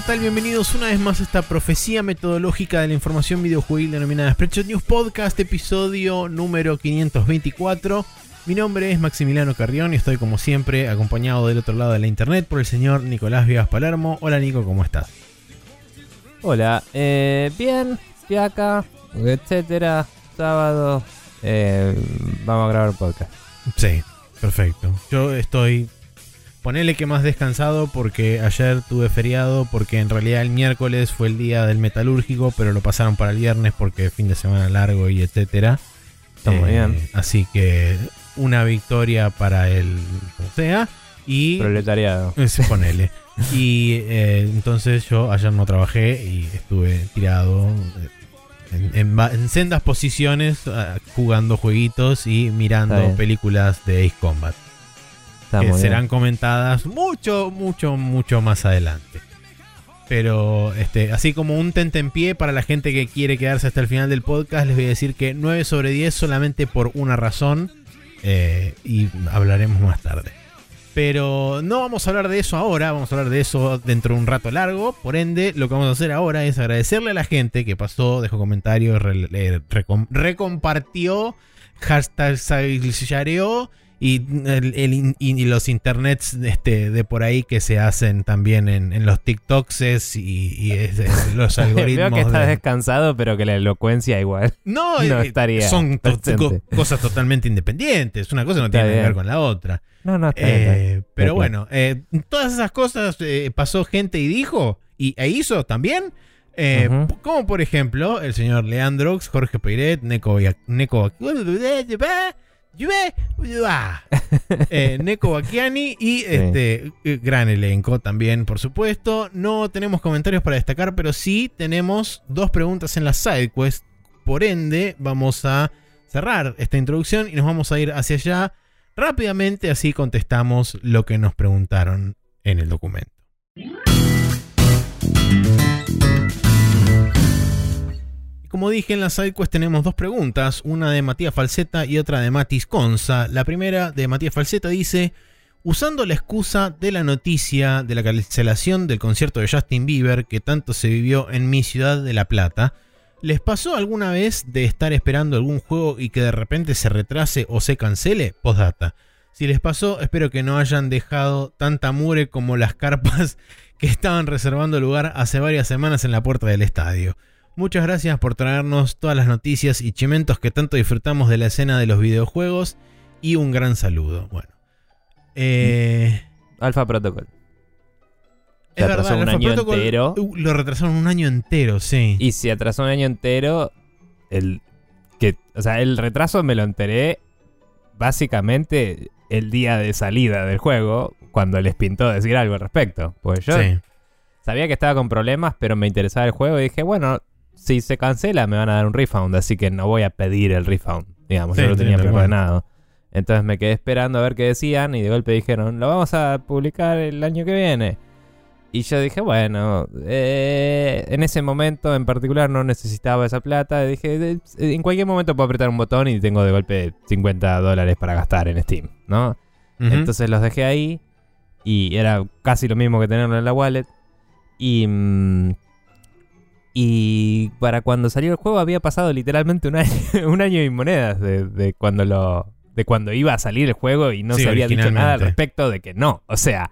¿qué tal? Bienvenidos una vez más a esta profecía metodológica de la información videojuegil denominada Spreadshot News Podcast, episodio número 524. Mi nombre es Maximiliano Carrión y estoy como siempre acompañado del otro lado de la internet por el señor Nicolás Vivas Palermo. Hola Nico, ¿cómo estás? Hola, eh, bien, fiaca, etcétera, sábado, eh, vamos a grabar podcast. Sí, perfecto. Yo estoy Ponele que más descansado porque ayer tuve feriado, porque en realidad el miércoles fue el día del metalúrgico, pero lo pasaron para el viernes porque fin de semana largo y etcétera. Está muy bien. Eh, así que una victoria para el como sea y proletariado. Es, ponele. y eh, entonces yo ayer no trabajé y estuve tirado en, en sendas posiciones ah, jugando jueguitos y mirando películas de Ace Combat que serán comentadas mucho, mucho, mucho más adelante. Pero este, así como un pie para la gente que quiere quedarse hasta el final del podcast, les voy a decir que 9 sobre 10 solamente por una razón. Eh, y hablaremos más tarde. Pero no vamos a hablar de eso ahora, vamos a hablar de eso dentro de un rato largo. Por ende, lo que vamos a hacer ahora es agradecerle a la gente que pasó, dejó comentarios, recompartió, hashtag y, el, y, los internets este, de por ahí que se hacen también en, los TikToks y, los algoritmos. Veo que estás descansado, pero que la elocuencia igual. No, no eh, estaría. Son cosas totalmente independientes. Una cosa no tiene que ver con la otra. No, no, está eh, Pero bueno, eh, todas esas cosas pasó gente y dijo, y, e hizo también. Como por ejemplo el señor Leandrox, Jorge Peiret, Neko, Neko eh, Neko Bakiani y este eh, gran elenco también, por supuesto. No tenemos comentarios para destacar, pero sí tenemos dos preguntas en la sidequest. Por ende, vamos a cerrar esta introducción y nos vamos a ir hacia allá rápidamente, así contestamos lo que nos preguntaron en el documento. Como dije en la sidequest tenemos dos preguntas, una de Matías Falseta y otra de Matis Conza. La primera de Matías Falseta dice, usando la excusa de la noticia de la cancelación del concierto de Justin Bieber que tanto se vivió en mi ciudad de La Plata, ¿les pasó alguna vez de estar esperando algún juego y que de repente se retrase o se cancele? Postdata. Si les pasó, espero que no hayan dejado tanta mure como las carpas que estaban reservando lugar hace varias semanas en la puerta del estadio. Muchas gracias por traernos todas las noticias y chimentos que tanto disfrutamos de la escena de los videojuegos. Y un gran saludo. Bueno. Eh, Alpha Protocol. Se atrasó un año entero. Uh, lo retrasaron un año entero, sí. Y si atrasó un año entero, el que, o sea, el retraso me lo enteré básicamente el día de salida del juego, cuando les pintó decir algo al respecto. Pues yo sabía que estaba con problemas, pero me interesaba el juego y dije, bueno, si se cancela me van a dar un refund, así que no voy a pedir el refund. Digamos, yo lo tenía preparado. Entonces me quedé esperando a ver qué decían y de golpe dijeron, lo vamos a publicar el año que viene. Y yo dije, bueno, eh, en ese momento en particular no necesitaba esa plata. Dije, en cualquier momento puedo apretar un botón y tengo de golpe 50 dólares para gastar en Steam, ¿no? Entonces los dejé ahí y era casi lo mismo que tenerlo en la wallet. Y... Mm, y para cuando salió el juego había pasado literalmente un año, un año y monedas de, cuando lo. de cuando iba a salir el juego y no se había dicho nada al respecto de que no. O sea,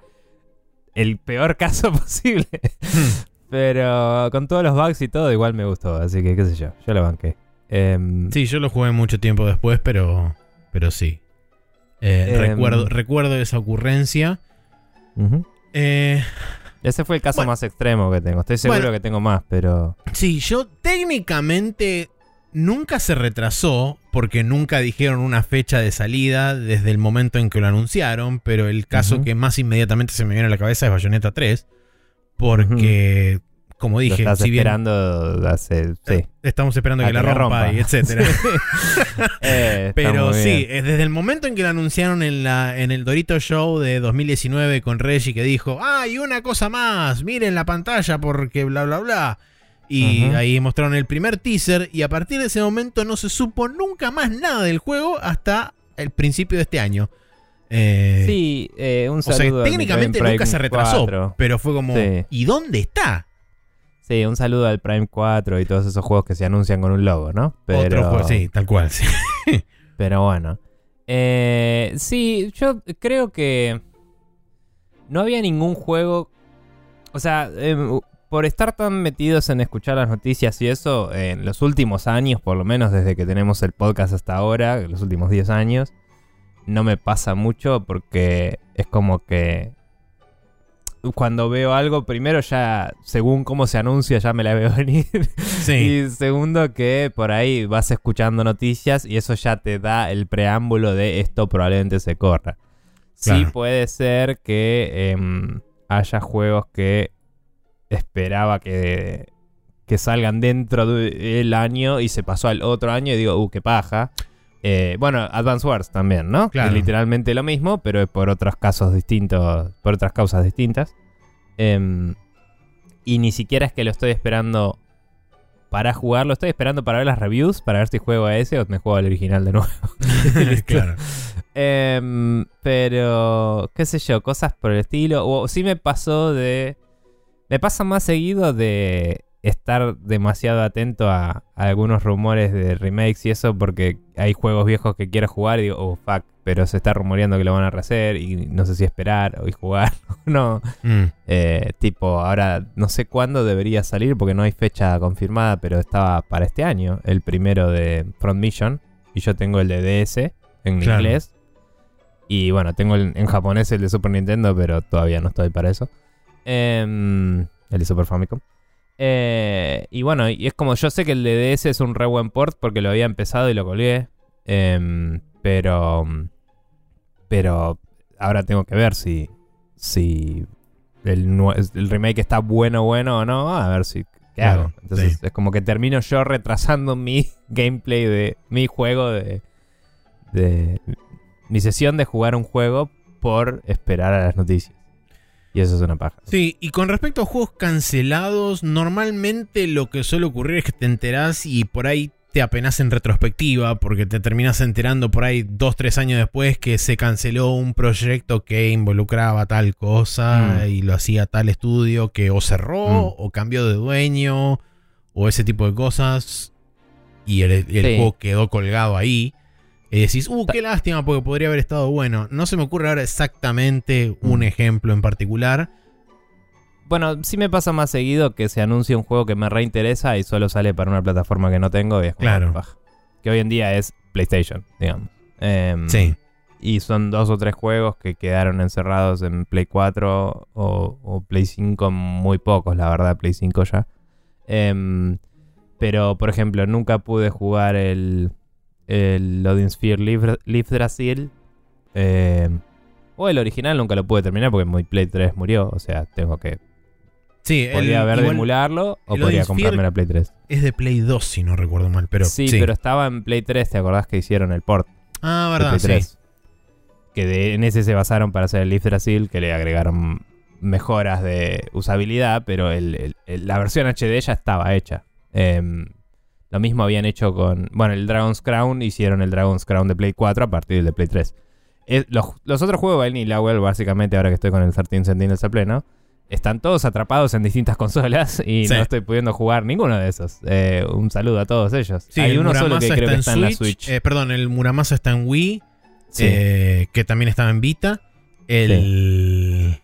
el peor caso posible. Hmm. Pero con todos los bugs y todo, igual me gustó. Así que qué sé yo, yo lo banqué. Em, sí, yo lo jugué mucho tiempo después, pero. Pero sí. Eh, em, recuerdo, recuerdo esa ocurrencia. eh, ese fue el caso más extremo que tengo. Estoy seguro que tengo más, pero. Sí, yo técnicamente nunca se retrasó porque nunca dijeron una fecha de salida desde el momento en que lo anunciaron, pero el caso que más inmediatamente se me viene a la cabeza es Bayonetta 3, porque como dije, si esperando hace, sí. estamos esperando que, la rompa, y etcétera. Eh, Pero sí, desde el momento en que lo anunciaron en la en el Dorito Show de 2019 con Reggie que dijo, "Ay, una cosa más, miren la pantalla porque bla bla bla." Y ahí mostraron el primer teaser y a partir de ese momento no se supo nunca más nada del juego hasta el principio de este año. Eh, Sí, eh, un o sea, saludo. técnicamente nunca se retrasó, 4. pero fue como, Sí. ¿y dónde está? Sí, un saludo al Prime 4 y todos esos juegos que se anuncian con un logo, ¿no? Pero, Otro juego, sí, tal cual. sí. pero bueno. Eh, sí, yo creo que no había ningún juego. O sea, em, por estar tan metidos en escuchar las noticias y eso, en los últimos años, por lo menos desde que tenemos el podcast hasta ahora, los últimos 10 años, no me pasa mucho porque es como que cuando veo algo, primero ya, según cómo se anuncia, ya me la veo venir. Sí. Y segundo, que por ahí vas escuchando noticias y eso ya te da el preámbulo de esto probablemente se corra. Sí Claro. puede ser que em, haya juegos que esperaba que, que salgan dentro del año y se pasó al otro año y digo, uh, qué paja. Eh, bueno, Advance Wars también, ¿no? Claro. Es literalmente lo mismo, pero es por otros casos distintos, por otras causas distintas. Em, y ni siquiera es que lo estoy esperando para jugarlo, estoy esperando para ver las reviews, para ver si juego a ese o me juego al original de nuevo. claro. Em, pero, qué sé yo, cosas por el estilo. O sí me pasó de... Me pasa más seguido de estar demasiado atento a, a algunos rumores de remakes y eso porque hay juegos viejos que quiero jugar y digo, oh, fuck, pero se está rumoreando que lo van a rehacer y no sé si esperar o jugar o no. Mm, Eh, tipo, ahora no sé cuándo debería salir porque no hay fecha confirmada, pero estaba para este año, el primero de Front Mission. Y yo tengo el de DS en Claro. inglés. Y bueno, tengo el- en japonés el de Super Nintendo, pero todavía no estoy para eso. Em, el de Super Famicom. Eh, y bueno, y es como yo sé que el de DS es un re buen port porque lo había empezado y lo colgué. Em, pero. Pero ahora tengo que ver si. Si el, el remake está bueno bueno o no. A ver si. ¿Qué Claro, hago? Entonces sí. es como que termino yo retrasando mi gameplay de. Mi juego de. De. Mi sesión de jugar un juego por esperar a las noticias. Y eso es una paja. Sí, y con respecto a juegos cancelados, normalmente lo que suele ocurrir es que te enterás y por ahí te apenas en retrospectiva, porque te terminas enterando por ahí dos, tres años después que se canceló un proyecto que involucraba tal cosa Mm. y lo hacía tal estudio que o cerró Mm. o cambió de dueño o ese tipo de cosas y el, el Sí. juego quedó colgado ahí. Y decís, uh, qué lástima porque podría haber estado bueno. No se me ocurre ahora exactamente un Mm. ejemplo en particular. Bueno, sí me pasa más seguido que se anuncia un juego que me reinteresa y solo sale para una plataforma que no tengo. Y es Claro. Que hoy en día es PlayStation, digamos. Em, Sí. Y son dos o tres juegos que quedaron encerrados en Play 4 o, o Play 5, muy pocos, la verdad, Play 5 ya. Em, pero, por ejemplo, nunca pude jugar el, el Loading Sphere Live, Brasil. Em, o el original nunca lo pude terminar porque mi Play 3 murió. O sea, tengo que. Sí, Podría haber de emularlo o podría Odin comprarme la Play 3. es de Play 2, si no recuerdo mal, pero sí, pero estaba en Play 3. ¿Te acordás que hicieron el port? Ah, verdad, Play sí. 3. Que de- en ese se basaron para hacer el Leaf Brasil, que le agregaron mejoras de usabilidad, pero el- el- el- la versión HD ya estaba hecha. Em, lo mismo habían hecho con. Bueno, el Dragon's Crown hicieron el Dragon's Crown de Play 4 a partir del de Play 3. Es- los, los otros juegos, Vail y Lowell, básicamente, ahora que estoy con el 13 Sentinels a pleno, están todos atrapados en distintas consolas y Sí. no estoy pudiendo jugar ninguno de esos. Eh, un saludo a todos ellos. Sí, Hay el uno solo que creo que en está en la Switch. eh, perdón, el Muramasa está en Wii, Sí. eh, que también estaba en Vita. El.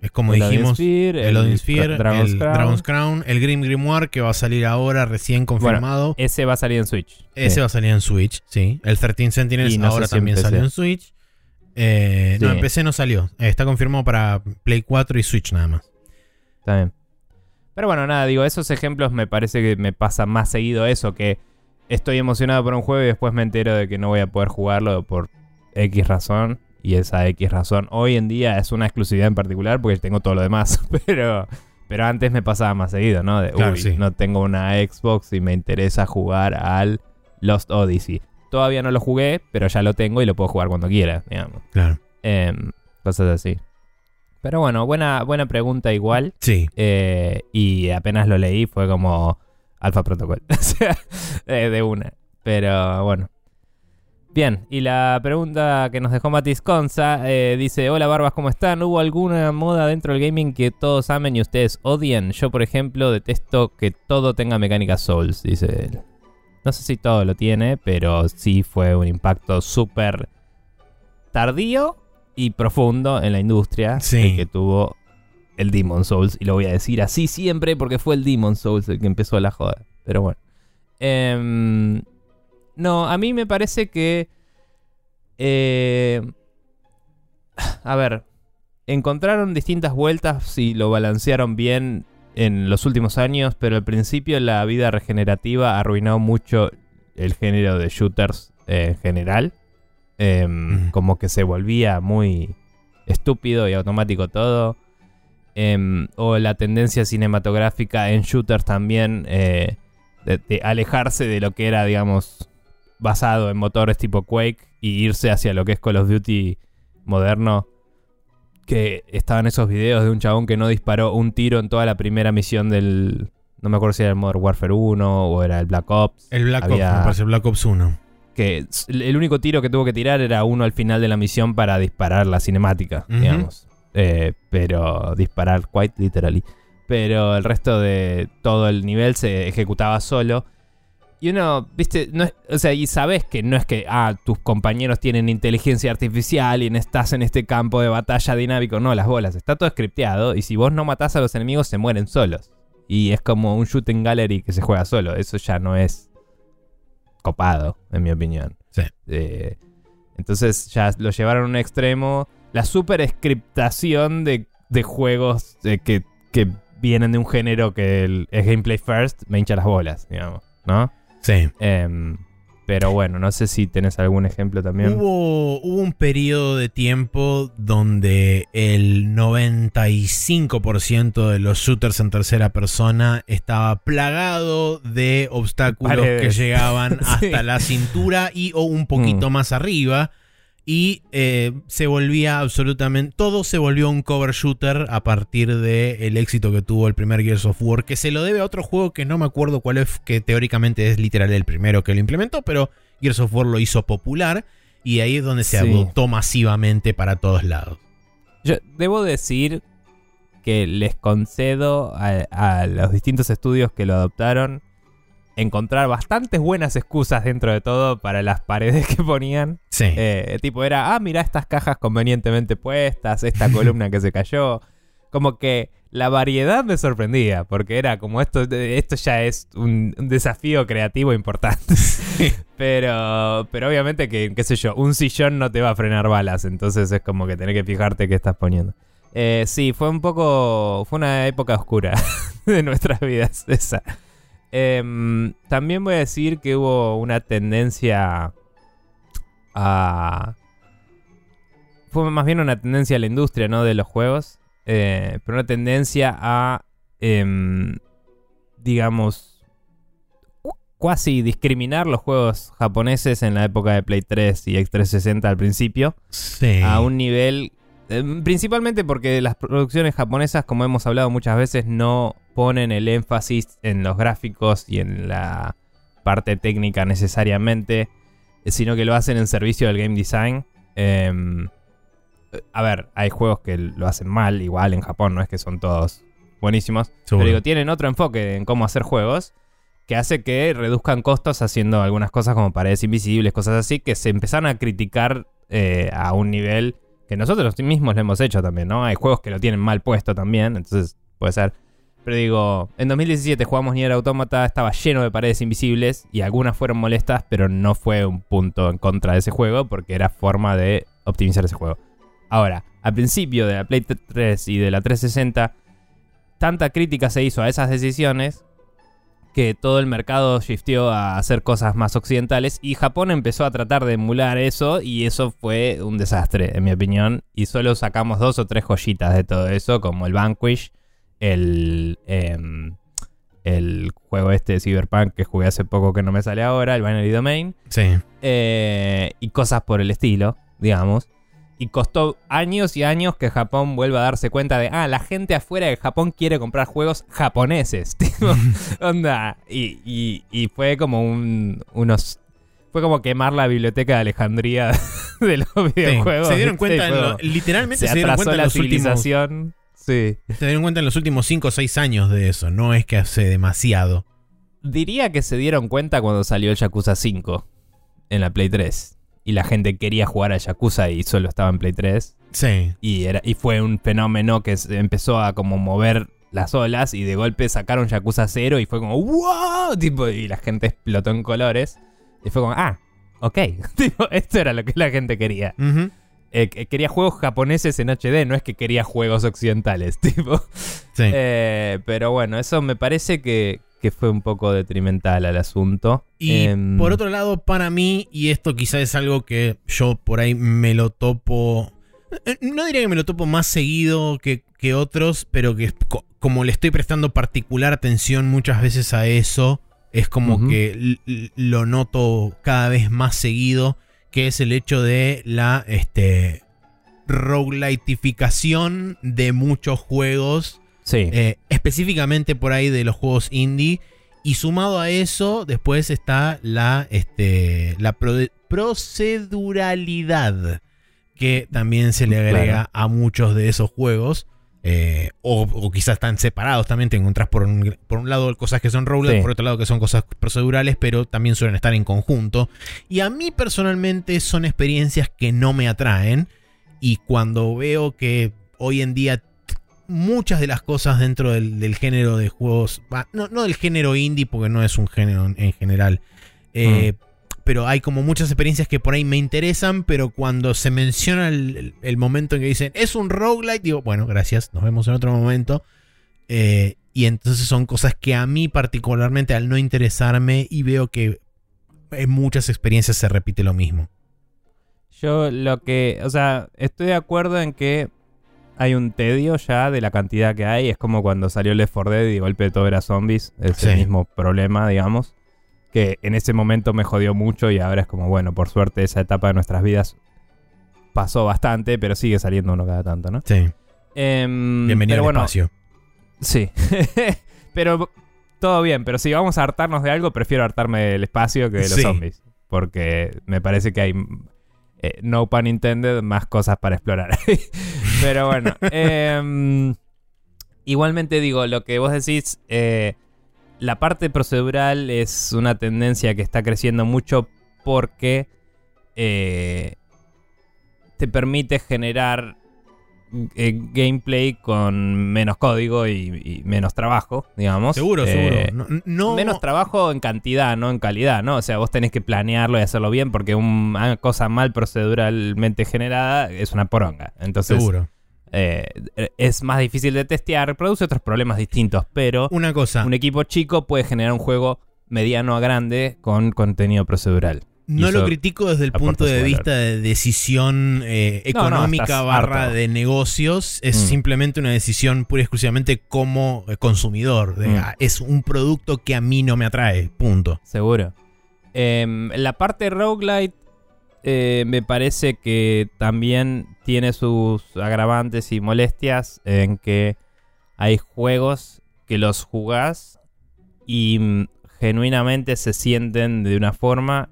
Es como El dijimos. Sphere, el Odin Sphere, Dragon's el Crown. Dragon's Crown, el Grim Grimoire que va a salir ahora recién confirmado. Ese va a salir en Switch. Ese Sí. va a salir en Switch, sí. El 13 Sentinels no ahora también salió en Switch. Eh, No, en PC no salió. Eh, está confirmado para Play 4 y Switch nada más. Está bien. Pero bueno, nada, digo, esos ejemplos me parece que me pasa más seguido eso, que estoy emocionado por un juego y después me entero de que no voy a poder jugarlo por X razón. Y esa X razón hoy en día es una exclusividad en particular porque tengo todo lo demás. Pero, pero antes me pasaba más seguido, ¿no? De, Claro, uy, sí. no tengo una Xbox y me interesa jugar al Lost Odyssey. Todavía no lo jugué, pero ya lo tengo y lo puedo jugar cuando quiera, digamos. Claro. Em, cosas así. Pero bueno, buena, buena pregunta igual. Sí. Eh, y apenas lo leí fue como Alpha Protocol. o sea, eh, de una. Pero bueno. Bien, y la pregunta que nos dejó Matis Conza eh, dice: Hola Barbas, ¿cómo están? ¿Hubo alguna moda dentro del gaming que todos amen y ustedes odien? Yo, por ejemplo, detesto que todo tenga mecánica Souls, dice él. No sé si todo lo tiene, pero sí fue un impacto súper tardío y profundo en la industria Sí. el que tuvo el Demon Souls. Y lo voy a decir así siempre porque fue el Demon Souls el que empezó la joda. Pero bueno. Em, no, a mí me parece que... eh, a ver, encontraron distintas vueltas y lo balancearon bien en los últimos años, pero al principio la vida regenerativa arruinó mucho el género de shooters eh, en general. Em, Mm. Como que se volvía muy estúpido y automático todo. Em, o la tendencia cinematográfica en shooters también eh, de, de alejarse de lo que era, digamos, basado en motores tipo Quake y irse hacia lo que es Call of Duty moderno. Que estaban esos videos de un chabón que no disparó un tiro en toda la primera misión del. No me acuerdo si era el Modern Warfare 1 o era el Black Ops. El Black Ops, me parece Black Ops 1. Que el único tiro que tuvo que tirar era uno al final de la misión para disparar la cinemática, digamos. Eh, pero disparar quite literally. Pero el resto de todo el nivel se ejecutaba solo. Y uno, viste, no es- o sea, y sabes que no es que, ah, tus compañeros tienen inteligencia artificial y estás en este campo de batalla dinámico. No, las bolas, está todo scripteado. Y si vos no matás a los enemigos, se mueren solos. Y es como un shooting gallery que se juega solo. Eso ya no es copado, en mi opinión. Sí. Eh, entonces ya lo llevaron a un extremo. La super scriptación de, de juegos eh, que, que vienen de un género que el- es gameplay first me hincha las bolas, digamos, ¿no? Sí. Em, pero bueno, no sé si tenés algún ejemplo también. Hubo, hubo un periodo de tiempo donde el 95% de los shooters en tercera persona estaba plagado de obstáculos Paredes. que llegaban Sí. hasta la cintura y o un poquito Mm. más arriba. Y eh, se volvía absolutamente. Todo se volvió un cover shooter a partir del éxito que tuvo el primer Gears of War. Que se lo debe a otro juego que no me acuerdo cuál es, que teóricamente es literal el primero que lo implementó, pero Gears of War lo hizo popular. Y ahí es donde se Sí. adoptó masivamente para todos lados. Yo debo decir que les concedo a, a los distintos estudios que lo adoptaron encontrar bastantes buenas excusas dentro de todo para las paredes que ponían. Sí. Eh, tipo era, ah, mira estas cajas convenientemente puestas, esta columna que se cayó. Como que la variedad me sorprendía, porque era como esto, esto ya es un, un desafío creativo importante. pero, pero obviamente que, qué sé yo, un sillón no te va a frenar balas, entonces es como que tenés que fijarte qué estás poniendo. Eh, sí, fue un poco, fue una época oscura de nuestras vidas esa. Em, también voy a decir que hubo una tendencia a... Fue más bien una tendencia a la industria, ¿no? De los juegos. eh, pero una tendencia a, em, digamos, cuasi discriminar los juegos japoneses en la época de Play 3 y X360 al principio Sí. a un nivel. Eh, principalmente porque las producciones japonesas, como hemos hablado muchas veces, no ponen el énfasis en los gráficos y en la parte técnica necesariamente, eh, sino que lo hacen en servicio del game design. Em, a ver, hay juegos que lo hacen mal, igual en Japón, no es que son todos buenísimos. Seguro. Pero digo, tienen otro enfoque en cómo hacer juegos que hace que reduzcan costos haciendo algunas cosas como paredes invisibles, cosas así, que se empezaron a criticar eh, a un nivel que nosotros mismos lo hemos hecho también, ¿no? Hay juegos que lo tienen mal puesto también, entonces puede ser. Pero digo, en 2017 jugamos Nier Automata, estaba lleno de paredes invisibles y algunas fueron molestas, pero no fue un punto en contra de ese juego porque era forma de optimizar ese juego. Ahora, al principio de la Play 3 y de la 360, tanta crítica se hizo a esas decisiones que todo el mercado shifteó a hacer cosas más occidentales y Japón empezó a tratar de emular eso y eso fue un desastre, en mi opinión. Y solo sacamos dos o tres joyitas de todo eso, como el Vanquish, el, em, el juego este de Cyberpunk que jugué hace poco que no me sale ahora, el Binary Domain, Sí. eh, y cosas por el estilo, digamos. Y costó años y años que Japón vuelva a darse cuenta de, ah, la gente afuera de Japón quiere comprar juegos japoneses. tipo, onda. Y, y- y fue como un- unos, fue como quemar la biblioteca de Alejandría de los Sí, videojuegos. se dieron cuenta, en lo- literalmente se se, dieron cuenta en la últimos, civilización. Sí. se dieron cuenta en los últimos 5 o 6 años de eso, no es que hace demasiado. Diría que se dieron cuenta cuando salió el Yakuza 5 en la Play 3. Y la gente quería jugar a Yakuza y solo estaba en Play 3. Sí. Y, era, y fue un fenómeno que empezó a como mover las olas y de golpe sacaron Yakuza 0 y fue como ¡Wow! Tipo, y la gente explotó en colores. Y fue como, ah, ok. tipo, esto era lo que la gente quería. Eh, que- quería juegos japoneses en HD, no es que quería juegos occidentales. Tipo. Sí. Eh, pero bueno, eso me parece que, que fue un poco detrimental al asunto. Y Em, por otro lado, para mí, y esto quizá es algo que yo por ahí me lo topo. eh, No diría que me lo topo más seguido que, que otros, pero que co- como le estoy prestando particular atención muchas veces a eso, es como que lo noto cada vez más seguido, que es el hecho de la este, roguelitificación de muchos juegos Sí. eh, específicamente por ahí de los juegos indie. Y sumado a eso, después está la, este, la pro- proceduralidad que también se le agrega Claro. a muchos de esos juegos. eh, o, o quizás están separados también. Te encontrás por un, por un lado cosas que son roguelike, Sí. por otro lado que son cosas procedurales, pero también suelen estar en conjunto. Y a mí personalmente son experiencias que no me atraen. Y cuando veo que hoy en día muchas de las cosas dentro del, del género de juegos, no, no del género indie porque no es un género en, en general, eh, pero hay como muchas experiencias que por ahí me interesan, pero cuando se menciona el, el- el momento en que dicen es un roguelike, digo, bueno, gracias, nos vemos en otro momento. Eh, y entonces son cosas que a mí particularmente al no interesarme y veo que en muchas experiencias se repite lo mismo. Yo lo que, o sea, estoy de acuerdo en que hay un tedio ya de la cantidad que hay. Es como cuando salió Left 4 Dead y de golpe todo era zombies. Es Sí. el mismo problema, digamos. Que en ese momento me jodió mucho y ahora es como, bueno, por suerte esa etapa de nuestras vidas pasó bastante, pero sigue saliendo uno cada tanto, ¿no? Sí. Em, Bienvenido pero al bueno, espacio. Sí. pero todo bien, pero si vamos a hartarnos de algo, prefiero hartarme del espacio que de los Sí. zombies. Porque me parece que hay, eh, no pun intended, más cosas para explorar. pero bueno. em, igualmente digo, lo que vos decís, eh, la parte procedural es una tendencia que está creciendo mucho porque eh, te permite generar eh, gameplay con menos código y, y menos trabajo, digamos. Seguro, Eh, seguro. No, no- Menos trabajo en cantidad, no en calidad, ¿no? O sea, vos tenés que planearlo y hacerlo bien porque una cosa mal proceduralmente generada es una poronga. Entonces, seguro. eh, es más difícil de testear, produce otros problemas distintos, pero Una cosa, un equipo chico puede generar un juego mediano a grande con contenido procedural. No lo critico desde el punto de vista de decisión eh, No, no, económica barra harto. de negocios. Es Mm. simplemente una decisión pura y exclusivamente como eh, consumidor. de, Mm. ah, es un producto que a mí no me atrae. Punto. Seguro. Em, la parte roguelite eh, me parece que también tiene sus agravantes y molestias en que hay juegos que los jugás y mm, genuinamente se sienten de una forma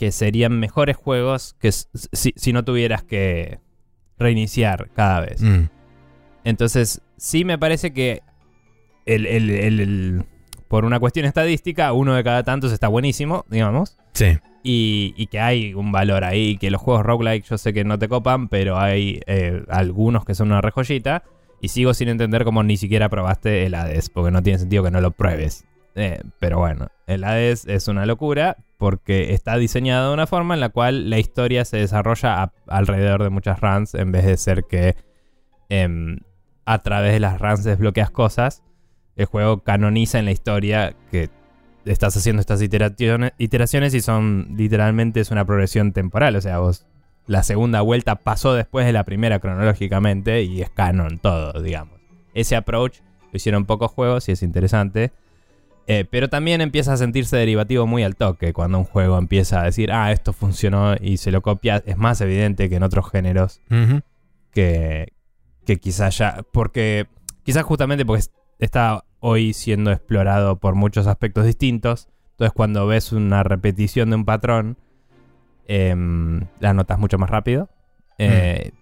que serían mejores juegos que si, si no tuvieras que reiniciar cada vez. Mm. Entonces, sí me parece que el, el- el- el- por una cuestión estadística, uno de cada tantos está buenísimo, digamos. Sí. Y, y que hay un valor ahí, que los juegos roguelike yo sé que no te copan, pero hay eh, algunos que son una rejollita. Y sigo sin entender cómo ni siquiera probaste el Hades, porque no tiene sentido que no lo pruebes. Eh, pero bueno, el Hades es una locura porque está diseñado de una forma en la cual la historia se desarrolla alrededor de muchas runs en vez de ser que em, a través de las runs desbloqueas cosas. El juego canoniza en la historia que estás haciendo estas iteraciones, iteraciones y son literalmente es una progresión temporal. O sea, vos la segunda vuelta pasó después de la primera cronológicamente y es canon todo, digamos. Ese approach lo hicieron pocos juegos y es interesante. Eh, pero también empieza a sentirse derivativo muy al toque cuando un juego empieza a decir, ah, esto funcionó y se lo copia. Es más evidente que en otros géneros que, que quizás ya. Porque. Quizás justamente porque es- está hoy siendo explorado por muchos aspectos distintos. Entonces cuando ves una repetición de un patrón, em, la notas mucho más rápido. Eh,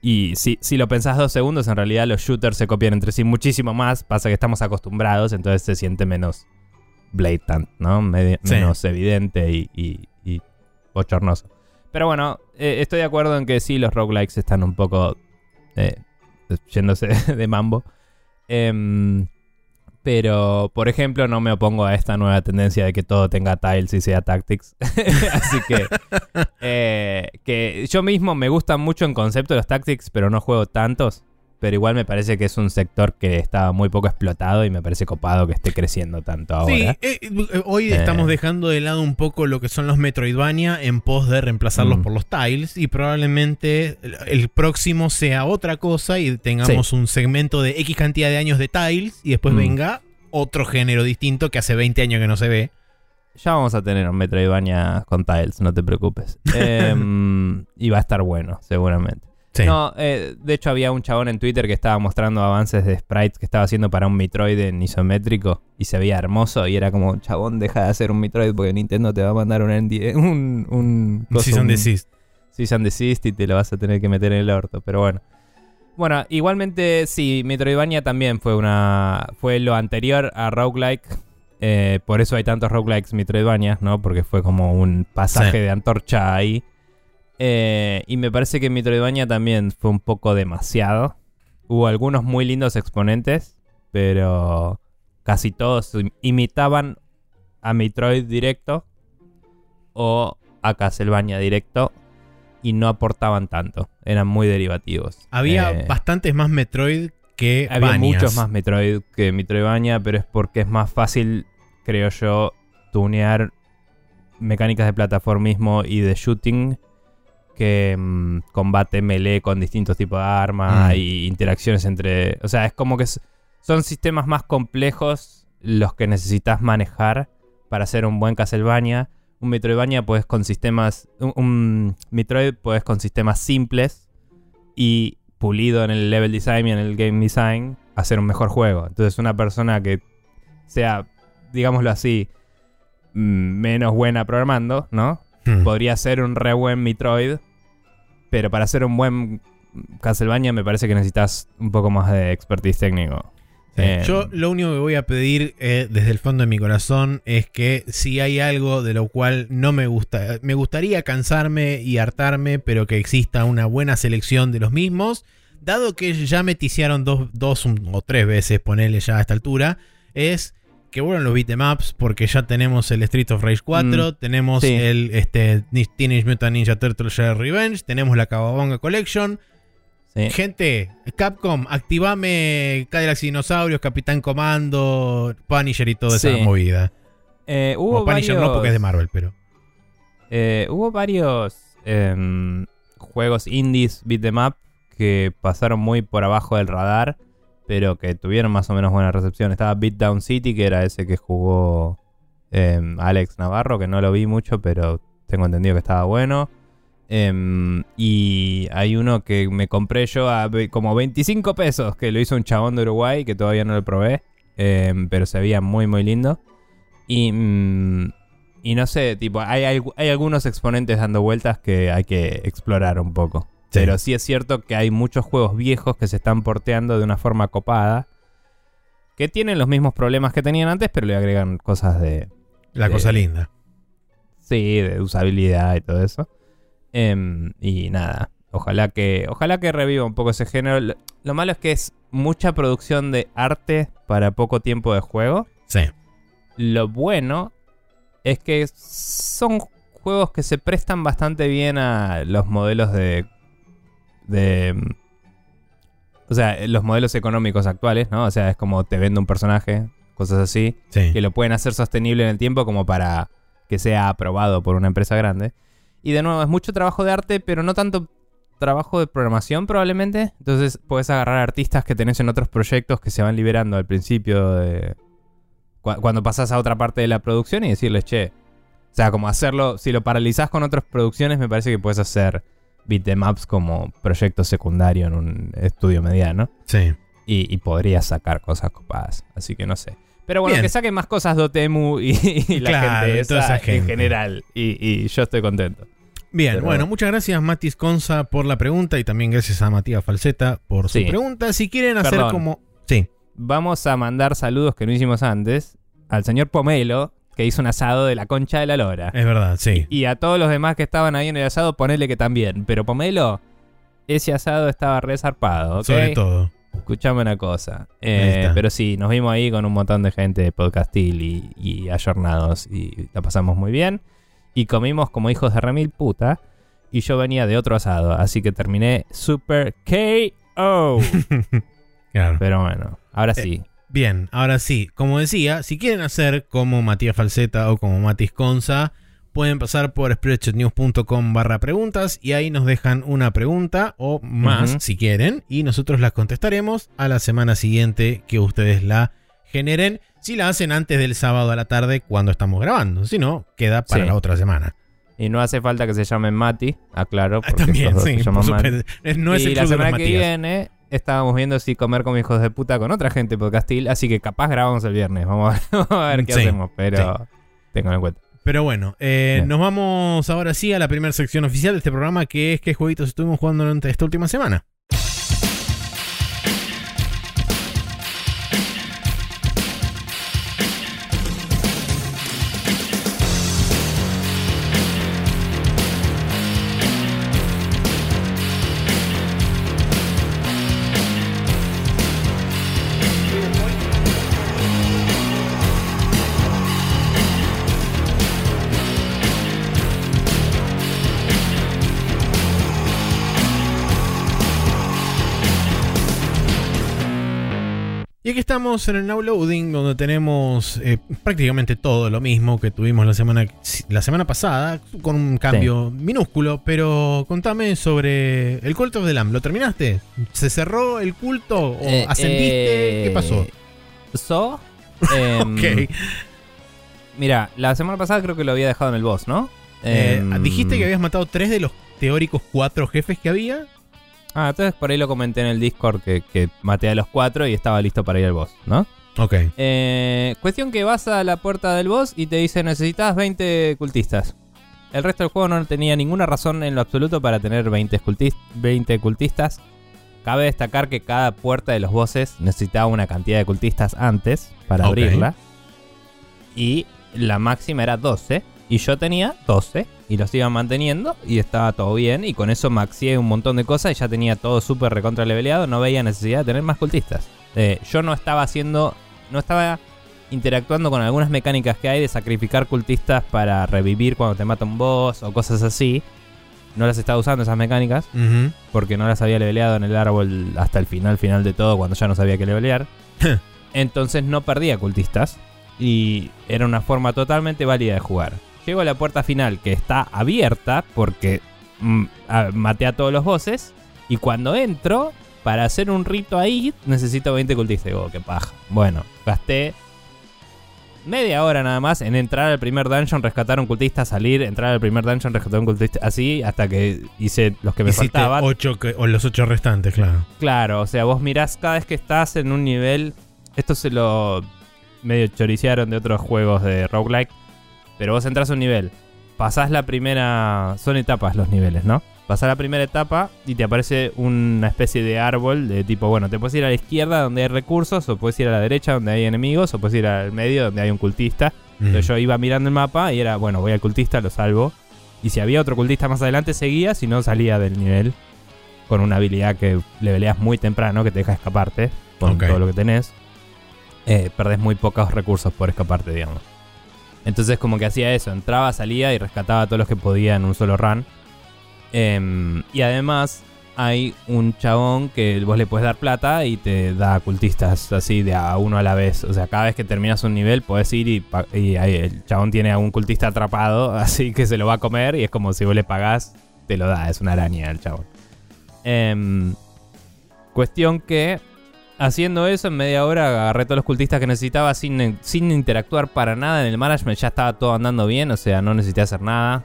y si, si lo pensás dos segundos, en realidad los shooters se copian entre sí muchísimo más. Pasa que estamos acostumbrados, entonces se siente menos blatant, ¿no? Sí. Menos evidente y, y- y bochornoso. Pero bueno, eh, estoy de acuerdo en que sí, los roguelikes están un poco eh, yéndose de mambo. Em, pero, por ejemplo, no me opongo a esta nueva tendencia de que todo tenga tiles y sea tactics. Así que, eh, que yo mismo me gustan mucho en concepto los tactics, pero no juego tantos. Pero igual me parece que es un sector que estaba muy poco explotado y me parece copado que esté creciendo tanto Sí, ahora. eh, eh, hoy Eh. estamos dejando de lado un poco lo que son los Metroidvania en pos de reemplazarlos Mm. por los tiles y probablemente el- el próximo sea otra cosa y tengamos un segmento de X cantidad de años de tiles y después Mm. venga otro género distinto que hace 20 años que no se ve. Ya vamos a tener un Metroidvania con tiles, no te preocupes. Em, y va a estar bueno, seguramente. Sí. No, eh, de hecho había un chabón en Twitter que estaba mostrando avances de sprites que estaba haciendo para un Metroid en isométrico y se veía hermoso y era como, chabón, deja de hacer un Metroid porque Nintendo te va a mandar un, ND un, un, coso, Season un Desist. cease and desist y te lo vas a tener que meter en el orto, pero bueno. Bueno, igualmente sí, Metroidvania también fue una fue lo anterior a roguelike. eh, por eso hay tantos roguelikes Metroidvania, ¿no? Porque fue como un pasaje Sí. de antorcha ahí. Eh, y me parece que Metroidvania también fue un poco demasiado. Hubo algunos muy lindos exponentes, pero casi todos im- imitaban a Metroid directo o a Castlevania directo y no aportaban tanto. Eran muy derivativos. Había Eh, bastantes más Metroid que había muchos más Metroid que Metroidvania, pero es porque es más fácil, creo yo, tunear mecánicas de plataformismo y de shooting que mm, combate melee con distintos tipos de armas Mm. y interacciones entre... O sea, es como que son sistemas más complejos los que necesitas manejar para hacer un buen Castlevania. Un Metroidvania puedes con sistemas... Un, un Metroid puedes con sistemas simples y pulido en el level design y en el game design hacer un mejor juego. Entonces una persona que sea, digámoslo así, mm, menos buena programando, ¿no? Hmm. Podría ser un re buen Metroid, pero para hacer un buen Castlevania me parece que necesitas un poco más de expertise técnico. Sí. Eh, Yo lo único que voy a pedir eh, desde el fondo de mi corazón es que si hay algo de lo cual no me gusta, me gustaría cansarme y hartarme, pero que exista una buena selección de los mismos, dado que ya me ticiaron dos, dos o tres veces, ponerle ya a esta altura, es que vuelvan los beatemaps porque ya tenemos el Street of Rage 4, tenemos sí. el este, Teenage Mutant Ninja Turtles Shredder Revenge, tenemos la Kawabonga Collection, sí. Gente, Capcom, activame Cadillacs y Dinosaurios, Capitán Comando, Punisher y toda esa Sí. movida. Eh, hubo O Punisher no varios- porque es de Marvel, pero. Eh, hubo varios em, juegos indies beat 'em up que pasaron muy por abajo del radar, pero que tuvieron más o menos buena recepción. Estaba Beat Down City, que era ese que jugó em, Alex Navarro, que no lo vi mucho, pero tengo entendido que estaba bueno. Em, y hay uno que me compré yo a como 25 pesos, que lo hizo un chabón de Uruguay, que todavía no lo probé, em, pero se veía muy, muy lindo. Y, mm, no sé, tipo, hay, hay algunos exponentes dando vueltas que hay que explorar un poco. Sí. Pero sí es cierto que hay muchos juegos viejos que se están porteando de una forma copada. Que tienen los mismos problemas que tenían antes, pero le agregan cosas de. La de- cosa linda. Sí, de usabilidad y todo eso. Em, y nada. Ojalá que. Ojalá que reviva un poco ese género. Lo, lo malo es que es mucha producción de arte para poco tiempo de juego. Sí. Lo bueno es que son juegos que se prestan bastante bien a los modelos de. De. mm, O sea, los modelos económicos actuales, ¿no? O sea, es como te vendo un personaje, cosas así, Sí. que lo pueden hacer sostenible en el tiempo como para que sea aprobado por una empresa grande. Y de nuevo, es mucho trabajo de arte, pero no tanto trabajo de programación probablemente. Entonces puedes agarrar artistas que tenés en otros proyectos que se van liberando al principio de... cu- Cuando pasas a otra parte de la producción y decirles, che, o sea, como hacerlo, si lo paralizás con otras producciones, me parece que puedes hacer beatemaps como proyecto secundario en un estudio mediano Sí. y, y podrías sacar cosas copadas. Así que no sé. Pero bueno, Bien. que saquen más cosas Dotemu y, y la Claro, gente, y toda esa esa gente. en general. Y, y yo estoy contento. Bien, Pero- bueno, muchas gracias Matis Conza por la pregunta y también gracias a Matías Falseta por su Sí. pregunta. Si quieren hacer Perdón. como... Sí, Vamos a mandar saludos que no hicimos antes al señor Pomelo, que hizo un asado de la concha de la lora. es verdad, sí. Y a todos los demás que estaban ahí en el asado, ponele que también. Pero Pomelo, ese asado estaba resarpado, ¿ok? Sobre todo. Escuchame una cosa. Eh, pero sí, nos vimos ahí con un montón de gente de podcastil y, y ayornados y la pasamos muy bien. Y comimos como hijos de remil puta. Y yo venía de otro asado, así que terminé super KO. Claro. pero bueno, ahora sí. Bien, ahora sí, como decía, si quieren hacer como Matías Falseta o como Matis Conza, pueden pasar por spreadshotnews.com barra preguntas y ahí nos dejan una pregunta o más si quieren y nosotros las contestaremos a la semana siguiente que ustedes la generen. Si la hacen antes del sábado a la tarde cuando estamos grabando, si no, queda para Sí. la otra semana. Y no hace falta que se llamen Mati, aclaro, porque Ah, También, estos dos sí, se por Mati. No es y el la club de los semana que viene estábamos viendo si comer como hijos de puta con otra gente podcastil, así que capaz grabamos el viernes. Vamos a, vamos a ver qué Sí, hacemos, pero tengan en cuenta. Pero bueno, eh, nos vamos ahora sí a la primera sección oficial de este programa, que es qué jueguitos estuvimos jugando durante esta última semana. Aquí estamos en el Now Loading, donde tenemos eh, prácticamente todo lo mismo que tuvimos la semana, la semana pasada, con un cambio minúsculo. Pero contame sobre el Cult of the Lamb. ¿Lo terminaste? ¿Se cerró el culto? ¿O Eh, ascendiste? eh, ¿Qué pasó? So, em, Ok. Mira, la semana pasada creo que lo había dejado en el boss, ¿no? Eh, Em, Dijiste que habías matado tres de los teóricos cuatro jefes que había. Ah, entonces por ahí lo comenté en el Discord que, que maté a los cuatro y estaba listo para ir al boss, ¿no? Ok. Eh, cuestión que vas a la puerta del boss y te dice necesitas 20 cultistas. El resto del juego no tenía ninguna razón en lo absoluto para tener 20, cultis- 20 cultistas. Cabe destacar que cada puerta de los bosses necesitaba una cantidad de cultistas antes para abrirla. Y la máxima era 12. Y yo tenía 12. Y los iba manteniendo. Y estaba todo bien. Y con eso maxié un montón de cosas. Y ya tenía todo súper recontra leveleado. No veía necesidad de tener más cultistas. Eh, yo no estaba haciendo. No estaba interactuando con algunas mecánicas que hay de sacrificar cultistas para revivir cuando te mata un boss o cosas así. No las estaba usando esas mecánicas porque no las había leveleado en el árbol hasta el final, final de todo, cuando ya no sabía qué levelear. Entonces no perdía cultistas y era una forma totalmente válida de jugar. Llego a la puerta final que está abierta porque mm, a- maté a todos los bosses y cuando entro, para hacer un rito ahí, necesito 20 cultistas. Digo, qué paja. Bueno, gasté media hora nada más en entrar al primer dungeon, rescatar un cultista, salir, entrar al primer dungeon, rescatar un cultista, así hasta que hice los que me Hiciste faltaban. ocho que- o los ocho restantes, claro. Claro, o sea, vos mirás cada vez que estás en un nivel. Esto se lo medio choriciaron de otros juegos de roguelike. Pero vos entras a un nivel, pasás la primera. Son etapas los niveles, ¿no? Pasás la primera etapa y te aparece una especie de árbol de tipo, bueno, te puedes ir a la izquierda donde hay recursos, o puedes ir a la derecha donde hay enemigos, o puedes ir al medio donde hay un cultista. Entonces yo iba mirando el mapa y era, bueno, voy al cultista, lo salvo. Y si había otro cultista más adelante, seguía, si no salía del nivel. Con una habilidad que leveleas muy temprano, que te deja escaparte con todo lo que tenés. Eh, perdés muy pocos recursos por escaparte, digamos. Entonces como que hacía eso, entraba, salía y rescataba a todos los que podía en un solo run. Em, y además hay un chabón que vos le puedes dar plata y te da cultistas así de a uno a la vez. O sea, cada vez que terminas un nivel puedes ir y, el chabón tiene a un cultista atrapado, así que se lo va a comer y es como si vos le pagás, te lo da, es una araña el chabón. Em, cuestión que haciendo eso en media hora agarré todos los cultistas que necesitaba sin, sin interactuar para nada en el management, ya estaba todo andando bien, o sea, no necesité hacer nada.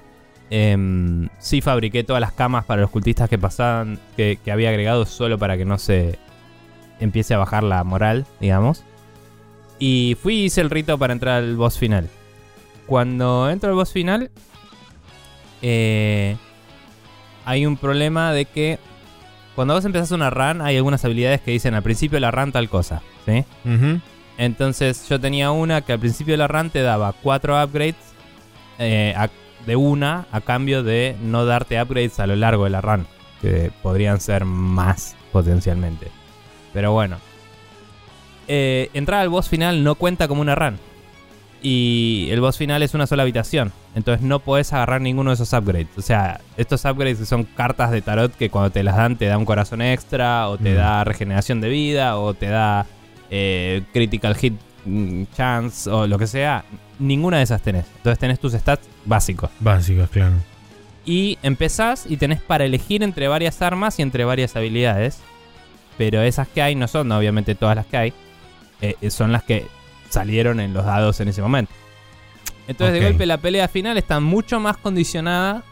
Em, sí fabriqué todas las camas para los cultistas que pasaban, que, que había agregado solo para que no se empiece a bajar la moral, digamos. Y fui y hice el rito para entrar al boss final. Cuando entro al boss final, eh, hay un problema de que cuando vos empezás una run, hay algunas habilidades que dicen al principio de la run tal cosa. ¿sí? Entonces yo tenía una que al principio de la run te daba cuatro upgrades eh, a- de una a cambio de no darte upgrades a lo largo de la run. Que podrían ser más potencialmente. Pero bueno. Eh, entrar al boss final no cuenta como una run. Y el boss final es una sola habitación. Entonces no podés agarrar ninguno de esos upgrades. O sea, estos upgrades son cartas de tarot que cuando te las dan te da un corazón extra, o te Mm. da regeneración de vida, o te da eh, critical hit mm, chance, o lo que sea. Ninguna de esas tenés. Entonces tenés tus stats básicos. Básicos, claro. Y empezás y tenés para elegir entre varias armas y entre varias habilidades. Pero esas que hay no son obviamente todas las que hay. eh, eh, son las que salieron en los dados en ese momento. Entonces de golpe la pelea final está mucho más condicionada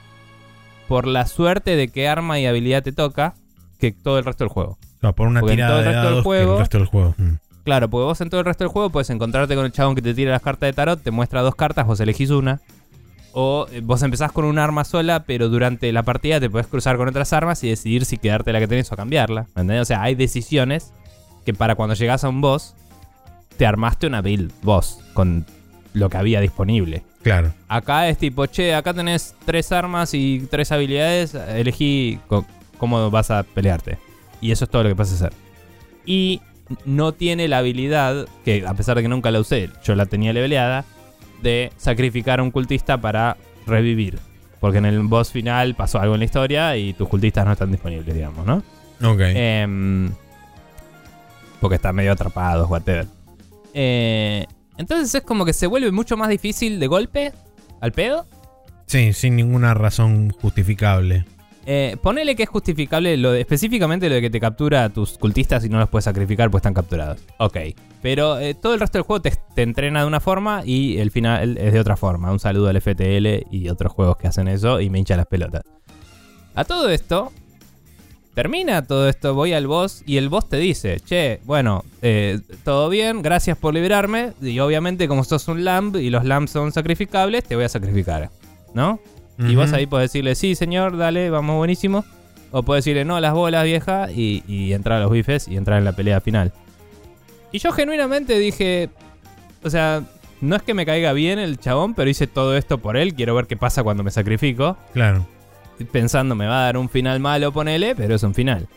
por la suerte de qué arma y habilidad te toca que todo el resto del juego. No, por una Porque en tirada todo el de resto del dados juego- el resto del juego. Mm. Claro, porque vos en todo el resto del juego puedes encontrarte con el chabón que te tira las cartas de tarot, te muestra dos cartas, vos elegís una. O eh, vos empezás con un arma sola, pero durante la partida te podés cruzar con otras armas y decidir si quedarte la que tenés o cambiarla. ¿Me entendés? O sea, hay decisiones que para cuando llegás a un boss, te armaste una build vos con lo que había disponible. Claro. Acá es tipo, che, acá tenés tres armas y tres habilidades, elegí cómo vas a pelearte. Y eso es todo lo que vas a hacer. Y no tiene la habilidad, que a pesar de que nunca la usé, yo la tenía leveleada, de sacrificar a un cultista para revivir. Porque en el boss final pasó algo en la historia y tus cultistas no están disponibles, digamos, ¿no? Ok. Em, porque están medio atrapados, whatever. Eh, entonces es como que se vuelve mucho más difícil de golpe, al pedo. sí, sin ninguna razón justificable. Eh, ponele que es justificable lo de- específicamente lo de que te captura a tus cultistas y no los puedes sacrificar pues están capturados. Ok. Pero eh, todo el resto del juego te, te entrena de una forma y el final es de otra forma. Un saludo al FTL y otros juegos que hacen eso y me hincha las pelotas. A todo esto, termina todo esto, voy al boss y el boss te dice, che, bueno, eh, todo bien, gracias por liberarme. Y obviamente como sos un lamb y los lambs son sacrificables, te voy a sacrificar. ¿No? Y vos ahí podés decirle, sí, señor, dale, vamos buenísimo. O podés decirle, no, las bolas, vieja, y, y entrar a los bifes y entrar en la pelea final. Y yo genuinamente dije, o sea, no es que me caiga bien el chabón, pero hice todo esto por él, quiero ver qué pasa cuando me sacrifico. Claro. Pensando, me va a dar un final malo, ponele, pero es un final.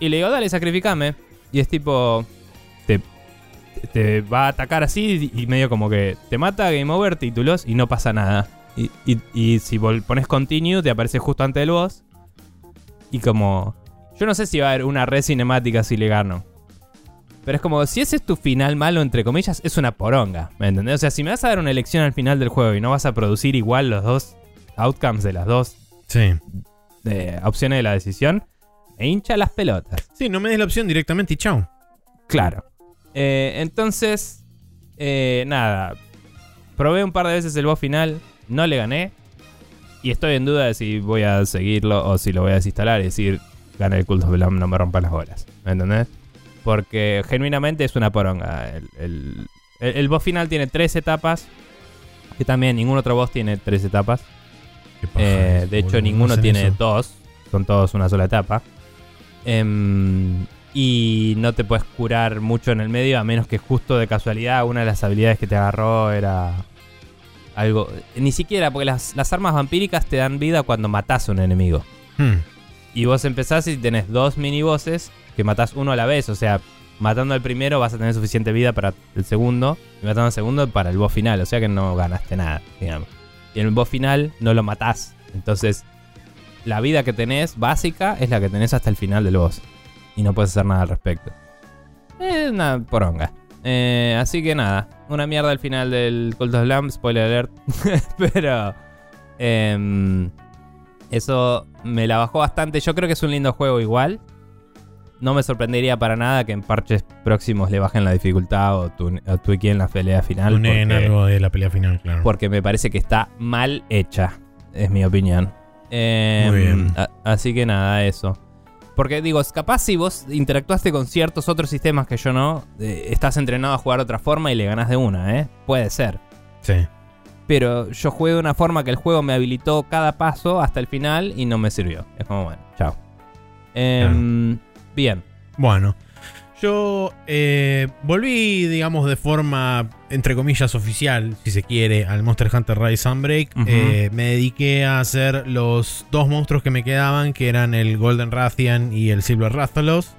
Y le digo, dale, sacrificame. Y es tipo, te, te va a atacar así y medio como que te mata, game over, títulos y no pasa nada. Y, y- si pones continue, te aparece justo antes del boss. Y como, yo no sé si va a haber una red cinemática si le gano. Pero es como, si ese es tu final malo, entre comillas, es una poronga. ¿Me entendés? O sea, si me vas a dar una elección al final del juego y no vas a producir igual los dos outcomes de las dos Sí. eh, opciones de la decisión, me hincha las pelotas. Sí, no me des la opción directamente y chao. Claro. Eh, entonces, eh, nada. Probé un par de veces el boss final, no le gané. Y estoy en duda de si voy a seguirlo o si lo voy a desinstalar y decir, gana el Cult of Lamb, no me rompan las bolas. ¿Me entendés? Porque genuinamente es una poronga. El, el- el- el boss final tiene tres etapas. Que también ningún otro boss tiene tres etapas. Paja Eh, de hecho, ninguno tiene eso. dos. Son todos una sola etapa. Em, y no te puedes curar mucho en el medio, a menos que justo de casualidad una de las habilidades que te agarró era algo. Ni siquiera, porque las, las armas vampíricas te dan vida cuando matás a un enemigo. Hmm. Y vos empezás y tenés dos minibosses que matás uno a la vez. O sea, matando al primero vas a tener suficiente vida para el segundo. Y matando al segundo para el boss final. O sea que no ganaste nada, digamos. Y en el boss final no lo matás. Entonces, la vida que tenés básica es la que tenés hasta el final del boss. Y no puedes hacer nada al respecto. Es una poronga. Eh, así que nada, una mierda al final del Cult of Lamb, spoiler alert. Pero em, eso me la bajó bastante. Yo creo que es un lindo juego igual. No me sorprendería para nada que en parches próximos le bajen la dificultad o, tu, o tweakeen la pelea final. Tuneen porque- algo de la pelea final, claro. porque me parece que está mal hecha, es mi opinión. Eh, Muy bien. a- así que nada, eso. Porque digo, capaz si vos interactuaste con ciertos otros sistemas que yo no, eh, estás entrenado a jugar de otra forma y le ganás de una, ¿eh? Puede ser. Sí. Pero yo jugué de una forma que el juego me habilitó cada paso hasta el final y no me sirvió. Es como, bueno, chao. Em, Bien. Bueno, yo eh, volví, digamos, de forma, entre comillas, oficial, si se quiere, al Monster Hunter Rise Sunbreak. Eh, me dediqué a hacer los dos monstruos que me quedaban, que eran el Golden Rathian y el Silver Rathalos.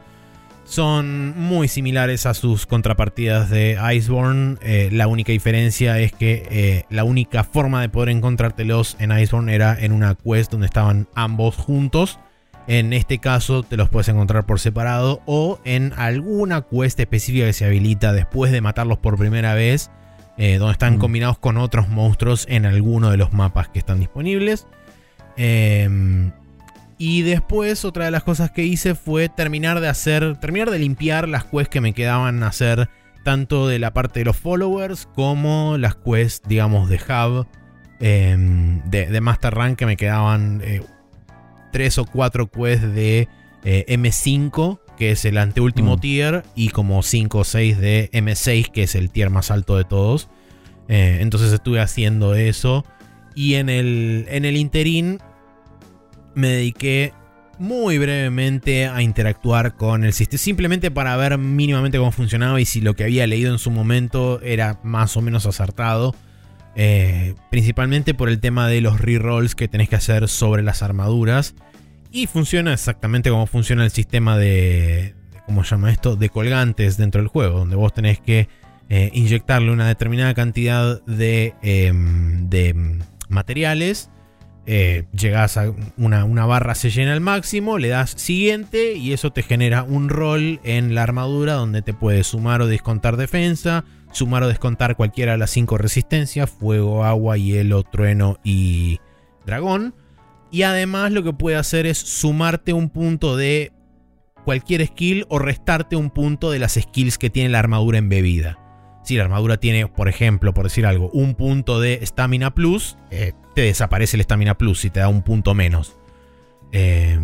Son muy similares a sus contrapartidas de Iceborne. Eh, la única diferencia es que la única forma de poder encontrártelos en Iceborne era en una quest donde estaban ambos juntos. En este caso te los puedes encontrar por separado o en alguna quest específica que se habilita después de matarlos por primera vez, eh, donde están Mm. combinados con otros monstruos en alguno de los mapas que están disponibles. Em, y después otra de las cosas que hice fue terminar de hacer, terminar de limpiar las quests que me quedaban a hacer tanto de la parte de los followers como las quests, digamos, de hub, em, de, de Master Rank que me quedaban eh, tres o cuatro quests de eh, M5, que es el anteúltimo Mm. tier, y como 5 o 6 de M6, que es el tier más alto de todos. Eh, entonces estuve haciendo eso. Y en el, en el interín me dediqué muy brevemente a interactuar con el sistema. Simplemente para ver mínimamente cómo funcionaba y si lo que había leído en su momento era más o menos acertado. Eh, principalmente por el tema de los rerolls que tenés que hacer sobre las armaduras. Y funciona exactamente como funciona el sistema de. ¿Cómo se llama esto? De colgantes dentro del juego. Donde vos tenés que eh, inyectarle una determinada cantidad de, em, de materiales. Eh, llegás a una, barra, se llena al máximo, le das siguiente y eso te genera un rol en la armadura donde te puedes sumar o descontar defensa, sumar o descontar cualquiera de las cinco resistencias, fuego, agua, hielo, trueno y dragón. Y además lo que puede hacer es sumarte un punto de cualquier skill o restarte un punto de las skills que tiene la armadura embebida. Si la armadura tiene, por ejemplo, por decir algo, un punto de Stamina Plus, eh, te desaparece el Stamina Plus y te da un punto menos. Eh,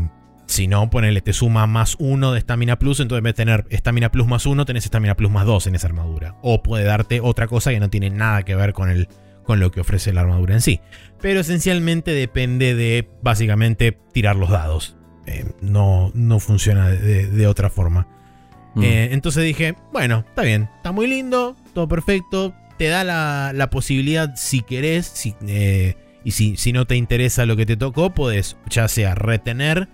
si no, ponele, te suma más uno de Stamina Plus, entonces en vez de tener Stamina Plus más uno, tenés Stamina Plus más dos en esa armadura. O puede darte otra cosa que no tiene nada que ver con, el, con lo que ofrece la armadura en sí. Pero esencialmente depende de, básicamente, tirar los dados. Eh, no, no funciona de- de- de otra forma. Mm. Eh, entonces dije, bueno, está bien, está muy lindo, todo perfecto. Te da la, la posibilidad, si querés, si, eh, y si, si no te interesa lo que te tocó, podés ya sea retener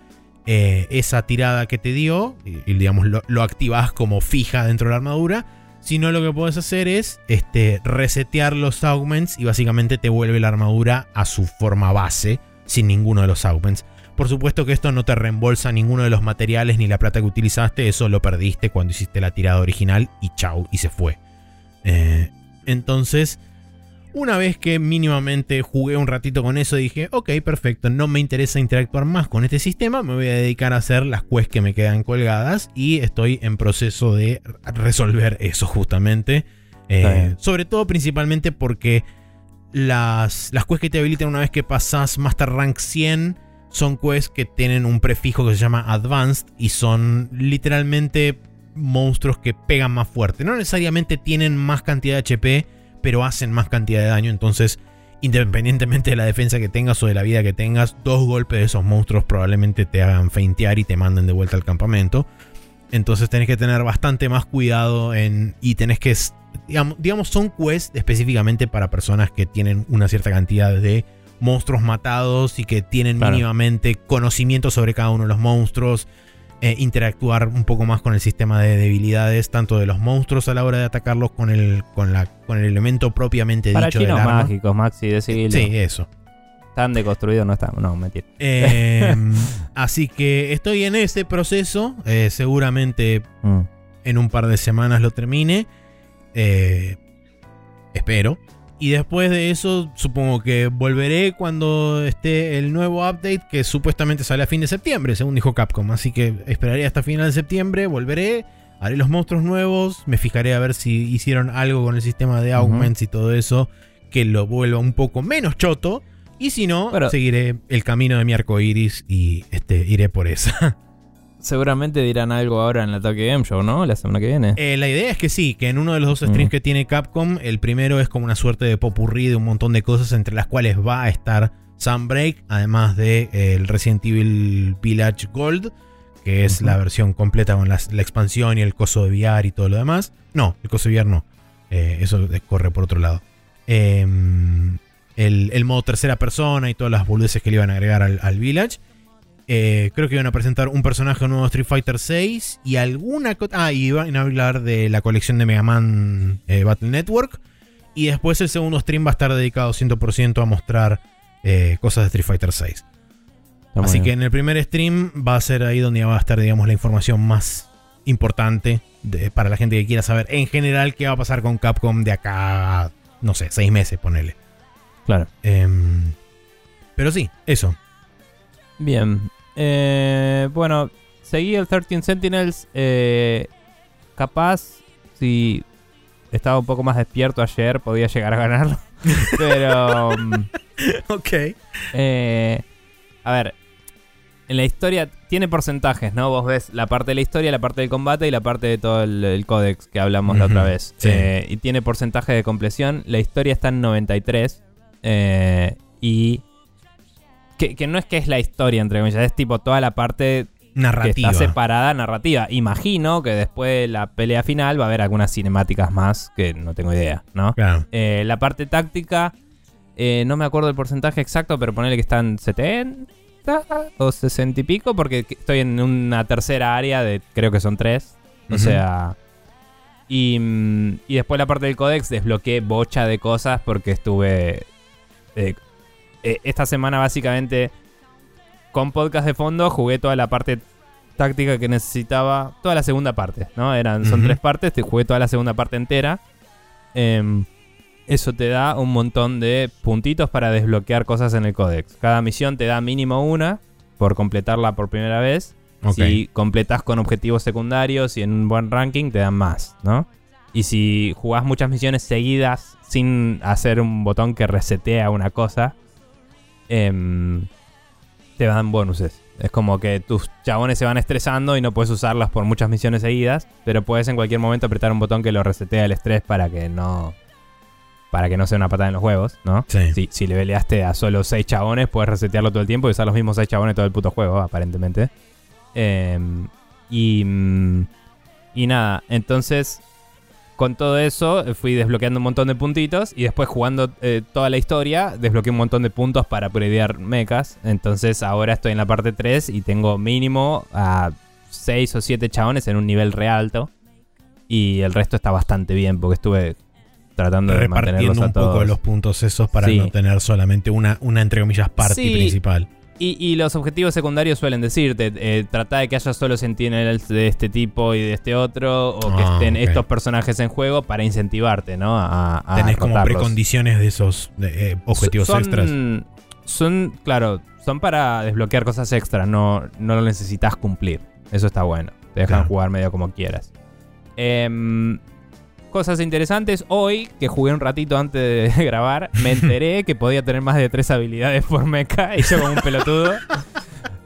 eh, esa tirada que te dio, y, digamos lo, lo activás como fija dentro de la armadura. Si no, lo que puedes hacer es este, resetear los augments y básicamente te vuelve la armadura a su forma base, sin ninguno de los augments. Por supuesto que esto no te reembolsa ninguno de los materiales ni la plata que utilizaste, eso lo perdiste cuando hiciste la tirada original y chau, y se fue. Eh, entonces, una vez que mínimamente jugué un ratito con eso, dije, ok, perfecto, no me interesa interactuar más con este sistema, me voy a dedicar a hacer las quests que me quedan colgadas y estoy en proceso de resolver eso justamente. Eh, sobre todo principalmente porque las, las quests que te habilitan una vez que pasas Master Rank 100 son quests que tienen un prefijo que se llama Advanced y son literalmente monstruos que pegan más fuerte. No necesariamente tienen más cantidad de HP, pero hacen más cantidad de daño. Entonces, independientemente de la defensa que tengas o de la vida que tengas, dos golpes de esos monstruos probablemente te hagan feintear y te manden de vuelta al campamento. Entonces tenés que tener bastante más cuidado en, y tenés que... Digamos, digamos, son quests específicamente para personas que tienen una cierta cantidad de monstruos matados y que tienen Claro. mínimamente conocimiento sobre cada uno de los monstruos. Eh, interactuar un poco más con el sistema de debilidades, tanto de los monstruos a la hora de atacarlos con el, con la, con el elemento propiamente Para dicho del chinos arma. mágicos, Maxi, decilo. Sí, eso. Están deconstruidos, no están. No, mentira. Eh, así que estoy en ese proceso. eh, seguramente Mm. en un par de semanas lo termine. Eh, espero. Y después de eso, supongo que volveré cuando esté el nuevo update que supuestamente sale a fin de septiembre, según dijo Capcom. Así que esperaré hasta final de septiembre, volveré, haré los monstruos nuevos, me fijaré a ver si hicieron algo con el sistema de augments y todo eso que lo vuelva un poco menos choto. Y si no, Pero- seguiré el camino de mi arco iris y este, iré por esa. seguramente dirán algo ahora en el Tokyo Game Show, ¿no? La semana que viene. Eh, la idea es que sí, que en uno de los dos streams Mm. que tiene Capcom, el primero es como una suerte de popurrí de un montón de cosas entre las cuales va a estar Sunbreak, además de eh, el Resident Evil Village Gold, que es la versión completa con las- la expansión y el coso de VR y todo lo demás. No, el coso de VR no. Eh, eso corre por otro lado. Em, el, el modo tercera persona y todas las boludeces que le iban a agregar al, al Village. Eh, creo que iban a presentar un personaje nuevo de Street Fighter 6 y alguna cosa. Ah, y iban a hablar de la colección de Mega Man eh, Battle Network. Y después el segundo stream va a estar dedicado 100% a mostrar eh, cosas de Street Fighter 6. Está muy Así que en el primer stream va a ser ahí donde va a estar, digamos, la información más importante de- para la gente que quiera saber en general qué va a pasar con Capcom de acá, a, no sé, seis meses, ponele. Claro. Em, pero sí, eso. Bien. Eh, bueno, seguí el 13 Sentinels. eh, capaz, si estaba un poco más despierto ayer, podía llegar a ganarlo. Pero. mm, Ok. Eh, a ver, en la historia tiene porcentajes, ¿no? Vos ves la parte de la historia, la parte del combate y la parte de todo el, el códex que hablamos la otra vez. sí. Eh, y tiene porcentaje de compleción. La historia está en 93. eh, y. Que, que no es que es la historia, entre comillas, es tipo toda la parte Narrativa. que está separada narrativa. Imagino que después de la pelea final va a haber algunas cinemáticas más que no tengo idea, ¿no? Claro. Eh, la parte táctica, eh, no me acuerdo el porcentaje exacto, pero ponele que están 70 o 60 y pico, porque que- estoy en una tercera área de, creo que son tres. O sea... Y, mm, y después la parte del códex desbloqueé bocha de cosas porque estuve... eh, eh, esta semana básicamente con podcast de fondo jugué toda la parte táctica que necesitaba, toda la segunda parte, ¿no? Eran, son tres partes, te jugué toda la segunda parte entera. Em, eso te da un montón de puntitos para desbloquear cosas en el códex. Cada misión te da mínimo una por completarla por primera vez. Si completas con objetivos secundarios y en un buen ranking, te dan más, ¿no? Y si jugás muchas misiones seguidas sin hacer un botón que resetea una cosa, em, te dan bonuses. Es como que tus chabones se van estresando y no puedes usarlas por muchas misiones seguidas, pero puedes en cualquier momento apretar un botón que lo resetea el estrés para que no para que no sea una patada en los huevos, ¿no? Sí. Si, si le peleaste a solo 6 chabones, puedes resetearlo todo el tiempo y usar los mismos 6 chabones todo el puto juego, aparentemente. Em, y, mm, y nada, entonces con todo eso eh, fui desbloqueando un montón de puntitos y después jugando eh, toda la historia desbloqueé un montón de puntos para upgradear mechas. Entonces ahora estoy en la parte 3 y tengo mínimo a 6 o 7 chabones en un nivel re alto. Y el resto está bastante bien porque estuve tratando de mantenerlos Repartiendo a un poco los puntos esos para Sí. no tener solamente una, una entre comillas, party Sí. principal. Y, y los objetivos secundarios suelen decirte, eh, trata de que haya solo sentinels de este tipo y de este otro, o que Ah, estén estos personajes en juego para incentivarte, ¿no? A, a Tenés como rotarlos. precondiciones de esos eh, objetivos son, extras. Son, claro, son para desbloquear cosas extras, no, no lo necesitas cumplir. Eso está bueno. Te dejan Claro. jugar medio como quieras. Em, cosas interesantes. Hoy, que jugué un ratito antes de grabar, me enteré que podía tener más de tres habilidades por mecha y yo como un pelotudo.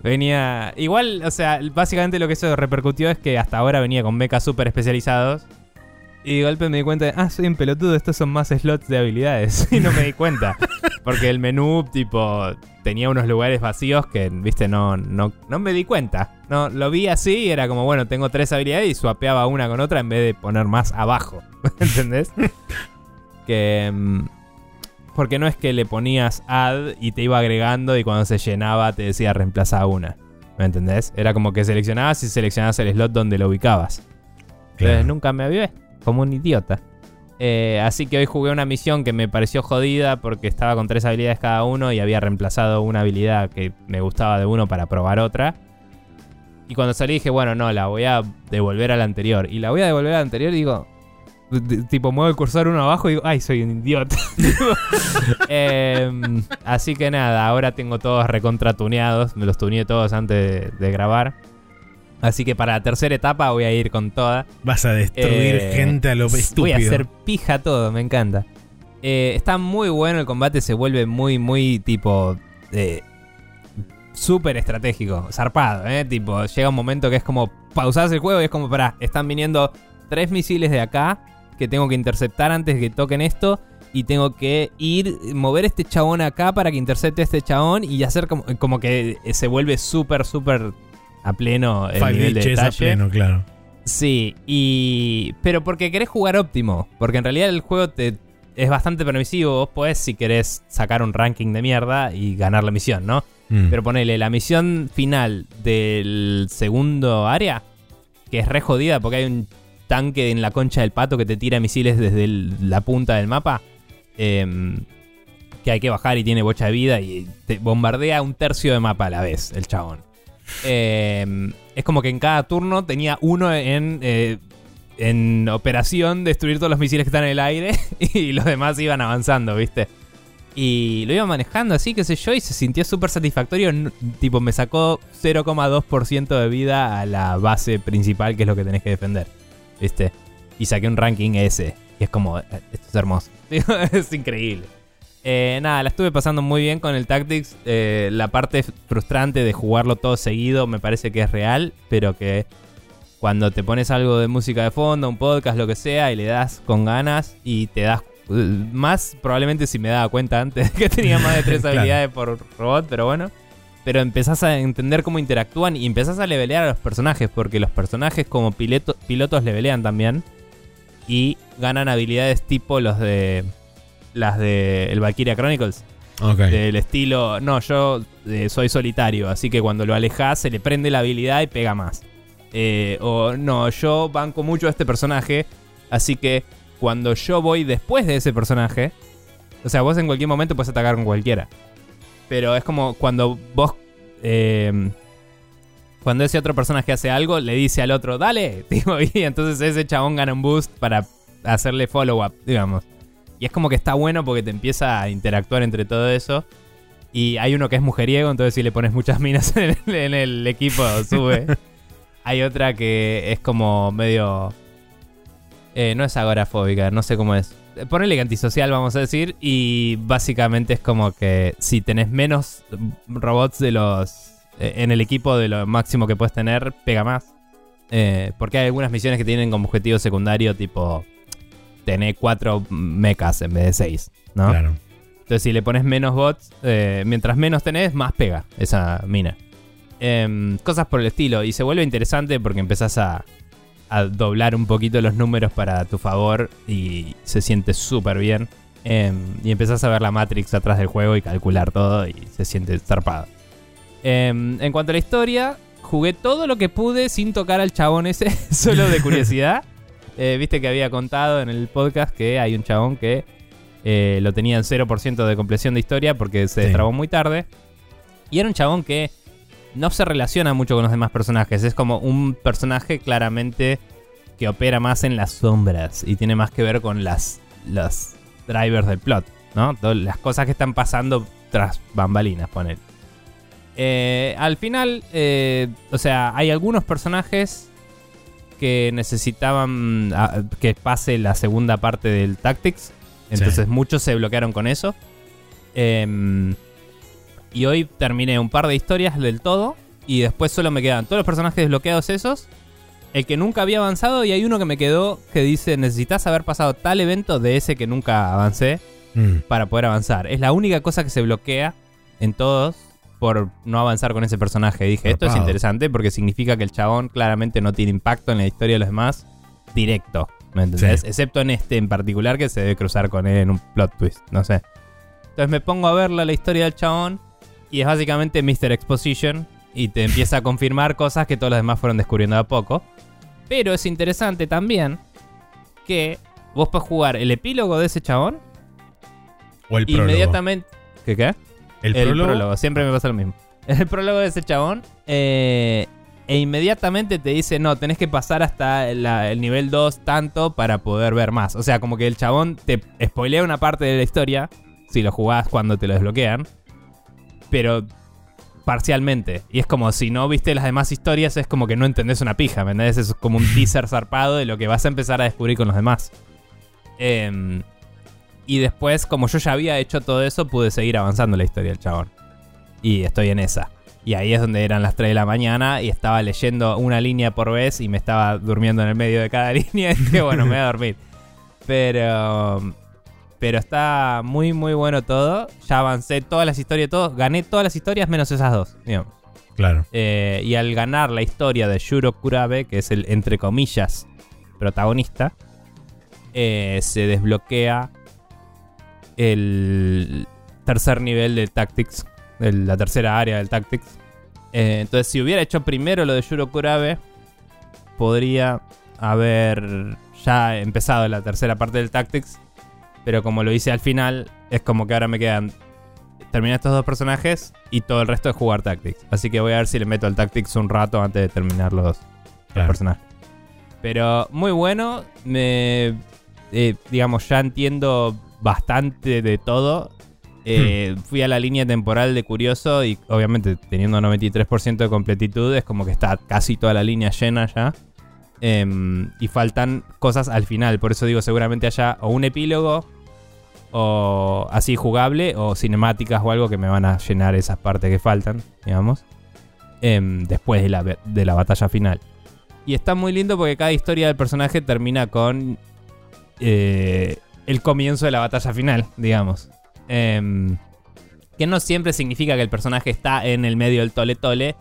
Venía. Igual, o sea, básicamente lo que eso repercutió es que hasta ahora venía con mechas súper especializados. Y de golpe me di cuenta de, ah, soy un pelotudo, estos son más slots de habilidades. y no me di cuenta. Porque el menú, tipo, tenía unos lugares vacíos que, viste, no, no, no me di cuenta. No, lo vi así y era como, bueno, tengo tres habilidades y swapeaba una con otra en vez de poner más abajo. ¿Entendés? que. mm, Porque no es que le ponías add y te iba agregando y cuando se llenaba te decía reemplaza una. ¿Me entendés? Era como que seleccionabas y seleccionabas el slot donde lo ubicabas. Entonces Claro. nunca me avivé, como un idiota. Eh, así que hoy jugué una misión que me pareció jodida porque estaba con tres habilidades cada uno y había reemplazado una habilidad que me gustaba de uno para probar otra. Y cuando salí dije, bueno, no, la voy a devolver a la anterior. Y la voy a devolver a la anterior y digo, tipo, muevo el cursor uno abajo y digo, ay, soy un idiota. Em, así que nada, ahora tengo todos recontratuneados. Me los tuneé todos antes de grabar. Así que para la tercera etapa voy a ir con toda. Vas a destruir Eh, gente a lo estúpido. Voy a hacer pija todo, me encanta. Eh, está muy bueno el combate, se vuelve muy, muy tipo. eh, súper estratégico, zarpado, ¿eh? Tipo, llega un momento que es como pausás el juego y es como, pará, están viniendo tres misiles de acá que tengo que interceptar antes de que toquen esto y tengo que ir, mover este chabón acá para que intercepte a este chabón y hacer como, como que se vuelve súper, súper a pleno el Five nivel de Witches a detalle. pleno, claro. Sí, y. Pero porque querés jugar óptimo. Porque en realidad el juego te es bastante permisivo. Vos podés, si querés, sacar un ranking de mierda y ganar la misión, ¿no? Mm. Pero ponele, la misión final del segundo área, que es re jodida porque hay un tanque en la concha del pato que te tira misiles desde el- la punta del mapa. em, que hay que bajar y tiene bocha de vida y te bombardea un tercio de mapa a la vez, el chabón. Em, es como que en cada turno tenía uno en, eh, en operación destruir todos los misiles que están en el aire y los demás iban avanzando, ¿viste? Y lo iba manejando así, qué sé yo, y se sintió súper satisfactorio. Tipo, me sacó 0,2% de vida a la base principal, que es lo que tenés que defender. ¿Viste? Y saqué un ranking S. Y es como, eh, esto es hermoso. Es increíble. Eh, nada, la estuve pasando muy bien con el Tactics. Eh, la parte frustrante de jugarlo todo seguido me parece que es real, pero que cuando te pones algo de música de fondo, un podcast, lo que sea, y le das con ganas y te das eh, más, probablemente si me daba cuenta antes que tenía más de tres Claro. habilidades por robot, pero bueno. Pero empezás a entender cómo interactúan y empezás a levelear a los personajes, porque los personajes como piloto- pilotos levelean también y ganan habilidades tipo los de las de el Valkyria Chronicles Ok. del estilo, no, yo eh, soy solitario, así que cuando lo alejas se le prende la habilidad y pega más. Eh, o no, yo banco mucho a este personaje, así que cuando yo voy después de ese personaje, o sea, vos en cualquier momento puedes atacar con cualquiera. Pero es como cuando vos... eh, cuando ese otro personaje hace algo, le dice al otro, dale, y entonces ese chabón gana un boost para hacerle follow-up, digamos. Y es como que está bueno porque te empieza a interactuar entre todo eso. Y hay uno que es mujeriego, entonces si le pones muchas minas en el, en el equipo, sube. hay otra que es como medio... eh, no es agorafóbica, no sé cómo es. Ponele que antisocial, vamos a decir. Y básicamente es como que si tenés menos robots de los... eh, en el equipo de lo máximo que puedes tener, pega más. Eh, porque hay algunas misiones que tienen como objetivo secundario, tipo... Tener cuatro mechas en vez de seis, ¿no? Claro. Entonces, si le pones menos bots, eh, mientras menos tenés, más pega esa mina. Em, cosas por el estilo. Y se vuelve interesante porque empezás a, a doblar un poquito los números para tu favor y se siente súper bien. Em, y empezás a ver la Matrix atrás del juego y calcular todo y se siente zarpado. Em, en cuanto a la historia, jugué todo lo que pude sin tocar al chabón ese, solo de curiosidad. Eh, Viste que había contado en el podcast que hay un chabón que eh, lo tenía en 0% de compleción de historia porque se Sí. destrabó muy tarde. Y era un chabón que no se relaciona mucho con los demás personajes. Es como un personaje claramente que opera más en las sombras y tiene más que ver con las, las drivers del plot, ¿no? Todas las cosas que están pasando tras bambalinas, poner. al final, eh, o sea, hay algunos personajes que necesitaban ah, que pase la segunda parte del Tactics. Entonces muchos se bloquearon con eso. Em, y hoy terminé un par de historias del todo. Y después solo me quedan todos los personajes desbloqueados esos. El que nunca había avanzado. Y hay uno que me quedó que dice: Necesitas haber pasado tal evento de ese que nunca avancé. Mm. Para poder avanzar. Es la única cosa que se bloquea en todos. Por no avanzar con ese personaje. Dije, esto es interesante porque significa que el chabón claramente no tiene impacto en la historia de los demás directo. ¿Me entendés? Sí. Excepto en este en particular que se debe cruzar con él en un plot twist. No sé. Entonces me pongo a verla la historia del chabón y es básicamente Mr. Exposition y te empieza a confirmar cosas que todos los demás fueron descubriendo de a poco. Pero es interesante también que vos podés jugar el epílogo de ese chabón O el prólogo. inmediatamente... ¿Qué qué? El, El prólogo. prólogo, siempre me pasa lo mismo. El prólogo de ese chabón. eh, e inmediatamente te dice, no, tenés que pasar hasta la- el nivel 2 tanto para poder ver más. O sea, como que el chabón te spoilea una parte de la historia, si lo jugás cuando te lo desbloquean, pero parcialmente. Y es como si no viste las demás historias, es como que no entendés una pija, ¿me entendés? Es como un teaser zarpado de lo que vas a empezar a descubrir con los demás. Em, y después, como yo ya había hecho todo eso, pude seguir avanzando la historia del chabón. Y estoy en esa. Y ahí es donde eran las 3 de la mañana y estaba leyendo una línea por vez y me estaba durmiendo en el medio de cada línea. Y dije, bueno, me voy a dormir. Pero. Pero está muy, muy bueno todo. Ya avancé todas las historias, todo. Gané todas las historias menos esas dos, digamos. Claro. Eh, y al ganar la historia de Shuro Kurabe, que es el, entre comillas, protagonista, eh, se desbloquea el tercer nivel de Tactics, el- la tercera área del Tactics. Eh, entonces, si hubiera hecho primero lo de Shuro Kurabe, podría haber ya empezado la tercera parte del Tactics. Pero como lo hice al final, es como que ahora me quedan terminar estos dos personajes y todo el resto es jugar Tactics. Así que voy a ver si le meto al Tactics un rato antes de terminar los, los Claro. personajes. Pero muy bueno. Me, eh, digamos, ya entiendo bastante de todo. Eh, Fui a la línea temporal de Curioso y obviamente teniendo 93% de completitud es como que está casi toda la línea llena ya. Em, y faltan cosas al final. Por eso digo, seguramente haya o un epílogo o así jugable o cinemáticas o algo que me van a llenar esas partes que faltan, digamos, em, después de la, de la batalla final. Y está muy lindo porque cada historia del personaje termina con eh, el comienzo de la batalla final, digamos. Em, que no siempre significa que el personaje está en el medio del tole tole,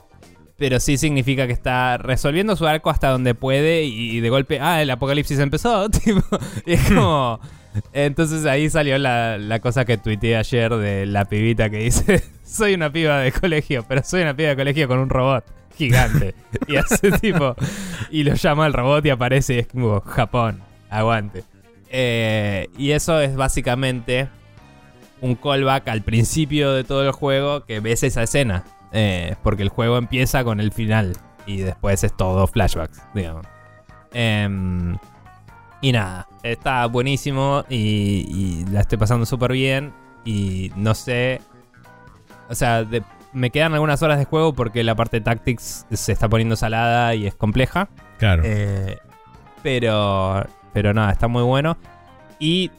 pero sí significa que está resolviendo su arco hasta donde puede y, de golpe, ah, el apocalipsis empezó. tipo, y es como... Entonces ahí salió la, la cosa que tuiteé ayer de la pibita que dice, soy una piba de colegio, pero soy una piba de colegio con un robot gigante. y hace tipo, y lo llama al robot y aparece y es como, Japón, aguante. Eh, y eso es básicamente un callback al principio de todo el juego que ves esa escena. Eh, porque el juego empieza con el final y después es todo flashbacks, digamos. Em, y nada, está buenísimo y, y la estoy pasando súper bien. Y no sé. O sea, de- me quedan algunas horas de juego porque la parte Tactics se está poniendo salada y es compleja. Claro. Eh, pero, pero nada, está muy bueno. Y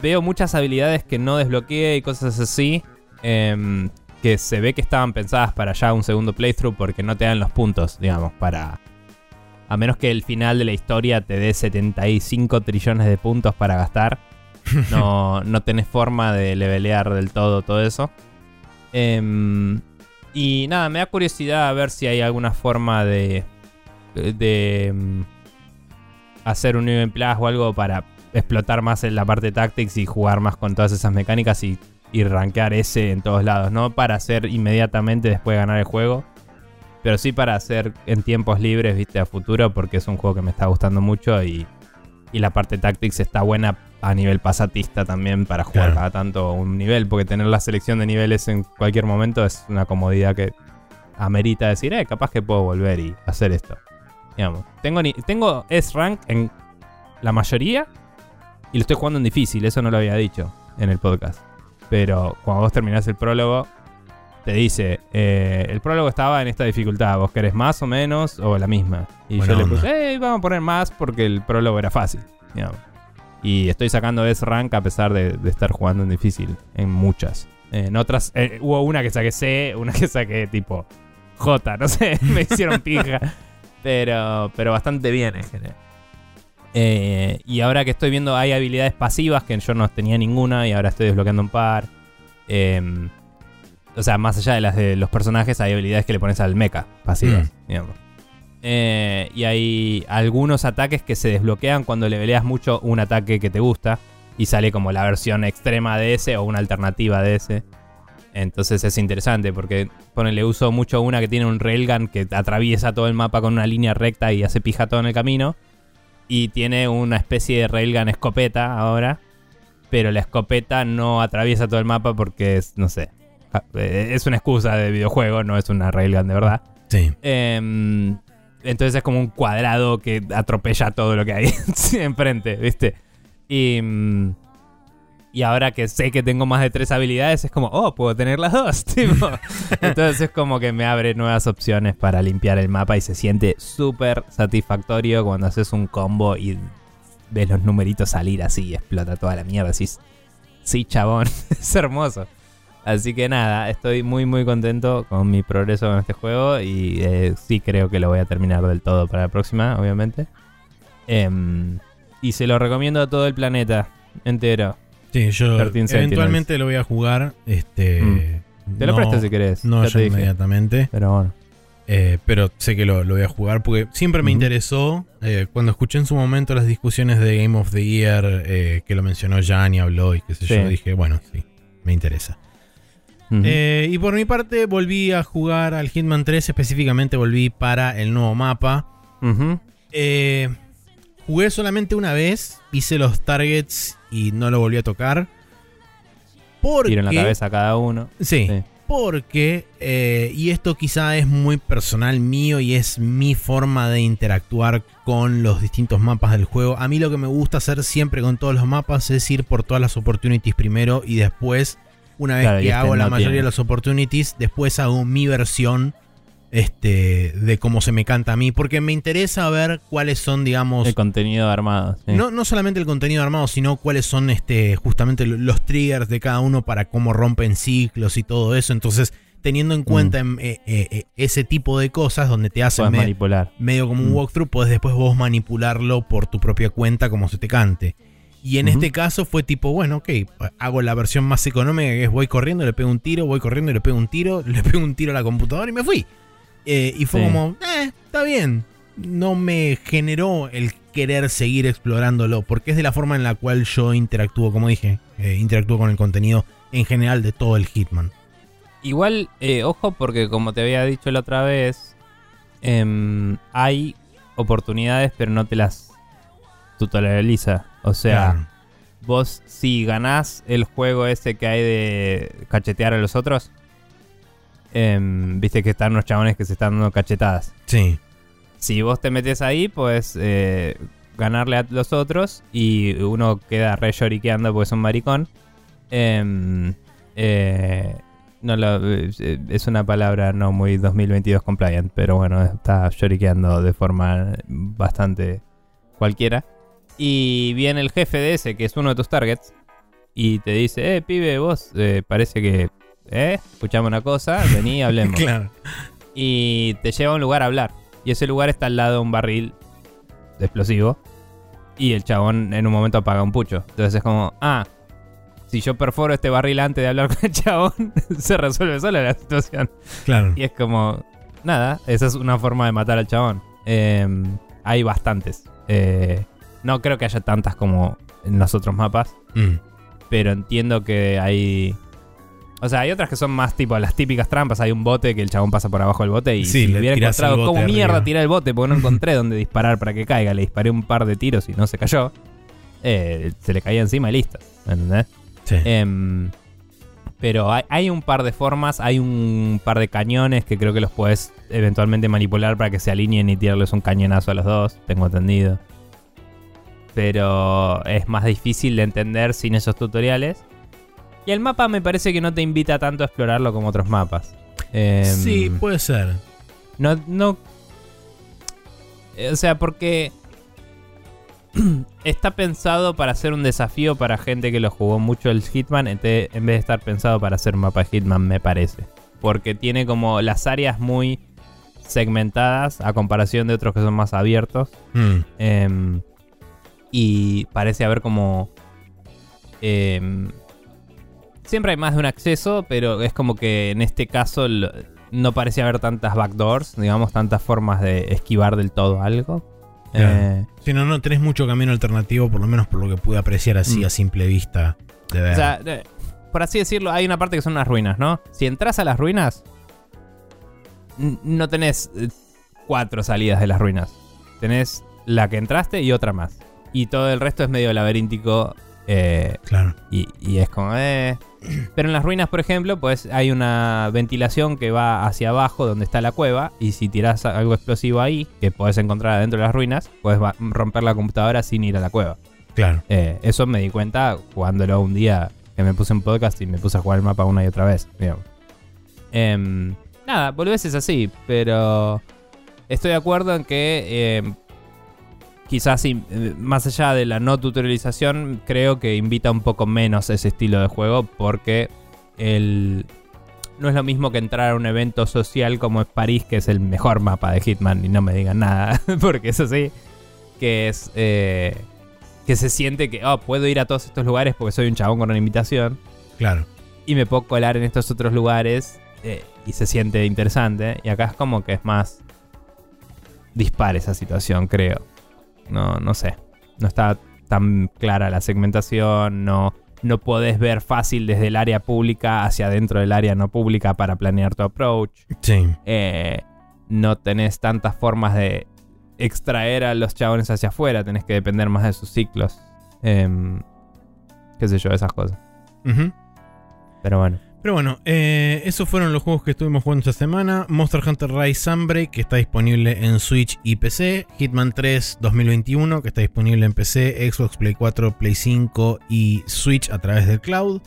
veo muchas habilidades que no desbloqueé y cosas así. em, que se ve que estaban pensadas para ya un segundo playthrough porque no te dan los puntos, digamos, para... A menos que el final de la historia te dé 75 trillones de puntos para gastar. No, no tenés forma de levelear del todo todo eso. Em, y nada, me da curiosidad a ver si hay alguna forma de... De... hacer un Game Plus o algo para explotar más en la parte Tactics y jugar más con todas esas mecánicas y, y rankear ese en todos lados. No para hacer inmediatamente después de ganar el juego, pero sí para hacer en tiempos libres, viste, a futuro, porque es un juego que me está gustando mucho y, y la parte Tactics está buena a nivel pasatista también para jugar Claro. cada tanto un nivel, porque tener la selección de niveles en cualquier momento es una comodidad que amerita decir, eh, capaz que puedo volver y hacer esto. Digamos, tengo, ni- tengo S-Rank en la mayoría y lo estoy jugando en difícil, eso no lo había dicho en el podcast. Pero cuando vos terminás el prólogo, te dice, eh, el prólogo estaba en esta dificultad, vos querés más o menos o la misma. Y Buena yo le puse, eh, vamos a poner más porque el prólogo era fácil. digamos. Y estoy sacando S-Rank a pesar de, de estar jugando en difícil, en muchas. En otras, eh, hubo una que saqué C, una que saqué tipo J, no sé, me hicieron pija. Pero, pero bastante bien en general. Eh, y ahora que estoy viendo, hay habilidades pasivas que yo no tenía ninguna y ahora estoy desbloqueando un par. Eh, o sea, más allá de las de los personajes, hay habilidades que le pones al mecha pasivas, digamos. Eh, y hay algunos ataques que se desbloquean cuando le peleas mucho un ataque que te gusta y sale como la versión extrema de ese o una alternativa de ese. Entonces es interesante porque ponele uso mucho una que tiene un railgun que atraviesa todo el mapa con una línea recta y hace pija todo en el camino. Y tiene una especie de railgun escopeta ahora. Pero la escopeta no atraviesa todo el mapa porque es, no sé. eh, Es una excusa de videojuego, no es una railgun de verdad. Sí. Em, entonces es como un cuadrado que atropella todo lo que hay enfrente, ¿viste? Y, mm, y ahora que sé que tengo más de tres habilidades, es como, oh, puedo tener las dos. tipo. Entonces es como que me abre nuevas opciones para limpiar el mapa y se siente súper satisfactorio cuando haces un combo y ves los numeritos salir así y explota toda la mierda. Decís, sí, chabón, es hermoso. Así que nada, estoy muy muy contento con mi progreso con este juego y eh, sí creo que lo voy a terminar del todo para la próxima, obviamente. Em, y se lo recomiendo a todo el planeta entero. Sí, yo 13 Sentinels. eventualmente lo voy a jugar. Este, Mm. Te lo no- presto si querés. No ya ya te dije. inmediatamente. Pero bueno. Eh, pero sé que lo, lo voy a jugar porque siempre me interesó. eh, cuando escuché en su momento las discusiones de Game of the Year, eh, que lo mencionó Jan y habló y qué sé Sí. yo, dije, bueno, sí, me interesa. Y por mi parte, volví a jugar al Hitman 3, específicamente volví para el nuevo mapa. Jugué solamente una vez, hice los targets y no lo volví a tocar. Porque, Tiro en la cabeza a cada uno. Sí, Sí. porque, eh, y esto quizá es muy personal mío y es mi forma de interactuar con los distintos mapas del juego. A mí lo que me gusta hacer siempre con todos los mapas es ir por todas las opportunities primero y después, una vez Claro, que este hago la mayoría tiene. de las opportunities, después hago mi versión este, de cómo se me canta a mí. Porque me interesa ver cuáles son, digamos, El contenido armado. sí. no, no solamente el contenido armado, sino cuáles son este, justamente lo- los triggers de cada uno para cómo rompen ciclos y todo eso. Entonces, teniendo en cuenta em, eh, eh, eh, ese tipo de cosas donde te hacen me- manipular. medio como un Mm. walkthrough, puedes después vos manipularlo por tu propia cuenta como se te cante. Y en este caso fue tipo, bueno, ok, hago la versión más económica que es voy corriendo, le pego un tiro, voy corriendo y le pego un tiro, le pego un tiro a la computadora y me fui. Eh, y fue Sí. como, eh, está bien. No me generó el querer seguir explorándolo, porque es de la forma en la cual yo interactúo, como dije, eh, interactúo con el contenido en general de todo el Hitman. Igual, eh, ojo, porque como te había dicho la otra vez, em, hay oportunidades, pero no te las tutorializa. O sea, Claro. vos si ganás el juego ese que hay de cachetear a los otros, em, viste que están unos chabones que se están dando cachetadas. sí, Si vos te metes ahí, pues eh, ganarle a los otros y uno queda re lloriqueando porque es un maricón. Em, eh, no lo- eh, es una palabra no muy 2022 compliant, pero bueno, está lloriqueando de forma bastante cualquiera. Y viene el jefe de ese, que es uno de tus targets, y te dice, eh, pibe, vos eh, parece que, eh, escuchame una cosa, vení, hablemos claro. y te lleva a un lugar a hablar. Y ese lugar está al lado de un barril de explosivo. Y el chabón en un momento apaga un pucho. Entonces es como, ah, si yo perforo este barril antes de hablar con el chabón, se resuelve sola la situación. Claro. Y es como, nada, esa es una forma de matar al chabón. Eh, hay bastantes. Eh, no creo que haya tantas como en los otros mapas. Mm. Pero entiendo que hay. O sea, hay otras que son más tipo las típicas trampas. Hay un bote que el chabón pasa por abajo del bote y Sí, si le hubiera encontrado cómo mierda tirar el bote porque no encontré dónde disparar para que caiga. Le disparé un par de tiros y no se cayó. eh, se le caía encima y listo. ¿Entendés? Sí. Em, pero hay, hay un par de formas, hay un par de cañones que creo que los puedes eventualmente manipular para que se alineen y tirarles un cañonazo a los dos, tengo entendido. Pero es más difícil de entender sin esos tutoriales. Y el mapa me parece que no te invita tanto a explorarlo como otros mapas. Em, sí, puede ser. no, no. eh, O sea, porque. está pensado para ser un desafío para gente que lo jugó mucho el Hitman. En vez de estar pensado para hacer un mapa de Hitman, me parece. Porque tiene como las áreas muy segmentadas a comparación de otros que son más abiertos. Mm. Em, y parece haber como. em, siempre hay más de un acceso, pero es como que en este caso no parece haber tantas backdoors, digamos, tantas formas de esquivar del todo algo. Claro. Eh, Si no, no tenés mucho camino alternativo, por lo menos por lo que pude apreciar así Mm. a simple vista de ver. o sea, eh, por así decirlo, hay una parte que son unas ruinas, ¿no? Si entras a las ruinas, no tenés eh, cuatro salidas de las ruinas. Tenés la que entraste y otra más. Y todo el resto es medio laberíntico. Eh, claro. Y, y es como, eh. Pero en las ruinas, por ejemplo, pues hay una ventilación que va hacia abajo donde está la cueva. Y si tiras algo explosivo ahí, que podés encontrar adentro de las ruinas, puedes romper la computadora sin ir a la cueva. Claro. Eh, eso me di cuenta jugándolo un día que me puse en podcast y me puse a jugar el mapa una y otra vez. Em, nada, es así, pero estoy de acuerdo en que em, quizás eh, más allá de la no tutorialización, creo que invita un poco menos ese estilo de juego porque el... No es lo mismo que entrar a un evento social como es París, que es el mejor mapa de Hitman, y no me digan nada, porque eso sí, que es... eh, que se siente que, oh, puedo ir a todos estos lugares porque soy un chabón con una invitación Claro. y me puedo colar en estos otros lugares eh, y se siente interesante. Y acá es como que es más dispar esa situación, creo. No, no sé. No está tan clara la segmentación, no, no podés ver fácil desde el área pública hacia adentro del área no pública para planear tu approach. Sí. Eh, no tenés tantas formas de extraer a los chabones hacia afuera, tenés que depender más de sus ciclos. Em, qué sé yo, esas cosas. Pero bueno. Pero bueno, eh, esos fueron los juegos que estuvimos jugando esta semana. Monster Hunter Rise Sunbreak, que está disponible en Switch y PC. Hitman 3 2021, que está disponible en PC, Xbox, Play 4, Play 5 y Switch a través del cloud.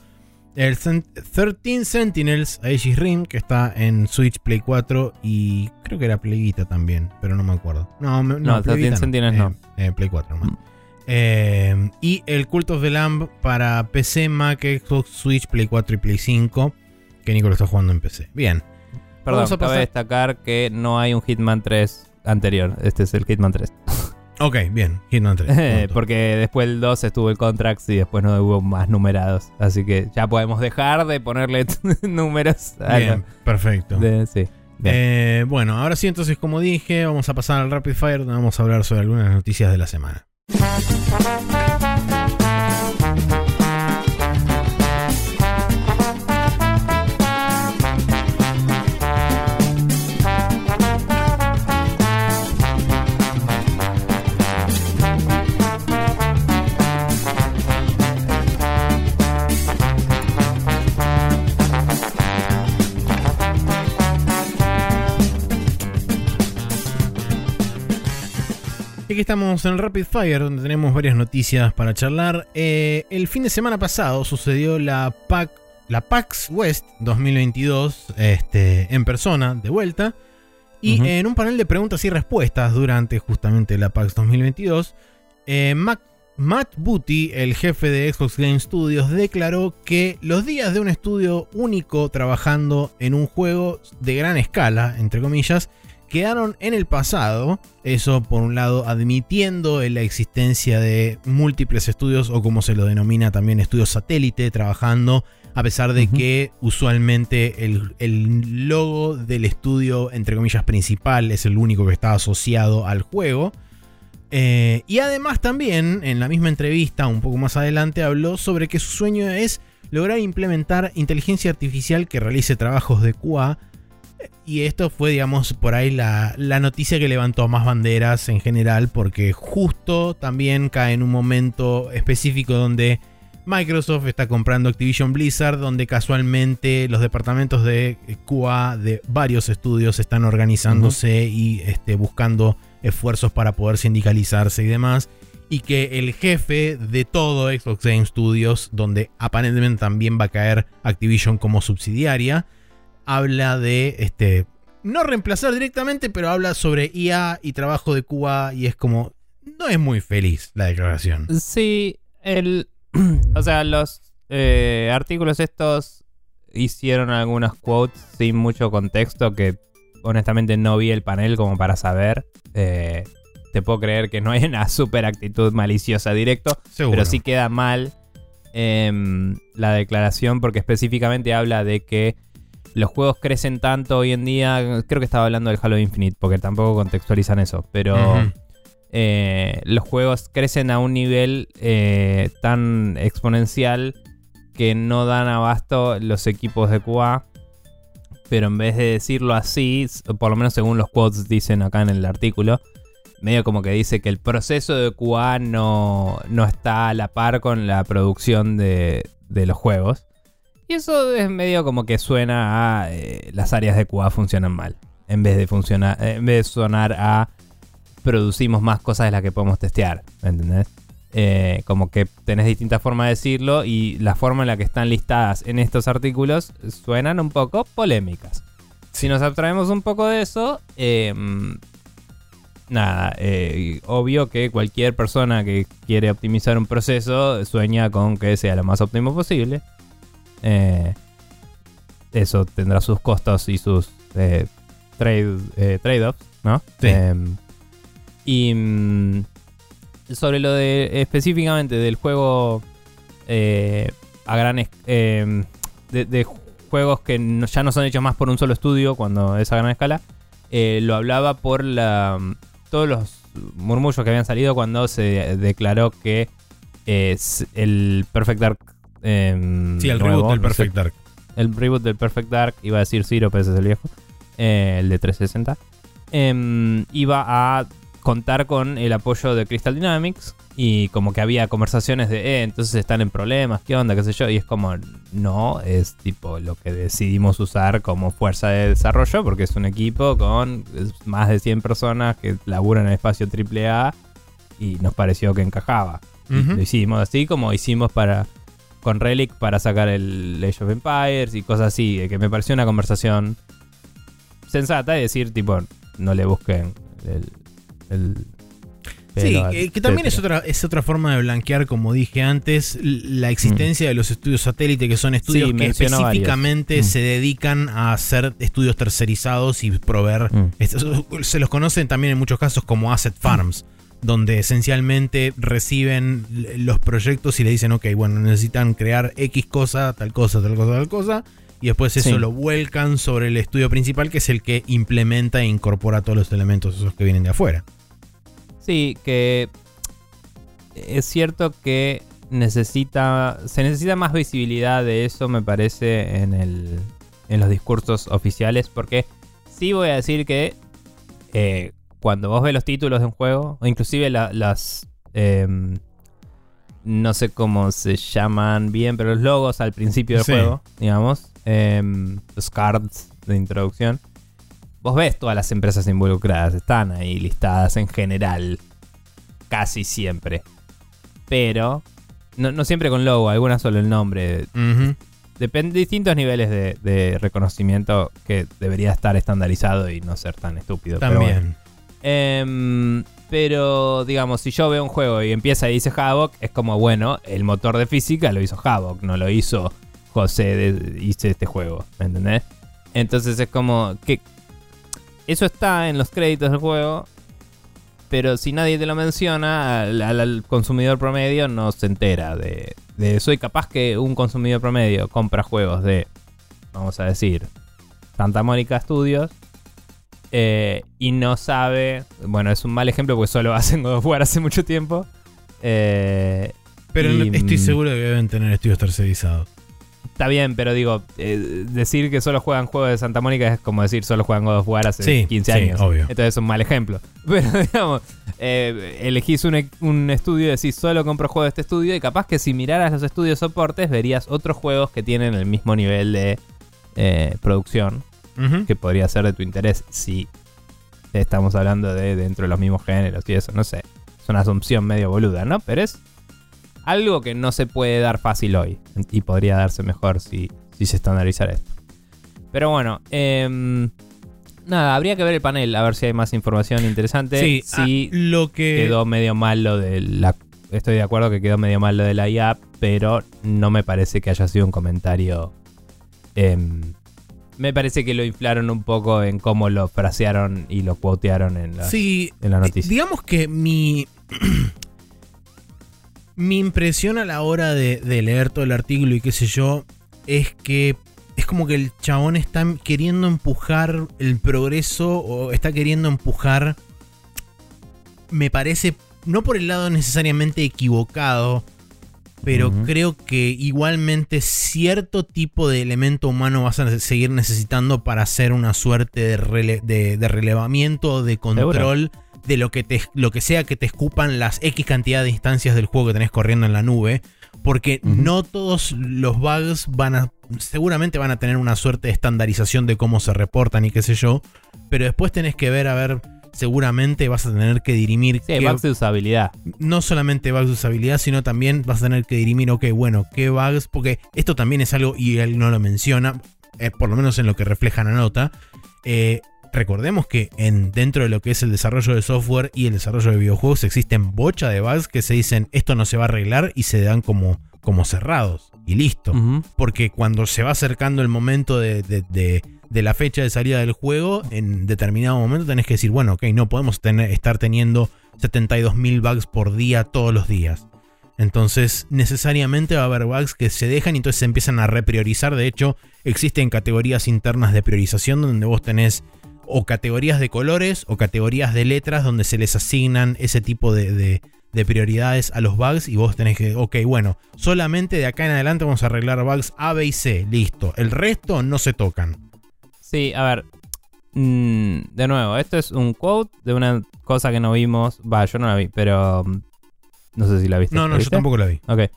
El Cent- 13 Sentinels Aegis Rim, que está en Switch, Play 4 y creo que era Play Vita también, pero no me acuerdo. No, me- No, Play 13 Vita Sentinels eh, no. eh, Play 4 nomás. Eh, y el Cult of the Lamb para PC, Mac, Xbox, Switch, Play 4 y Play 5. Que Nico lo está jugando en PC. Bien. Perdón, cabe pasar- destacar que no hay un Hitman 3 anterior. Este es el Hitman 3. Ok, bien. Hitman 3. punto. Porque después del 2 estuvo el Contracts y después no hubo más numerados. Así que ya podemos dejar de ponerle números. a Bien, lo- perfecto. de- sí. Bien. Eh, bueno, ahora sí, entonces, como dije, vamos a pasar al Rapid Fire, donde vamos a hablar sobre algunas noticias de la semana. Thank you. Estamos en el Rapid Fire, donde tenemos varias noticias para charlar. Eh, el fin de semana pasado sucedió la PAC, la PAX West 2022 este, en persona, de vuelta. Y Ujú. en un panel de preguntas y respuestas durante justamente la PAX 2022, eh, Mac- Matt Booty, el jefe de Xbox Game Studios, declaró que los días de un estudio único trabajando en un juego de gran escala, entre comillas, quedaron en el pasado. Eso, por un lado, admitiendo la existencia de múltiples estudios, o como se lo denomina también estudios satélite, trabajando, a pesar de que usualmente el, el logo del estudio, entre comillas, principal es el único que está asociado al juego. Eh, y además también, en la misma entrevista, un poco más adelante, habló sobre que su sueño es lograr implementar inteligencia artificial que realice trabajos de QA. Y esto fue, digamos, por ahí la, la noticia que levantó más banderas en general, porque justo también cae en un momento específico donde Microsoft está comprando Activision Blizzard, donde casualmente los departamentos de QA de varios estudios están organizándose y este, buscando esfuerzos para poder sindicalizarse y demás. Y que el jefe de todo Xbox Game Studios, donde aparentemente también va a caer Activision como subsidiaria, habla de este. No reemplazar directamente, pero habla sobre IA y trabajo de QA. Y es como. No es muy feliz la declaración. Sí, el. o sea, los eh, artículos estos hicieron algunas quotes sin mucho contexto que honestamente no vi el panel como para saber. Eh, te puedo creer que no hay una super actitud maliciosa directo, Seguro. pero sí queda mal em, la declaración porque específicamente habla de que los juegos crecen tanto hoy en día. Creo que estaba hablando del Halo Infinite porque tampoco contextualizan eso, pero eh, los juegos crecen a un nivel eh, tan exponencial que no dan abasto los equipos de QA. Pero en vez de decirlo así, por lo menos según los quotes dicen acá en el artículo, medio como que dice que el proceso de QA no, no está a la par con la producción de, de los juegos. Y eso es medio como que suena a eh, las áreas de QA funcionan mal. En vez de funcionar, en vez de sonar a producimos más cosas de las que podemos testear. ¿Me entendés? Eh, como que tenés distintas formas de decirlo y la forma en la que están listadas en estos artículos suenan un poco polémicas. Si nos abstraemos un poco de eso, eh, nada, eh, obvio que cualquier persona que quiere optimizar un proceso sueña con que sea lo más óptimo posible. Eh, eso tendrá sus costos y sus eh, trade, eh, trade-offs, ¿no? Sí. Em, y mm, sobre lo de específicamente del juego eh, a gran em, de, de juegos que no- ya no son hechos más por un solo estudio cuando es a gran escala, eh, lo hablaba por la todos los murmullos que habían salido cuando se declaró que eh, el Perfect Dark em, Sí, el nuevo, reboot del no sé, Perfect Dark. el reboot del Perfect Dark, iba a decir Zero, pero ese es el viejo, eh, el de 360, em, iba a contar con el apoyo de Crystal Dynamics y como que había conversaciones de, eh, entonces están en problemas, qué onda, qué sé yo, y es como, no, es tipo lo que decidimos usar como fuerza de desarrollo porque es un equipo con más de 100 personas que laburan en el espacio AAA y nos pareció que encajaba. Y. Lo hicimos así como hicimos para con Relic para sacar el Age of Empires y cosas así, de que me pareció una conversación sensata y decir, tipo, no le busquen el... el Sí, eh, que también es otra, es otra forma de blanquear, como dije antes, la existencia de los estudios satélite, que son estudios Mm. Sí, que específicamente varios. Mm. se dedican a hacer estudios tercerizados y proveer. Mm. estos- se los conocen también en muchos casos como asset farms, donde esencialmente reciben los proyectos y le dicen, ok, bueno, necesitan crear X cosa, tal cosa, tal cosa, tal cosa. Y después eso Sí. lo vuelcan sobre el estudio principal, que es el que implementa e incorpora todos los elementos esos que vienen de afuera. Sí, que es cierto que necesita se necesita más visibilidad de eso, me parece, en el en los discursos oficiales, porque sí voy a decir que eh, cuando vos ves los títulos de un juego, o inclusive la- las em, no sé cómo se llaman bien, pero los logos al principio del Sí. juego, digamos, em, los cards de introducción. Vos ves todas las empresas involucradas, están ahí listadas en general, casi siempre. Pero, no, no siempre con logo, algunas solo el nombre. Depende de distintos niveles de, de reconocimiento que debería estar estandarizado y no ser tan estúpido. pero bueno. Em, pero, digamos, si yo veo un juego y empieza y dice Havok, es como, bueno, el motor de física lo hizo Havok, no lo hizo José, de, hice este juego, ¿me entendés? Entonces es como que eso está en los créditos del juego, pero si nadie te lo menciona, al consumidor promedio no se entera de, de eso. Y capaz que un consumidor promedio compra juegos de, vamos a decir, Santa Mónica Studios eh, y no sabe. Bueno, es un mal ejemplo porque solo hacen God of War hace mucho tiempo. Eh, Pero y, estoy mm, seguro de que deben tener estudios tercerizados. Está bien, pero digo, eh, decir que solo juegan juegos de Santa Mónica es como decir solo juegan God of War hace Sí, 15 sí, años. obvio. Entonces es un mal ejemplo. Pero digamos, eh, elegís un, un estudio y decís solo compro juegos de este estudio. Y capaz que si miraras los estudios soportes, verías otros juegos que tienen el mismo nivel de eh, producción Que podría ser de tu interés si estamos hablando de dentro de los mismos géneros y eso, no sé. Es una asunción medio boluda, ¿no? Pero es algo que no se puede dar fácil hoy y podría darse mejor si, si se estandarizara esto. Pero bueno, em, nada, habría que ver el panel a ver si hay más información interesante. Sí, si ah, lo que. quedó medio mal lo de la... Estoy de acuerdo que quedó medio mal lo de la IA, pero no me parece que haya sido un comentario... em, me parece que lo inflaron un poco en cómo lo frasearon y lo quotearon en la, Sí, en la noticia. digamos que mi. mi impresión a la hora de, de leer todo el artículo y qué sé yo, es que es como que el chabón está queriendo empujar el progreso o está queriendo empujar, me parece, no por el lado necesariamente equivocado, pero creo que igualmente cierto tipo de elemento humano vas a seguir necesitando para hacer una suerte de, rele- de- de relevamiento, de control de lo que, te, lo que sea que te escupan las X cantidad de instancias del juego que tenés corriendo en la nube. Porque no todos los bugs van a. Seguramente van a tener una suerte de estandarización de cómo se reportan y qué sé yo. Pero después tenés que ver, a ver. Seguramente vas a tener que dirimir Sí, qué- bugs de usabilidad. no solamente bugs de usabilidad, sino también vas a tener que dirimir, ok, bueno, qué bugs, porque esto también es algo, y él no lo menciona, eh, por lo menos en lo que refleja la nota. eh, recordemos que en, dentro de lo que es el desarrollo de software y el desarrollo de videojuegos existen bocha de bugs que se dicen esto no se va a arreglar y se dan como como cerrados y listo. Porque cuando se va acercando el momento de, de- de- de la fecha de salida del juego, en determinado momento tenés que decir, bueno, ok, no podemos estar teniendo 72.000 bugs por día todos los días. Entonces, necesariamente va a haber bugs que se dejan y entonces se empiezan a repriorizar. De hecho, existen categorías internas de priorización donde vos tenés o categorías de colores o categorías de letras donde se les asignan ese tipo de prioridades a los bugs y vos tenés que, ok, bueno, solamente de acá en adelante vamos a arreglar bugs A, B y C, listo. El resto no se tocan. Sí, a ver. mm, de nuevo, esto es un quote de una cosa que no vimos. Va, yo no la vi, pero. mm, No sé si la viste. No, ¿La no, yo tampoco la vi. Ok.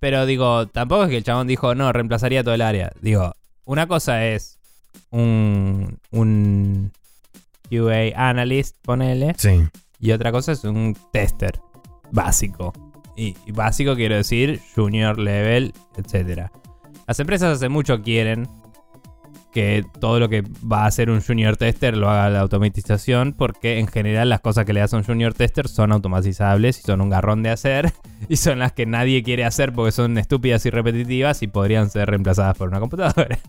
Pero digo, tampoco es que el chabón dijo, no, reemplazaría todo el área. Digo, una cosa es un, un QA analyst, ponele, Sí. y otra cosa es un tester básico. Y, y básico quiero decir junior level, etc. Las empresas hace mucho quieren que todo lo que va a hacer un junior tester lo haga la automatización, porque en general las cosas que le hace un junior tester son automatizables y son un garrón de hacer, y son las que nadie quiere hacer porque son estúpidas y repetitivas y podrían ser reemplazadas por una computadora.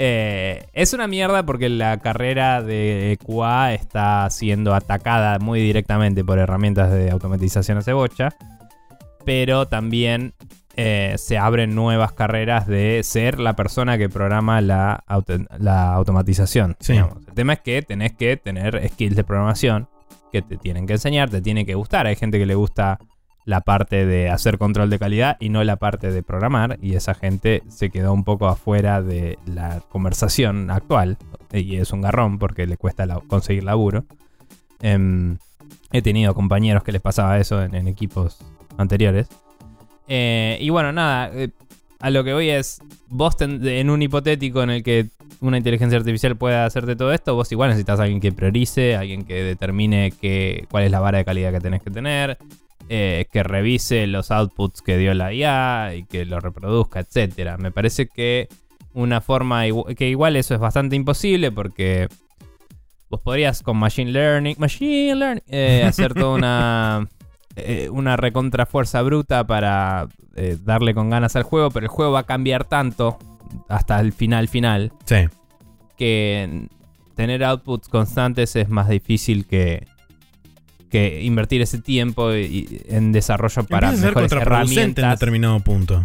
Eh, es una mierda porque la carrera de QA está siendo atacada muy directamente por herramientas de automatización hace bocha, pero también eh, se abren nuevas carreras de ser la persona que programa la, auto- la automatización. Sí. El tema es que tenés que tener skills de programación que te tienen que enseñar, te tiene que gustar. Hay gente que le gusta la parte de hacer control de calidad y no la parte de programar, y esa gente se quedó un poco afuera de la conversación actual, y es un garrón porque le cuesta la- conseguir laburo. Em, he tenido compañeros que les pasaba eso en, en equipos anteriores. Eh, y bueno, nada, eh, a lo que voy es, vos en un hipotético en el que una inteligencia artificial pueda hacerte todo esto, vos igual necesitas alguien que priorice, alguien que determine que, cuál es la vara de calidad que tenés que tener, eh, que revise los outputs que dio la IA y que lo reproduzca, etcétera. Me parece que una forma que igual eso es bastante imposible porque vos podrías con machine learning, machine learning, hacer toda una eh, una recontra fuerza bruta para eh, darle con ganas al juego, pero el juego va a cambiar tanto hasta el final final Sí. que tener outputs constantes es más difícil que, que invertir ese tiempo y- y en desarrollo para Empieza a ser mejores contraproducente en determinado punto.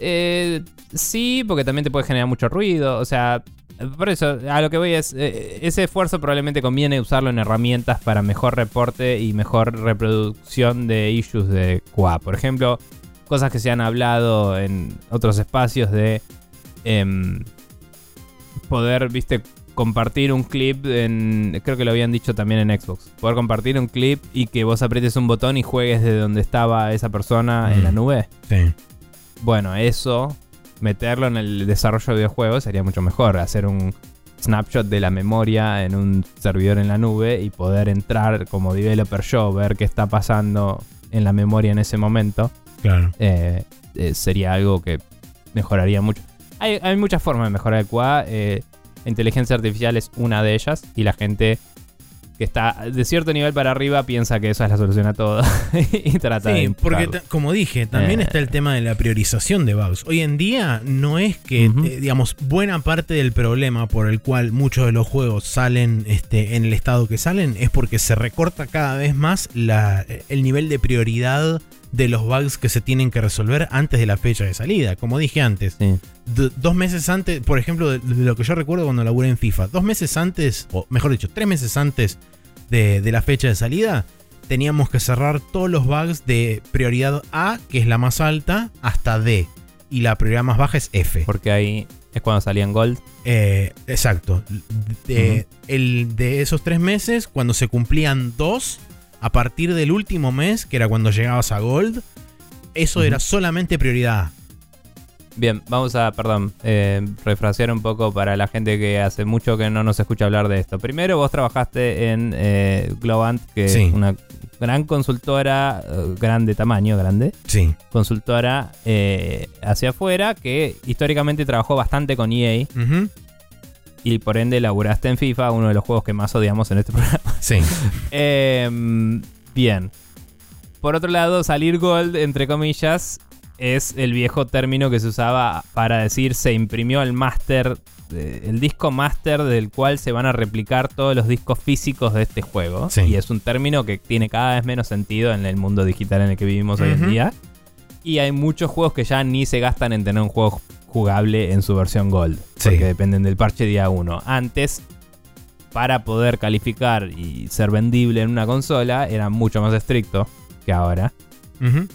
Eh, sí, porque también te puede generar mucho ruido. O sea, por eso, a lo que voy es, eh, ese esfuerzo probablemente conviene usarlo en herramientas para mejor reporte y mejor reproducción de issues de QA. Por ejemplo, cosas que se han hablado en otros espacios de em, poder, viste, compartir un clip en... Creo que lo habían dicho también en Xbox. Poder compartir un clip y que vos aprietes un botón y juegues de donde estaba esa persona en Mm. la nube. Sí. Bueno, eso, meterlo en el desarrollo de videojuegos sería mucho mejor. Hacer un snapshot de la memoria en un servidor en la nube y poder entrar como developer yo, ver qué está pasando en la memoria en ese momento, Claro. eh, eh, sería algo que mejoraría mucho. Hay, hay muchas formas de mejorar el QA. eh, inteligencia artificial es una de ellas y la gente que está de cierto nivel para arriba piensa que esa es la solución a todo y trata de Sí, porque como dije, también Eh. está el tema de la priorización de bugs. Hoy en día no es que, eh, digamos, buena parte del problema por el cual muchos de los juegos salen este, en el estado que salen es porque se recorta cada vez más la- el nivel de prioridad de los bugs que se tienen que resolver antes de la fecha de salida. Como dije antes, Sí. dos meses antes, por ejemplo, de, lo que yo recuerdo cuando laburé en FIFA, dos meses antes, o mejor dicho, tres meses antes de, de la fecha de salida, teníamos que cerrar todos los bugs de prioridad A, que es la más alta, hasta D. Y la prioridad más baja es F. Porque ahí es cuando salían Gold. Eh, exacto. De, el, de esos tres meses, cuando se cumplían dos, a partir del último mes, que era cuando llegabas a Gold, eso era solamente prioridad. Bien, vamos a, perdón, eh, refrasear un poco para la gente que hace mucho que no nos escucha hablar de esto. Primero, vos trabajaste en eh, Globant, que Sí. es una gran consultora, eh, grande tamaño, grande, Sí. consultora eh, hacia afuera, que históricamente trabajó bastante con EA Ujú. Y por ende laburaste en FIFA, uno de los juegos que más odiamos en este programa. Sí. Eh, bien. Por otro lado, salir Gold, entre comillas, es el viejo término que se usaba para decir se imprimió el máster, el disco máster del cual se van a replicar todos los discos físicos de este juego. Sí. Y es un término que tiene cada vez menos sentido en el mundo digital en el que vivimos hoy en día. Y hay muchos juegos que ya ni se gastan en tener un juego jugable en su versión Gold. Sí. Porque dependen del parche día 1. Antes, para poder calificar y ser vendible en una consola, era mucho más estricto que ahora.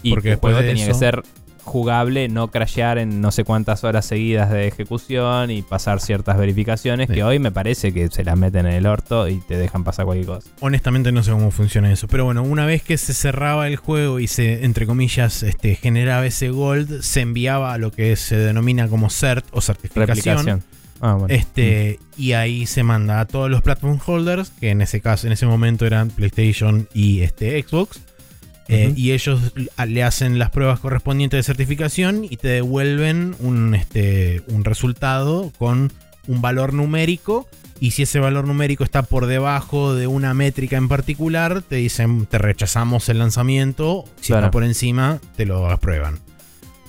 Y porque el después juego de tenía eso- que ser jugable, no crashear en no sé cuántas horas seguidas de ejecución y pasar ciertas verificaciones Sí. que hoy me parece que se las meten en el orto y te dejan pasar cualquier cosa. Honestamente no sé cómo funciona eso. Pero bueno, una vez que se cerraba el juego y se, entre comillas, este, generaba ese gold, se enviaba a lo que se denomina como cert o certificación. Ah, bueno. Este, y ahí se manda a todos los platform holders, que en ese caso, en ese momento eran PlayStation y este, Xbox. Eh, y ellos le hacen las pruebas correspondientes de certificación y te devuelven un, este, un resultado con un valor numérico. Y si ese valor numérico está por debajo de una métrica en particular, te dicen te rechazamos el lanzamiento. Si Claro. está por encima, te lo aprueban.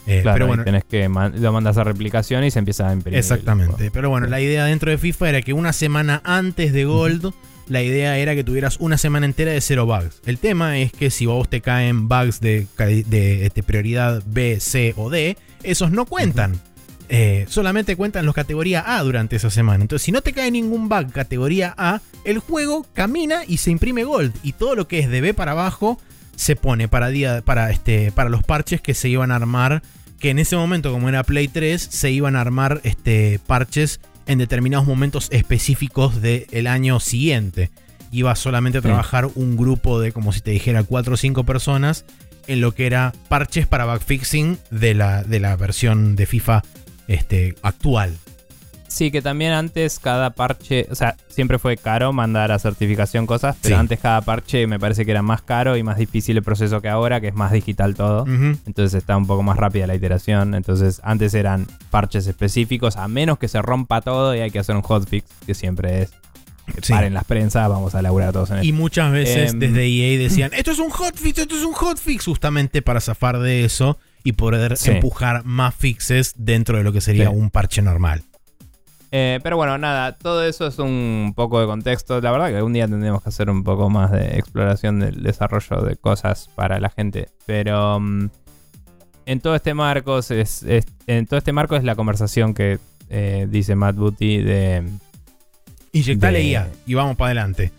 Eh, Claro, pero ahí bueno, tenés que man- lo mandas a replicación y se empieza a imprimir. Exactamente. Pero bueno, Sí. la idea dentro de FIFA era que una semana antes de Gold, la idea era que tuvieras una semana entera de cero bugs. El tema es que si vos te caen bugs de, de, este, prioridad B, C o D, esos no cuentan. Eh, solamente cuentan los categoría A durante esa semana. Entonces, si no te cae ningún bug categoría A, el juego camina y se imprime Gold. Y todo lo que es de B para abajo se pone para, día, para, este, para los parches que se iban a armar. Que en ese momento, como era Play 3, se iban a armar este, parches en determinados momentos específicos del año siguiente. Iba solamente a Sí. trabajar un grupo de, como si te dijera, 4 o 5 personas en lo que era parches para backfixing de la, de la versión de FIFA este, actual. Sí, que también antes cada parche, o sea, siempre fue caro mandar a certificación cosas, pero Sí. antes cada parche me parece que era más caro y más difícil el proceso que ahora, que es más digital todo. Entonces está un poco más rápida la iteración. Entonces antes eran parches específicos, a menos que se rompa todo y hay que hacer un hotfix, que siempre es Sí. paren las prensas, vamos a laburar todos en Y esto. muchas veces Em, desde EA decían, esto es un hotfix, esto es un hotfix, justamente para zafar de eso y poder Sí. empujar más fixes dentro de lo que sería Sí. un parche normal. Eh, pero bueno, nada, todo eso es un poco de contexto. La verdad que algún día tendremos que hacer un poco más de exploración del desarrollo de cosas para la gente. Pero mm, en todo este marco es, es- en todo este marco es la conversación que eh, dice Matt Booty de, Inyectale De- IA y vamos para adelante.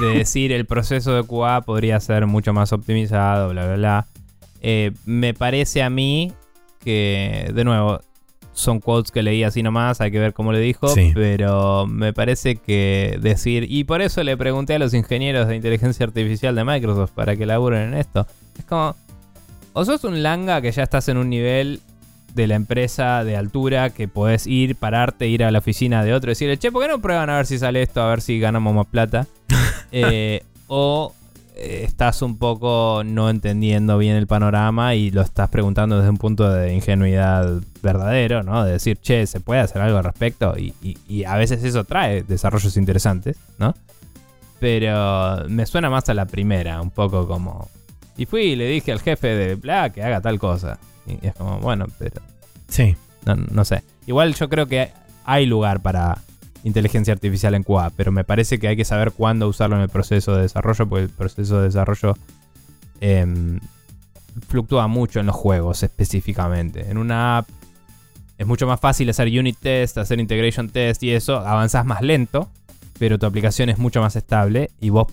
de decir el proceso de QA podría ser mucho más optimizado, bla, bla, bla. Eh, me parece a mí que, de nuevo, son quotes que leí así nomás, hay que ver cómo le dijo, Sí. pero me parece que decir, y por eso le pregunté a los ingenieros de inteligencia artificial de Microsoft para que laburen en esto, es como, o sos un langa que ya estás en un nivel de la empresa de altura que podés ir, pararte, ir a la oficina de otro y decirle, che, ¿por qué no prueban a ver si sale esto, a ver si ganamos más plata? Eh, o estás un poco no entendiendo bien el panorama y lo estás preguntando desde un punto de ingenuidad verdadero, ¿no? De decir, che, ¿se puede hacer algo al respecto? Y, y- y a veces eso trae desarrollos interesantes, ¿no? Pero me suena más a la primera, un poco como... Y fui y le dije al jefe de bla que haga tal cosa. Y es como, bueno, pero Sí. no, no sé. Igual yo creo que hay lugar para inteligencia artificial en QA, pero me parece que hay que saber cuándo usarlo en el proceso de desarrollo, porque el proceso de desarrollo em, fluctúa mucho en los juegos específicamente. En una app es mucho más fácil hacer unit test, hacer integration test y eso, avanzás más lento, pero tu aplicación es mucho más estable y vos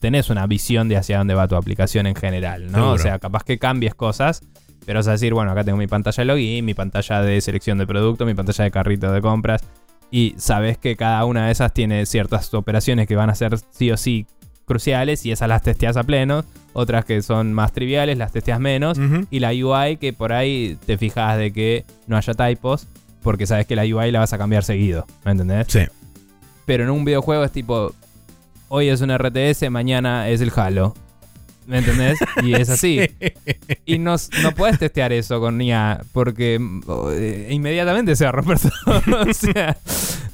tenés una visión de hacia dónde va tu aplicación en general, ¿no? Seguro. O sea, capaz que cambies cosas, pero vas a decir, bueno, acá tengo mi pantalla de login, mi pantalla de selección de producto, mi pantalla de carrito de compras. Y sabes que cada una de esas tiene ciertas operaciones que van a ser sí o sí cruciales y esas las testeas a pleno. Otras que son más triviales, las testeas menos. Y la UI que por ahí te fijas de que no haya typos porque sabes que la UI la vas a cambiar seguido. ¿Me entendés? Sí. Pero en un videojuego es tipo, hoy es un RTS, mañana es el Halo. ¿Me entendés? Y es así. Y no, no puedes testear eso con IA porque eh, inmediatamente se va a romper todo. o sea,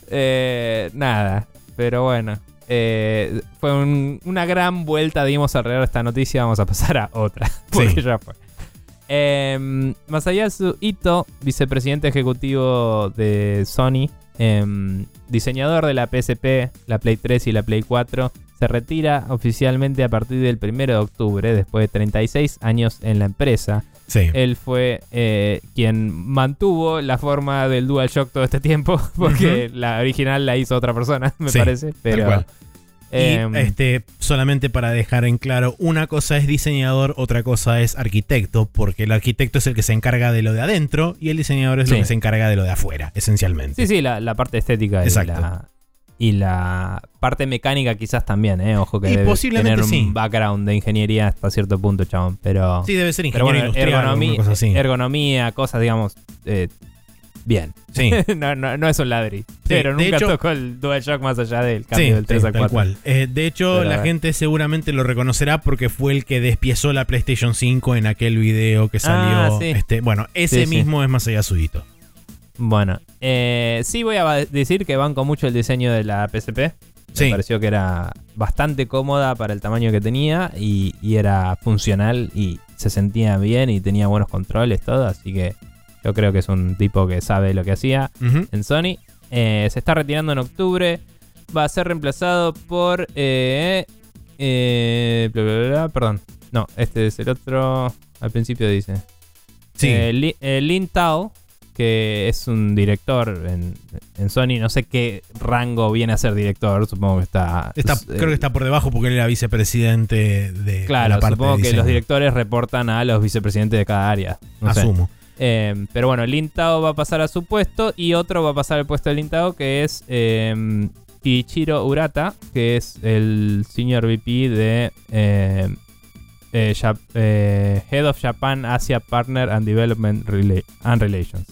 eh, nada. Pero bueno. eh, fue un- una gran vuelta dimos alrededor de esta noticia. Vamos a pasar a otra. Porque Sí. ya fue. Em, Masayasu Ito, vicepresidente ejecutivo de Sony, em, diseñador de la PSP, la Play 3 y la Play 4, se retira oficialmente a partir del 1 de octubre, después de 36 años en la empresa. Sí. Él fue eh, quien mantuvo la forma del DualShock todo este tiempo, porque la original la hizo otra persona, me Sí, parece. Pero, cual. em, y este, solamente para dejar en claro, una cosa es diseñador, otra cosa es arquitecto, porque el arquitecto es el que se encarga de lo de adentro y el diseñador es Sí. el que se encarga de lo de afuera, esencialmente. Sí, sí, la, la parte estética y Exacto. la, y la parte mecánica quizás también, ¿eh? Ojo que Y debe posiblemente tener un sí. background de ingeniería hasta cierto punto, chabón. Pero, Sí, debe ser pero ingeniero bueno, industrial o ergonomía, cosa así. ergonomía, cosas, digamos, eh, bien. Sí. no, no, no es un ladri. pero nunca hecho- tocó el DualShock más allá del cambio Sí, del 3 sí, al tal 4. cual. Eh, de hecho, Pero, la gente seguramente lo reconocerá porque fue el que despiezó la PlayStation 5 en aquel video que salió. Ah, sí. este, bueno, ese mismo es Masaya Sudito. Bueno, eh, sí voy a decir que banco mucho el diseño de la PSP. Sí. Me pareció que era bastante cómoda para el tamaño que tenía y, y era funcional y se sentía bien y tenía buenos controles, todo. Así que yo creo que es un tipo que sabe lo que hacía en Sony. Eh, se está retirando en octubre. Va a ser reemplazado por... eh, eh, bla, bla, bla, perdón. No, este es el otro... Al principio dice. Sí. Eh, Li- Lin Tao, que es un director en, en Sony, no sé qué rango viene a ser director, supongo que está... Está- es, creo que está por debajo porque él era vicepresidente de Claro, la parte supongo que los directores reportan a los vicepresidentes de cada área. No sé. Eh, pero bueno, Lin Tao va a pasar a su puesto y otro va a pasar al puesto de Lin Tao, que es eh, Kiichiro Urata, que es el Senior VP de eh, eh, Jap- eh, Head of Japan Asia Partner and Development and Relations.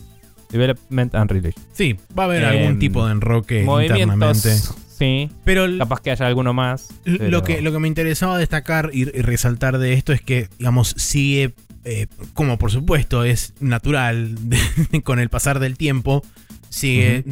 Development and Relations. Sí, va a haber Em, algún tipo de enroque internamente. sí. Pero Capaz que haya alguno más. lo, que, lo que me interesaba destacar y, y resaltar de esto es que, digamos, sigue, eh, como por supuesto es natural de- con el pasar del tiempo, sigue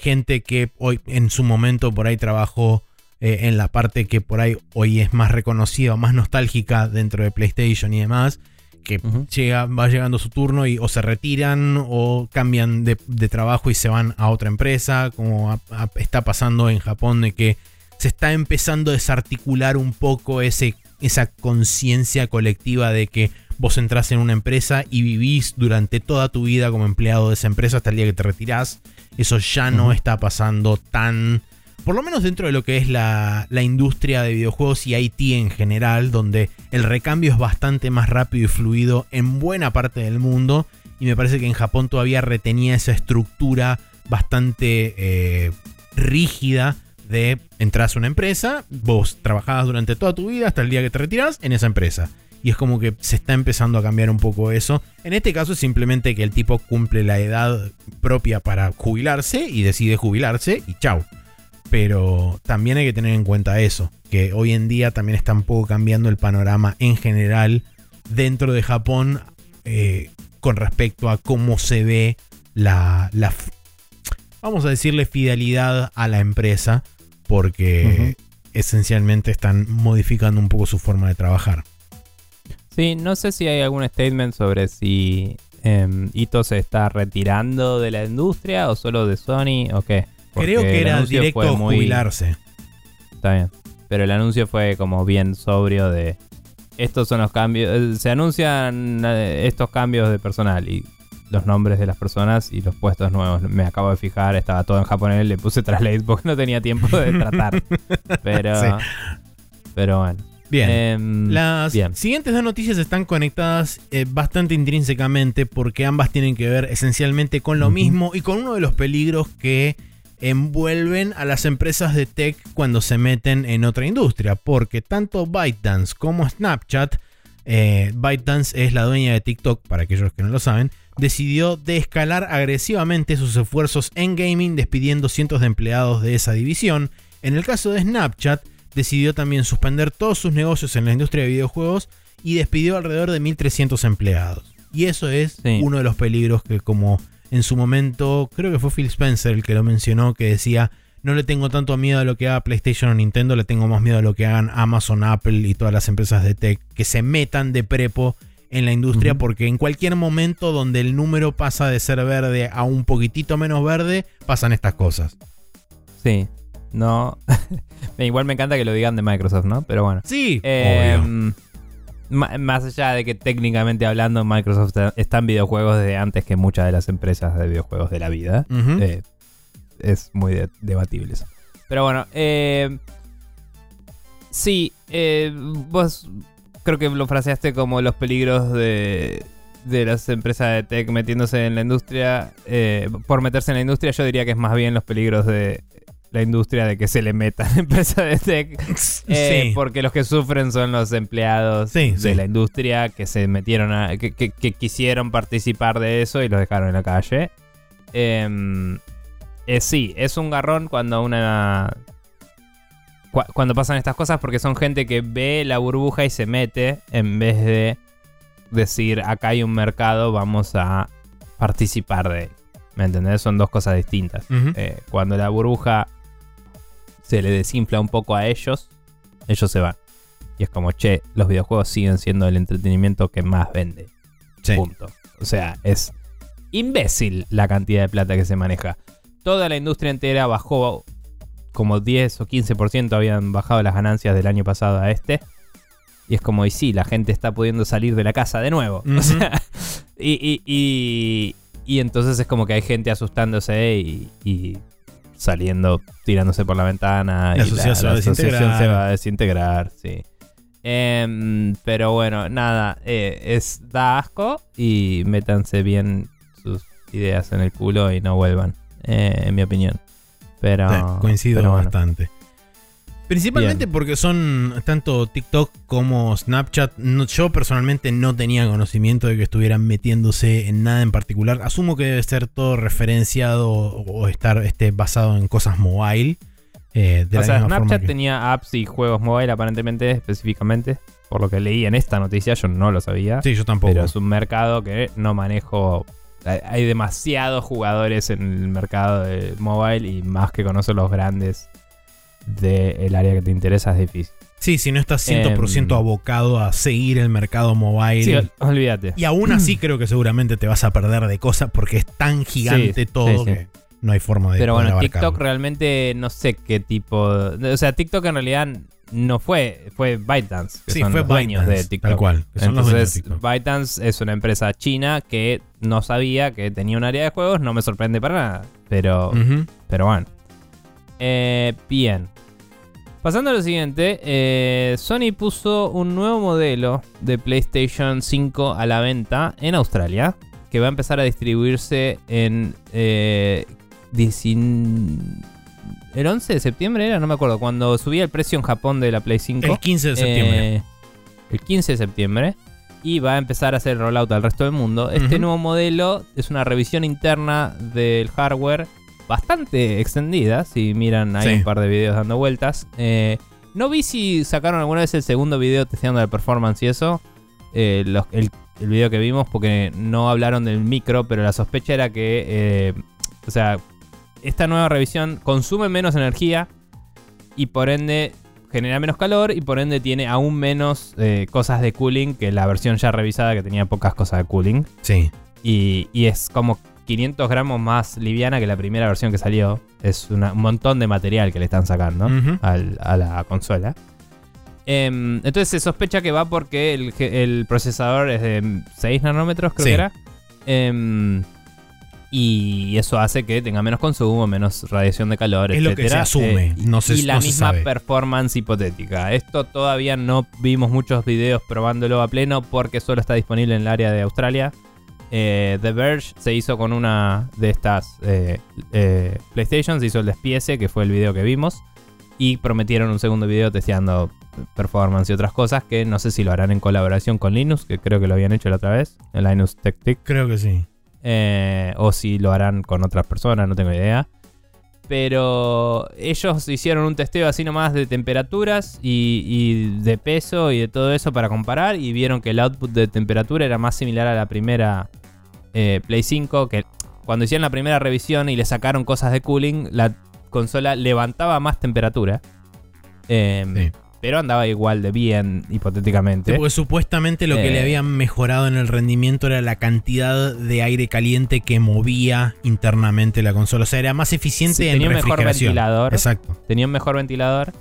gente que hoy en su momento por ahí trabajó eh, en la parte que por ahí hoy es más reconocida o más nostálgica dentro de PlayStation y demás, que llega, va llegando su turno y o se retiran o cambian de, de trabajo y se van a otra empresa, como a- a- está pasando en Japón de que se está empezando a desarticular un poco ese, esa conciencia colectiva de que vos entras en una empresa y vivís durante toda tu vida como empleado de esa empresa hasta el día que te retirás. Eso ya no está pasando tan... Por lo menos dentro de lo que es la, la industria de videojuegos y IT en general, donde el recambio es bastante más rápido y fluido en buena parte del mundo. Y me parece que en Japón todavía retenía esa estructura bastante eh, rígida de entras a una empresa, vos trabajabas durante toda tu vida hasta el día que te retirás en esa empresa. Y es como que se está empezando a cambiar un poco eso. En este caso es simplemente que el tipo cumple la edad propia para jubilarse y decide jubilarse y chau. Pero también hay que tener en cuenta eso, que hoy en día también está un poco cambiando el panorama en general dentro de Japón eh, con respecto a cómo se ve la, vamos a decirle fidelidad a la empresa, porque esencialmente están modificando un poco su forma de trabajar. Sí, no sé si hay algún statement sobre si em, Ito se está retirando de la industria o solo de Sony o qué. Porque Creo que era directo muy- jubilarse. Está bien. Pero el anuncio fue como bien sobrio de estos son los cambios. eh, Se anuncian eh, estos cambios de personal y los nombres de las personas y los puestos nuevos. Me acabo de fijar, estaba todo en japonés, le puse translate porque no tenía tiempo de tratar. Pero, Sí. pero bueno. Bien. Em, Las bien. siguientes dos noticias están conectadas eh, bastante intrínsecamente porque ambas tienen que ver esencialmente con lo mismo y con uno de los peligros que envuelven a las empresas de tech cuando se meten en otra industria. Porque tanto ByteDance como Snapchat, eh, ByteDance es la dueña de TikTok, para aquellos que no lo saben, decidió descalar agresivamente sus esfuerzos en gaming despidiendo cientos de empleados de esa división. En el caso de Snapchat, decidió también suspender todos sus negocios en la industria de videojuegos y despidió alrededor de 1.300 empleados. Y eso es Sí. uno de los peligros que como en su momento, creo que fue Phil Spencer el que lo mencionó, que decía, no le tengo tanto miedo a lo que haga PlayStation o Nintendo, le tengo más miedo a lo que hagan Amazon, Apple y todas las empresas de tech que se metan de prepo en la industria porque en cualquier momento donde el número pasa de ser verde a un poquitito menos verde, pasan estas cosas. Sí. No. Igual me encanta que lo digan de Microsoft, ¿no? Pero bueno. Sí, Eh, obvio. ma- más allá de que técnicamente hablando Microsoft está- en videojuegos desde antes que muchas de las empresas de videojuegos de la vida. Eh, es muy de- debatible eso. Pero bueno, eh, sí, eh, vos creo que lo fraseaste como los peligros de, de las empresas de tech metiéndose en la industria. eh, por meterse en la industria, yo diría que es más bien los peligros de la industria de que se le metan empresas de tech. Eh, sí. Porque los que sufren son los empleados Sí, de sí. la industria que se metieron a. Que, que- que quisieron participar de eso y los dejaron en la calle. Em, eh, sí, es un garrón cuando una. cua- Cuando pasan estas cosas, porque son gente que ve la burbuja y se mete en vez de decir acá hay un mercado, vamos a participar de él. ¿Me entendés? Son dos cosas distintas. Eh, cuando la burbuja se le desinfla un poco a ellos, ellos se van. Y es como, che, los videojuegos siguen siendo el entretenimiento que más vende. Sí. Punto. O sea, es imbécil la cantidad de plata que se maneja. Toda la industria entera bajó como 10 o 15% habían bajado las ganancias del año pasado a este. Y es como, y sí, la gente está pudiendo salir de la casa de nuevo. Ujú. O sea, y, y, y, y entonces es como que hay gente asustándose y saliendo, tirándose por la ventana. La y se va a asociación desintegrar. se va a desintegrar, sí. Em, pero bueno, nada, eh, es da asco y métanse bien sus ideas en el culo y no vuelvan, eh, en mi opinión. Pero Sí, coincido pero bueno. bastante. Principalmente Bien. porque son tanto TikTok como Snapchat. no- yo personalmente no tenía conocimiento de que estuvieran metiéndose en nada en particular. Asumo que debe ser todo referenciado o, estar este, basado en cosas mobile. eh, de O la sea, misma Snapchat que- tenía apps y juegos mobile aparentemente, específicamente. Por lo que leí en esta noticia, yo no lo sabía. Sí, yo tampoco. pero es un mercado que no manejo. Hay- Hay demasiados jugadores en el mercado de mobile y más que conocer los grandes del área que te interesa es difícil. Sí, si no estás 100% Em, abocado a seguir el mercado mobile. Sí, ol- olvídate. y aún así creo que seguramente te vas a perder de cosas porque es tan gigante Sí, todo sí, que no hay forma de Pero bueno, abarcarlo. TikTok realmente no sé qué tipo. de- O sea, TikTok en realidad no fue, fue ByteDance, que Sí, son fue los dueños ByteDance, de TikTok. tal cual, que son los Entonces, TikTok. ByteDance es una empresa china que no sabía que tenía un área de juegos, no me sorprende para nada. Pero, pero bueno. Eh, bien. Pasando a lo siguiente, eh, Sony puso un nuevo modelo de PlayStation 5 a la venta en Australia, que va a empezar a distribuirse en eh, 19 el 11 de septiembre era, no me acuerdo, cuando subía el precio en Japón de la Play 5. El 15 de septiembre. Eh, el 15 de septiembre. Y va a empezar a hacer el rollout al resto del mundo. Este nuevo modelo es una revisión interna del hardware bastante extendida. Si miran, hay Sí. un par de videos dando vueltas. Eh, no vi si sacaron alguna vez el segundo video testeando la performance y eso. Eh, los- el, el video que vimos, porque no hablaron del micro, pero la sospecha era que, eh, o sea, esta nueva revisión consume menos energía y por ende genera menos calor y por ende tiene aún menos eh, cosas de cooling que la versión ya revisada que tenía pocas cosas de cooling. sí. Y, y es como 500 gramos más liviana que la primera versión que salió. Es una- un montón de material que le están sacando al- a la consola. Em, entonces se sospecha que va porque el, procesador es de 6 nanómetros, creo Sí. que era. Em, y eso hace que tenga menos consumo, menos radiación de calor, Es lo que se asume, no se- y la no se misma sabe. performance hipotética. Esto todavía no vimos muchos videos probándolo a pleno porque solo está disponible en el área de Australia. Eh, The Verge se hizo con una de estas eh, eh, PlayStation, se hizo el despiece, que fue el video que vimos. Y prometieron un segundo video testeando performance y otras cosas que no sé si lo harán en colaboración con Linux, que creo que lo habían hecho la otra vez, en Linux Tech Tick. Creo que sí. O si lo harán con otras personas, no tengo idea. Pero ellos hicieron un testeo así nomás de temperaturas y, de peso y de todo eso para comparar y vieron que el output de temperatura era más similar a la primera eh, Play 5, que cuando hicieron la primera revisión y le sacaron cosas de cooling, la consola levantaba más temperatura. Eh, Sí. Pero andaba igual de bien, hipotéticamente. porque supuestamente lo que Eh. le habían mejorado en el rendimiento era la cantidad de aire caliente que movía internamente la consola. O sea, era más eficiente Sí, en tenía un mejor refrigeración. ventilador. Exacto. tenía un mejor ventilador,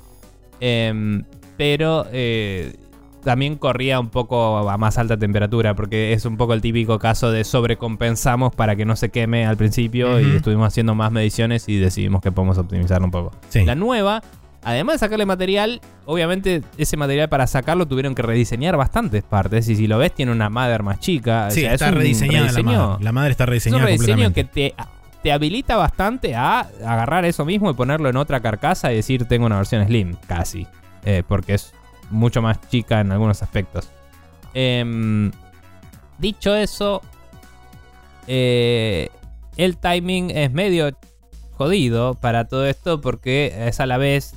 em, pero eh, también corría un poco a más alta temperatura, porque es un poco el típico caso de sobrecompensamos para que no se queme al principio y estuvimos haciendo más mediciones y decidimos que podemos optimizarlo un poco. Sí. La nueva, además de sacarle material, obviamente ese material para sacarlo tuvieron que rediseñar bastantes partes y si lo ves tiene una mother más chica. o Sí, sea, es está un rediseñada la madre. La madre está es un rediseñada rediseño que te, te habilita bastante a agarrar eso mismo y ponerlo en otra carcasa y decir tengo una versión Slim, casi. Eh, porque es mucho más chica en algunos aspectos. Em, dicho eso, eh, el timing es medio jodido para todo esto porque es a la vez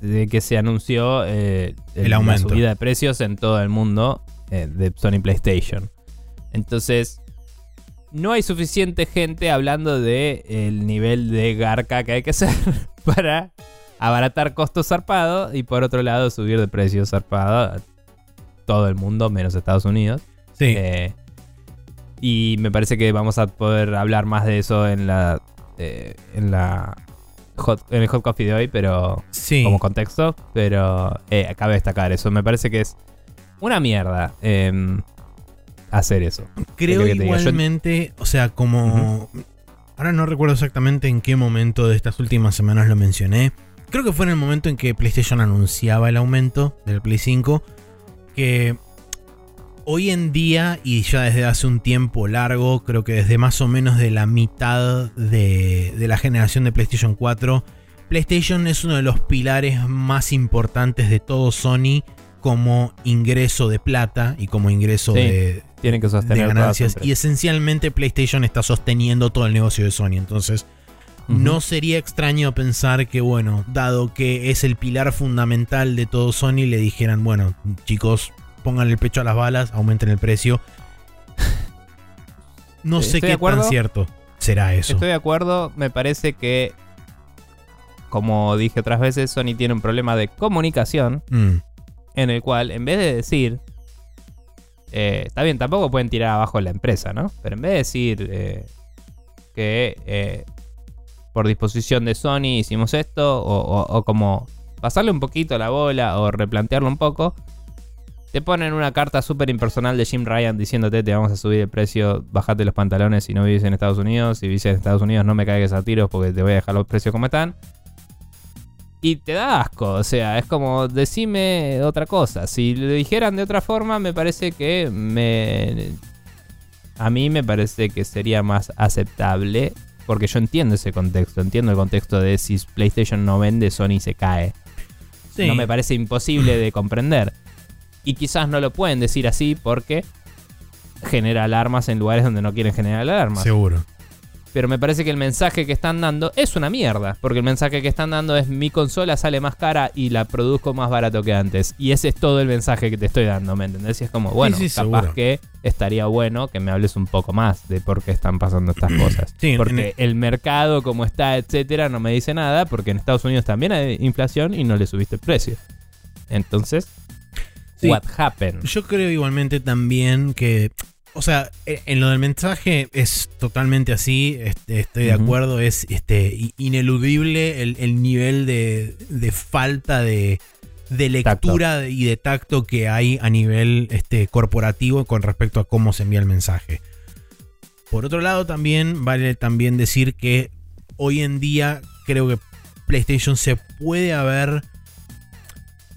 de que se anunció eh, El la aumento. subida de precios en todo el mundo eh, de Sony PlayStation. Entonces, no hay suficiente gente hablando de el nivel de garca que hay que hacer para abaratar costos zarpado y por otro lado subir de precio zarpado a todo el mundo menos Estados Unidos. Sí. Eh, y me parece que vamos a poder hablar más de eso en la eh, en la hot, en el hot coffee de hoy, pero sí. como contexto. Pero eh, cabe destacar eso. Me parece que es una mierda em, hacer eso. Creo que. Yo- igualmente, o sea, como... Ahora no recuerdo exactamente en qué momento de estas últimas semanas lo mencioné. Creo que fue en el momento en que PlayStation anunciaba el aumento del Play 5. Que hoy en día, y ya desde hace un tiempo largo, creo que desde más o menos de la mitad de, de la generación de PlayStation 4, PlayStation es uno de los pilares más importantes de todo Sony como ingreso de plata y como ingreso Sí. de, Tienen que de sostener todas ganancias. Y esencialmente PlayStation está sosteniendo todo el negocio de Sony. Entonces, no sería extraño pensar que, bueno, dado que es el pilar fundamental de todo Sony, le dijeran, bueno, chicos, pongan el pecho a las balas, aumenten el precio. No sé qué acuerdo. tan cierto será eso. Estoy de acuerdo, me parece que, como dije otras veces, Sony tiene un problema de comunicación Mm, en el cual, en vez de decir, eh, está bien, tampoco pueden tirar abajo la empresa, ¿no? Pero en vez de decir eh, que eh, por disposición de Sony hicimos esto, o, o- o como pasarle un poquito la bola o replantearlo un poco, te ponen una carta súper impersonal de Jim Ryan diciéndote te vamos a subir el precio, bajate los pantalones si no vivís en Estados Unidos, si vivís en Estados Unidos no me caigas a tiros porque te voy a dejar los precios como están. Y te da asco, o sea, es como decime otra cosa. Si lo dijeran de otra forma, me parece que me... A mí me parece que sería más aceptable, porque yo entiendo ese contexto, entiendo el contexto de si PlayStation no vende, Sony se cae. sí. No me parece imposible de comprender. Y quizás no lo pueden decir así porque genera alarmas en lugares donde no quieren generar alarmas. Seguro. Pero me parece que el mensaje que están dando es una mierda. Porque el mensaje que están dando es mi consola sale más cara y la produzco más barato que antes. Y ese es todo el mensaje que te estoy dando, ¿me entendés? Y es como, bueno, Sí, sí, capaz seguro. que estaría bueno que me hables un poco más de por qué están pasando estas cosas. Sí, porque el mercado como está, etcétera, no me dice nada. Porque en Estados Unidos también hay inflación y no le subiste el precio. Entonces, Sí. what happened? Yo creo igualmente también que, o sea, e- en lo del mensaje es totalmente así, este, estoy de acuerdo, es este, ineludible el, el nivel de, de falta de, de lectura y de tacto que hay a nivel este, corporativo con respecto a cómo se envía el mensaje. Por otro lado, también vale también decir que hoy en día creo que PlayStation se puede haber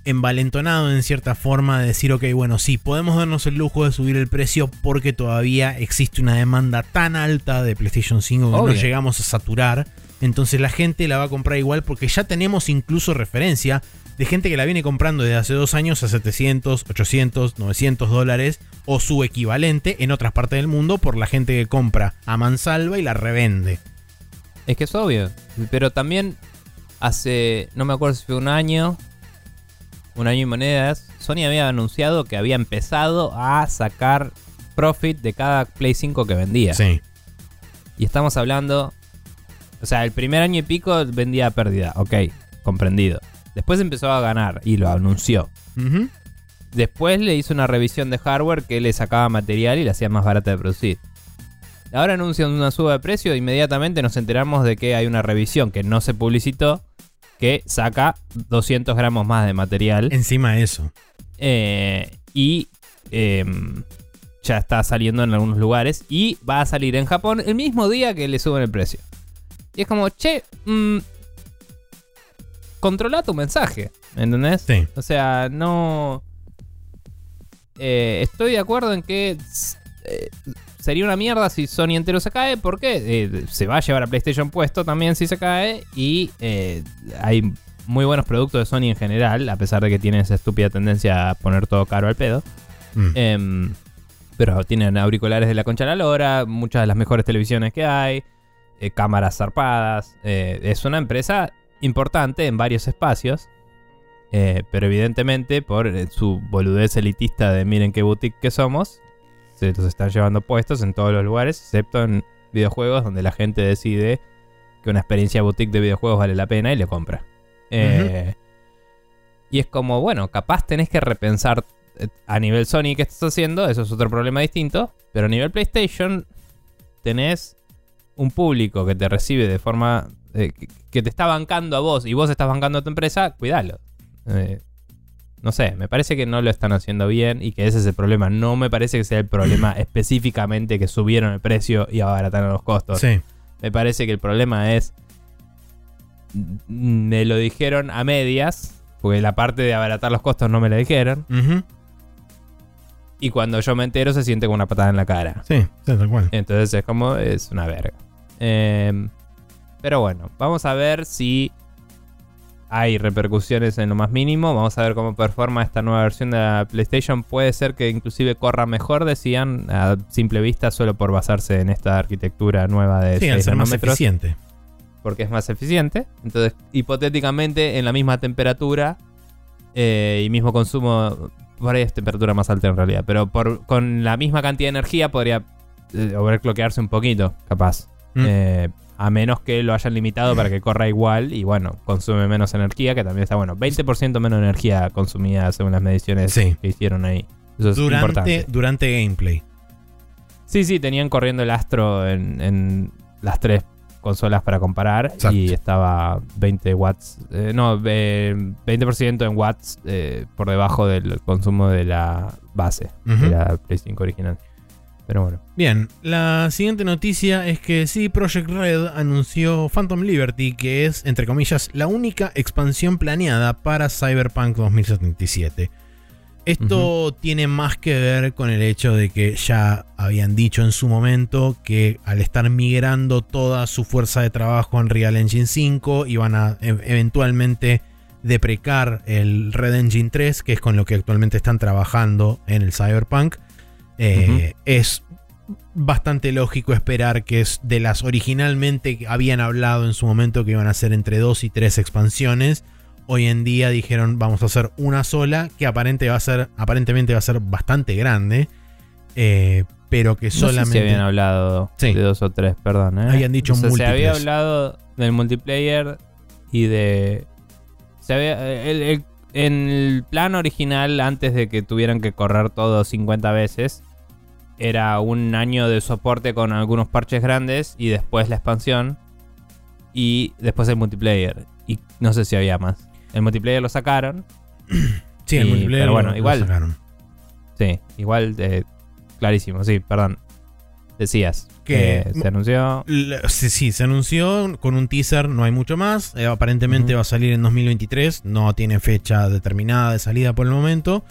envalentonado en cierta forma de decir, ok, bueno, sí, podemos darnos el lujo de subir el precio porque todavía existe una demanda tan alta de PlayStation 5 que Obvio. no llegamos a saturar. Entonces la gente la va a comprar igual porque ya tenemos incluso referencia de gente que la viene comprando desde hace dos años a 700, 800, 900 dólares o su equivalente en otras partes del mundo por la gente que compra a mansalva y la revende. Es que es obvio. Pero también hace, no me acuerdo si fue un año, un año y monedas, Sony había anunciado que había empezado a sacar profit de cada Play 5 que vendía. Sí. Y estamos hablando, o sea, el primer año y pico vendía a pérdida, ok, comprendido. Después empezó a ganar y lo anunció. Después le hizo una revisión de hardware que le sacaba material y la hacía más barata de producir. Ahora anuncian una suba de precio, inmediatamente nos enteramos de que hay una revisión que no se publicitó, que saca 200 gramos más de material. Encima de eso. Eh, y em, ya está saliendo en algunos lugares. Y va a salir en Japón el mismo día que le suben el precio. Y es como, che, mm, controla tu mensaje. ¿Entendés? Sí. O sea, no. Eh, estoy de acuerdo en que eh, sería una mierda si Sony entero se cae, porque eh, se va a llevar a PlayStation puesto también si se cae. Y eh, hay muy buenos productos de Sony en general, a pesar de que tiene esa estúpida tendencia a poner todo caro al pedo. Mm. Em, pero tienen auriculares de la concha de la lora, muchas de las mejores televisiones que hay, eh, cámaras zarpadas. es una empresa importante en varios espacios. eh, pero evidentemente, por su boludez elitista de miren qué boutique que somos, se los están llevando puestos en todos los lugares, excepto en videojuegos donde la gente decide que una experiencia boutique de videojuegos vale la pena y le compra. Eh, Y es como, bueno, capaz tenés que repensar eh, a nivel Sony qué estás haciendo, eso es otro problema distinto, pero a nivel PlayStation tenés un público que te recibe de forma eh, que, que te está bancando a vos y vos estás bancando a tu empresa, cuidalo. Eh, no sé, me parece que no lo están haciendo bien y que ese es el problema. No me parece que sea el problema específicamente que subieron el precio y abarataron los costos. Sí. Me parece que el problema es. mm, Me lo dijeron a medias. Porque la parte de abaratar los costos no me la dijeron. Y cuando yo me entero se siente como una patada en la cara. Sí, sí, tal cual. Entonces es como. Es una verga. Em, pero bueno, vamos a ver si hay repercusiones en lo más mínimo. Vamos a ver cómo performa esta nueva versión de la PlayStation. Puede ser que inclusive corra mejor, decían, a simple vista, solo por basarse en esta arquitectura nueva de Sí, al 6 ser más eficiente. porque es más eficiente. Entonces, hipotéticamente, en la misma temperatura eh, y mismo consumo, por ahí es temperatura más alta en realidad, pero por, con la misma cantidad de energía podría eh, overclockearse un poquito, capaz. Mm. Eh, a menos que lo hayan limitado para que corra igual y bueno, consume menos energía, que también está bueno. 20% menos energía consumida según las mediciones Sí. que hicieron ahí. Eso es durante, importante. durante gameplay. Sí, sí, tenían corriendo el Astro en, en las tres consolas para comparar Exacto. y estaba 20 watts, eh, no, eh, 20% en watts eh, por debajo del consumo de la base de la Play 5 original. Pero bueno. Bien, la siguiente noticia es que sí, Project Red anunció Phantom Liberty, que es, entre comillas, la única expansión planeada para Cyberpunk 2077. Esto tiene más que ver con el hecho de que ya habían dicho en su momento que al estar migrando toda su fuerza de trabajo en Real Engine 5 iban a e- eventualmente deprecar el Red Engine 3, que es con lo que actualmente están trabajando en el Cyberpunk. Eh, Es bastante lógico esperar que es de las originalmente que habían hablado en su momento que iban a ser entre dos y tres expansiones. Hoy en día dijeron vamos a hacer una sola que aparente va a ser, aparentemente va a ser bastante grande. eh, pero que No sé solamente... si habían hablado Sí. de dos o tres, perdón. ¿eh? Habían dicho O sea, Se había hablado del multiplayer y de... Se había, el- el- en el plan original, antes de que tuvieran que correr todo 50 veces, era un año de soporte con algunos parches grandes y después la expansión y después el multiplayer. Y no sé si había más. El multiplayer lo sacaron. sí, el multiplayer pero bueno, lo- lo igual. sacaron. Sí, igual, eh, clarísimo, sí, perdón. Decías Que- que se anunció. La- Sí, sí, se anunció con un teaser, no hay mucho más. Eh, aparentemente va a salir en 2023, no tiene fecha determinada de salida por el momento.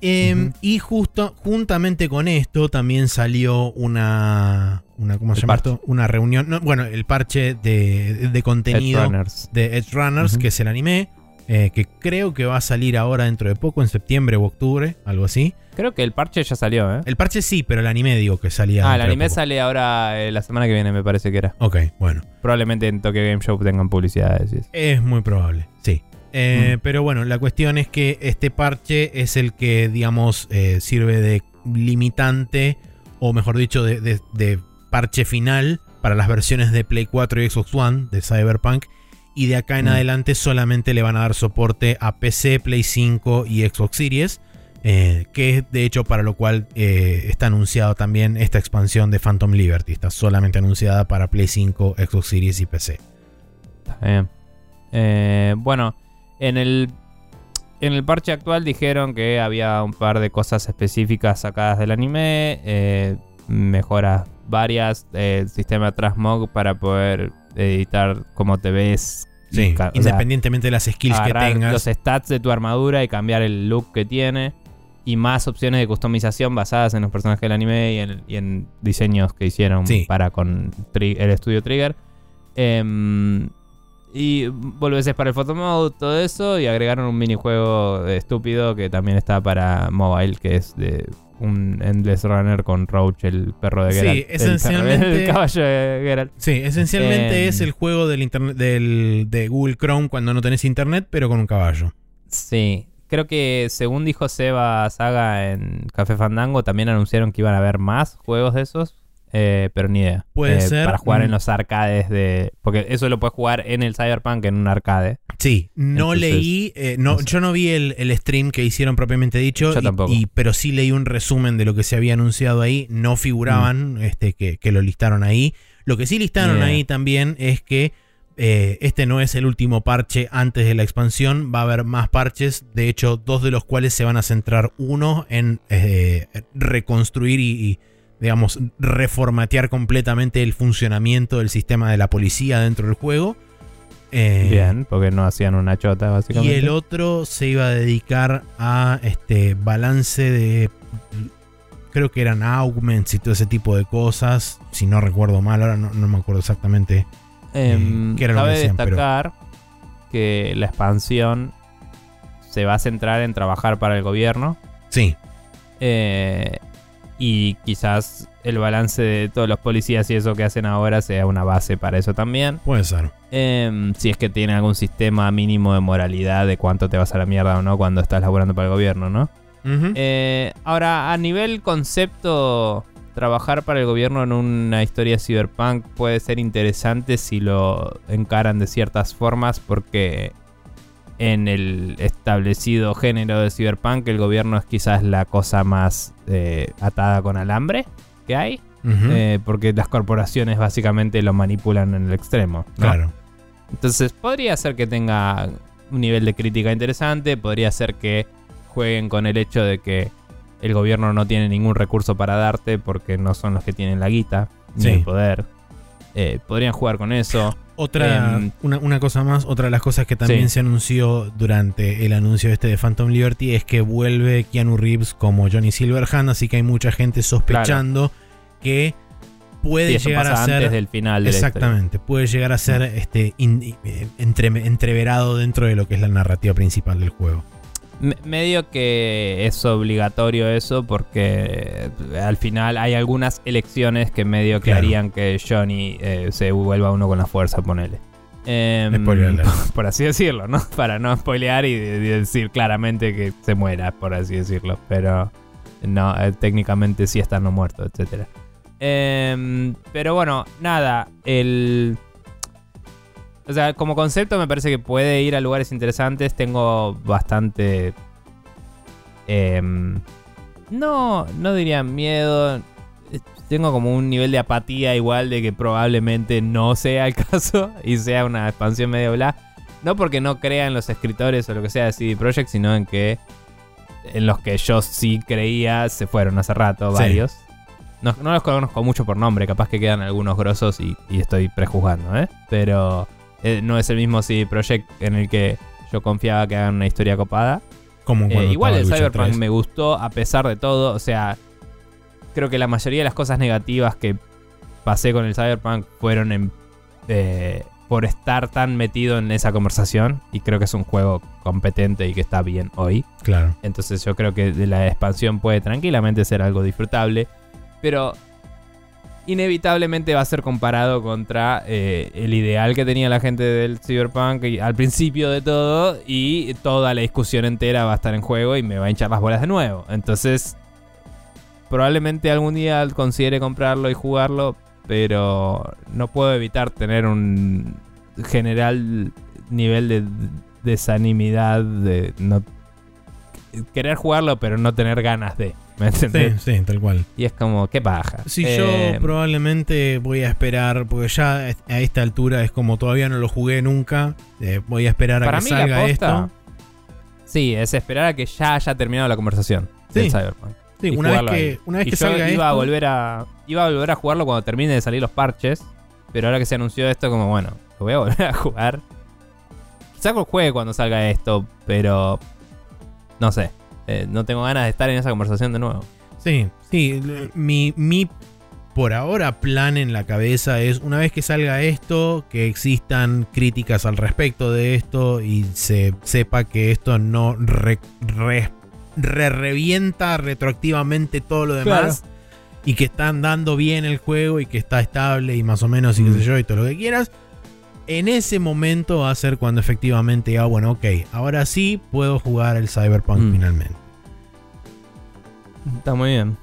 Eh, Ujú. Y justo, juntamente con esto también salió una, una ¿cómo se El llama parche. esto? Una reunión, no, bueno, el parche de, de contenido Runners. de Edge Runners, que es el anime, eh, que creo que va a salir ahora dentro de poco, en septiembre o octubre, algo así. Creo que el parche ya salió, ¿eh? El parche sí, pero el anime digo que salía. ah, el anime poco. sale ahora eh, la semana que viene, me parece que era. Ok, bueno. Probablemente en Tokyo Game Show tengan publicidades. Es muy probable, sí. Eh, Mm. Pero bueno, la cuestión es que este parche es el que, digamos, eh, sirve de limitante, o mejor dicho, de, de- de parche final para las versiones de Play 4 y Xbox One de Cyberpunk. y de acá en Mm. adelante solamente le van a dar soporte a PC, Play 5 y Xbox Series. Eh, que es de hecho para lo cual eh, está anunciado también esta expansión de Phantom Liberty. Está solamente anunciada para Play 5, Xbox Series y PC. Está bien. Eh, bueno, en el, en el parche actual dijeron que había un par de cosas específicas sacadas del anime, eh, mejoras varias, el sistema Transmog para poder editar cómo te ves. Sí, sea, independientemente de las skills que tengas. los stats de tu armadura y cambiar el look que tiene. Y más opciones de customización basadas en los personajes del anime y en, y en diseños que hicieron Sí. para con Tri- el estudio Trigger. Em, y volvés para el photo mode, todo eso. Y agregaron un minijuego estúpido que también está para mobile, que es de un Endless Runner con Roach, el perro de Sí, Geralt. perro- esencialmente- el caballo de Geralt. Sí, esencialmente Em. es el juego del internet del, de Google Chrome cuando no tenés internet, pero con un caballo. Sí, creo que según dijo Seba Saga en Café Fandango, también anunciaron que iban a haber más juegos de esos, eh, pero ni idea. Puede Eh, ser, Para jugar mm. en los arcades de... Porque eso lo puedes jugar en el Cyberpunk en un arcade. Sí, no Entonces, leí, eh, no, no sé. yo no vi el, el stream que hicieron propiamente dicho, Yo y- tampoco. y- pero sí leí un resumen de lo que se había anunciado ahí, no figuraban Mm. este, que, que lo listaron ahí. Lo que sí listaron Yeah. ahí también es que eh, este no es el último parche antes de la expansión, va a haber más parches, de hecho dos de los cuales se van a centrar, uno en eh, reconstruir y, y, digamos, reformatear completamente el funcionamiento del sistema de la policía dentro del juego. Eh, Bien, porque no hacían una chota, y básicamente. el otro se iba a dedicar a este balance de. Creo que eran augments y todo ese tipo de cosas. Si no recuerdo mal, ahora no, no me acuerdo exactamente. Eh, ¿qué era lo que cabe decían? Pero- destacar que la expansión se va a centrar en trabajar para el gobierno. Sí, Eh, y quizás el balance de todos los policías y eso que hacen ahora sea una base para eso también. puede ser. Em, si es que tiene algún sistema mínimo de moralidad de cuánto te vas a la mierda o no cuando estás laburando para el gobierno, ¿no? Eh, ahora, a nivel concepto, trabajar para el gobierno en una historia cyberpunk puede ser interesante si lo encaran de ciertas formas porque en el establecido género de cyberpunk el gobierno es quizás la cosa más eh, atada con alambre que hay. Eh, porque las corporaciones básicamente lo manipulan en el extremo. ¿no? claro. Entonces podría ser que tenga un nivel de crítica interesante, podría ser que jueguen con el hecho de que el gobierno no tiene ningún recurso para darte porque no son los que tienen la guita ni el poder. Eh, podrían jugar con eso. Otra, Em, una, una cosa más, otra de las cosas que también Sí. se anunció durante el anuncio este de Phantom Liberty es que vuelve Keanu Reeves como Johnny Silverhand, así que hay mucha gente sospechando que puede Sí, eso llegar pasa a ser antes del final de historia. Exactamente, puede llegar a ser este in- eh, entre- entreverado dentro de lo que es la narrativa principal del juego. Me- medio que es obligatorio eso porque eh, al final hay algunas elecciones que medio que Claro. harían que Johnny eh, se vuelva uno con la fuerza, ponele. Alert. por así decirlo, ¿no? Para no spoilear y, de- de decir claramente que se muera, por así decirlo. Pero no, eh, técnicamente sí está no muerto, etcétera. Em, pero bueno, nada, el... O sea, como concepto me parece que puede ir a lugares interesantes. Tengo bastante... em, no, no diría miedo. Tengo como un nivel de apatía igual de que probablemente no sea el caso y sea una expansión medio bla. No porque no crea en los escritores o lo que sea de CD Projekt, sino en que en los que yo sí creía se fueron hace rato Sí. varios. No, no los conozco mucho por nombre, capaz que quedan algunos grosos y, y estoy prejuzgando, ¿eh? Pero eh, no es el mismo CD Projekt en el que yo confiaba que hagan una historia copada. Como Eh, igual el Cyberpunk 3. me gustó a pesar de todo. O sea, creo que la mayoría de las cosas negativas que pasé con el Cyberpunk fueron en, eh, por estar tan metido en esa conversación. Y creo que es un juego competente y que está bien hoy. Claro. Entonces yo creo que la expansión puede tranquilamente ser algo disfrutable. Pero inevitablemente va a ser comparado contra eh, el ideal que tenía la gente del Cyberpunk al principio de todo. Y toda la discusión entera va a estar en juego y me va a hinchar las bolas de nuevo. Entonces probablemente algún día considere comprarlo y jugarlo. Pero no puedo evitar tener un general nivel de desanimidad de no querer jugarlo pero no tener ganas de. ¿Me Sí, entendés? sí, tal cual. Y es como, qué paja. Si Eh, yo probablemente voy a esperar, porque ya a esta altura es como todavía no lo jugué nunca, eh, voy a esperar a Para que mí la salga esto. Sí, es esperar a que ya haya terminado la conversación del Sí. Cyberpunk. Sí, una vez que, ahí. una vez Y que yo salga iba a esto, volver a iba a volver a jugarlo cuando termine de salir los parches, pero ahora que se anunció esto como bueno, lo voy a volver a jugar. Quizás lo juegue cuando salga esto, pero no sé, eh, no tengo ganas de estar en esa conversación de nuevo. Sí, sí. Mi, mi por ahora plan en la cabeza es una vez que salga esto, que existan críticas al respecto de esto y se sepa que esto no re, re- re- revienta retroactivamente todo lo demás. Y que están dando bien el juego y que está estable y más o menos y qué Mm. sé yo y todo lo que quieras. En ese momento va a ser cuando efectivamente diga, bueno, ok, ahora sí puedo jugar el Cyberpunk Mm. finalmente. Está muy bien.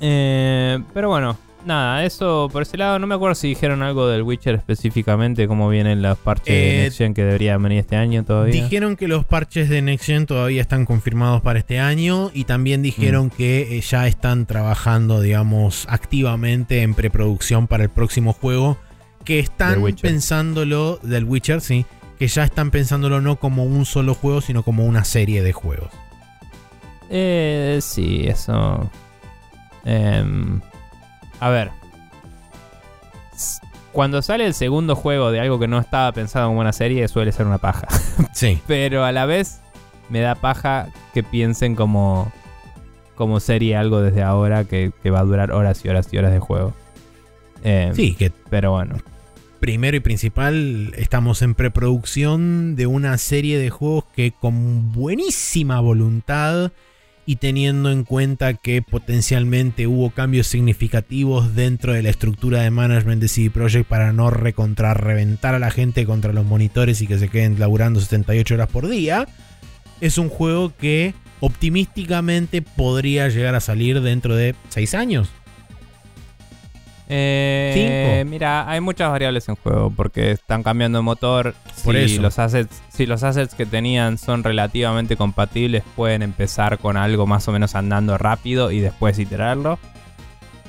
Eh, pero bueno, nada, eso por ese lado. No me acuerdo si dijeron algo del Witcher específicamente, cómo vienen los parches Eh, de Next Gen que deberían venir este año todavía. Dijeron que los parches de Next Gen todavía están confirmados para este año y también dijeron que eh, ya están trabajando, digamos, activamente en preproducción para el próximo juego. Que están pensándolo, del Witcher, sí, que ya están pensándolo no como un solo juego, sino como una serie de juegos. Eh, sí, eso. Em, a ver. Cuando sale el segundo juego de algo que no estaba pensado como una serie, suele ser una paja. Sí. Pero a la vez me da paja que piensen como, como serie algo desde ahora que, que va a durar horas y horas y horas de juego. Em, Sí, que Pero bueno. primero y principal estamos en preproducción de una serie de juegos que con buenísima voluntad y teniendo en cuenta que potencialmente hubo cambios significativos dentro de la estructura de management de CD Projekt para no recontra reventar a la gente contra los monitores y que se queden laburando 78 horas por día, es un juego que optimísticamente podría llegar a salir dentro de 6 años. Eh, Cinco. mira, hay muchas variables en juego porque están cambiando de motor. Por si eso. los assets, si los assets que tenían son relativamente compatibles, pueden empezar con algo más o menos andando rápido y después iterarlo.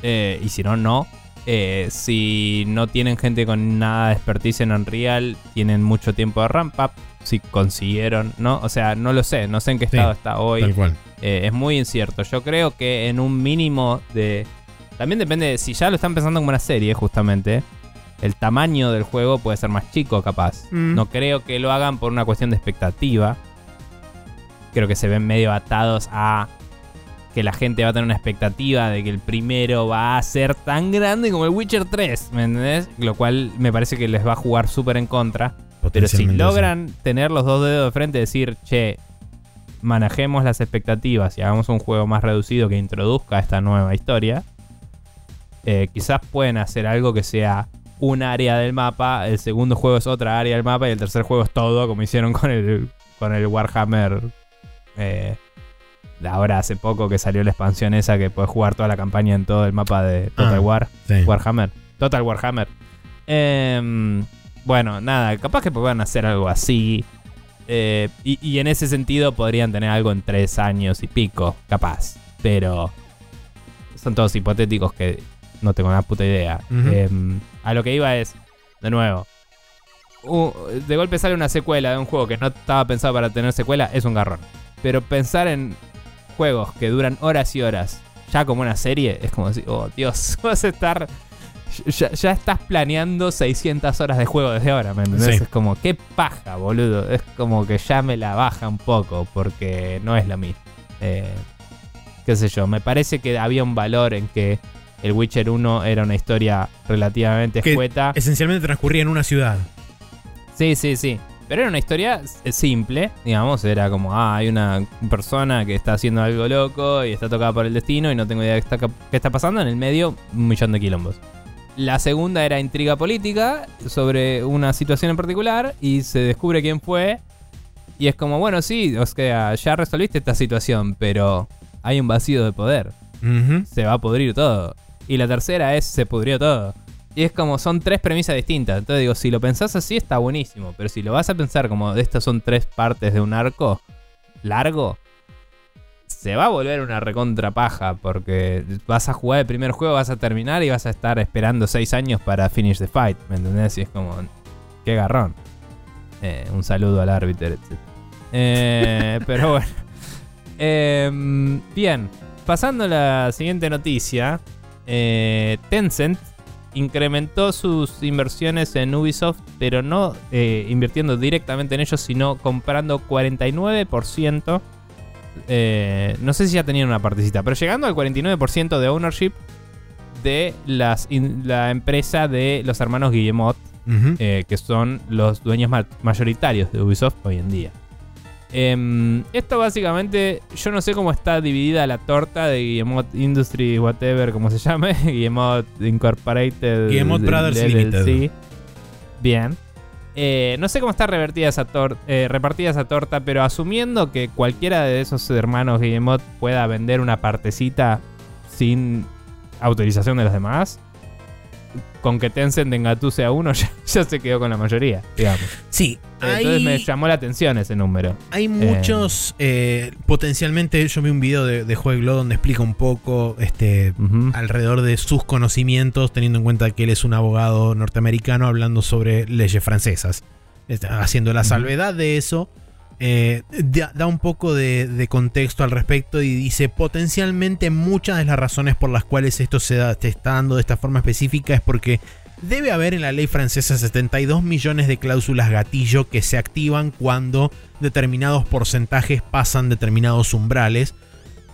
Eh, y si no, no. Eh, si no tienen gente con nada de expertise en Unreal, tienen mucho tiempo de ramp up. Si consiguieron, ¿no? O sea, no lo sé, no sé en qué Sí, estado está hoy. Tal cual. Eh, es muy incierto. Yo creo que en un mínimo de. También depende de si ya lo están pensando como una serie, justamente. El tamaño del juego puede ser más chico, capaz. Mm. No creo que lo hagan por una cuestión de expectativa. Creo que se ven medio atados a que la gente va a tener una expectativa de que el primero va a ser tan grande como el Witcher 3, ¿me entendés? Lo cual me parece que les va a jugar súper en contra. Pero si logran tener los dos dedos de frente y decir, che, manejemos las expectativas y hagamos un juego más reducido que introduzca esta nueva historia, eh, quizás pueden hacer algo que sea un área del mapa, el segundo juego es otra área del mapa y el tercer juego es todo, como hicieron con el, con el Warhammer. eh, ahora hace poco que salió la expansión esa que puedes jugar toda la campaña en todo el mapa de Total Ah. War. Sí. Warhammer. Total Warhammer. Em, bueno, nada, capaz que puedan hacer algo así. Eh, y, y en ese sentido podrían tener algo en tres años y pico, capaz. Pero son todos hipotéticos que no tengo una puta idea. Em, a lo que iba es, de nuevo, de golpe sale una secuela de un juego que no estaba pensado para tener secuela, es un garrón. Pero pensar en juegos que duran horas y horas, ya como una serie, es como decir, oh Dios, vas a estar. Ya, ya estás planeando 600 horas de juego desde ahora, ¿me entendés? Sí. Es como, qué paja, boludo. Es como que ya me la baja un poco, porque no es lo mismo. Eh, qué sé yo, me parece que había un valor en que el Witcher 1 era una historia relativamente Que escueta. Esencialmente transcurría en una ciudad. Sí, sí, sí. Pero era una historia s- simple, digamos, era como, ah, hay una persona que está haciendo algo loco y está tocada por el destino y no tengo idea de qué está, qué está pasando, en el medio un millón de quilombos. La segunda era intriga política sobre una situación en particular y se descubre quién fue y es como, bueno, sí, o sea, ya resolviste esta situación, pero hay un vacío de poder se va a pudrir todo. Y la tercera es se pudrió todo. Y es como, son tres premisas distintas. Entonces digo, si lo pensás así está buenísimo. Pero si lo vas a pensar como de estas son tres partes de un arco largo, se va a volver una recontra paja. Porque vas a jugar el primer juego, vas a terminar y vas a estar esperando seis años para finish the fight. ¿Me entendés? Y es como, qué garrón. Eh, un saludo al árbitro, etc. Eh, pero bueno. Em, bien, pasando a la siguiente noticia. Eh, Tencent incrementó sus inversiones en Ubisoft, pero no eh, invirtiendo directamente en ellos, sino comprando 49%. eh, no sé si ya tenían una partecita, pero llegando al 49% de ownership de las, in- la empresa de los hermanos Guillemot, eh, que son los dueños ma- mayoritarios de Ubisoft hoy en día. Em, esto básicamente, yo no sé cómo está dividida la torta de Guillemot Industry, whatever, como se llame, Guillemot Incorporated. Guillemot Brothers. Limited. Bien. Eh, no sé cómo está revertida esa eh, repartida esa torta, pero asumiendo que cualquiera de esos hermanos Guillemot pueda vender una partecita sin autorización de los demás, con que Tencent engatuse a uno, ya, ya se quedó con la mayoría, digamos. Sí, Entonces hay, me llamó la atención ese número. hay muchos. eh, potencialmente, yo vi un video de, de Jueglo donde explica un poco este, alrededor de sus conocimientos, teniendo en cuenta que él es un abogado norteamericano hablando sobre leyes francesas. Este, Haciendo la salvedad de eso, eh, da, un poco de, contexto al respecto y dice potencialmente muchas de las razones por las cuales esto se está dando de esta forma específica es porque debe haber en la ley francesa 72 millones de cláusulas gatillo que se activan cuando determinados porcentajes pasan determinados umbrales.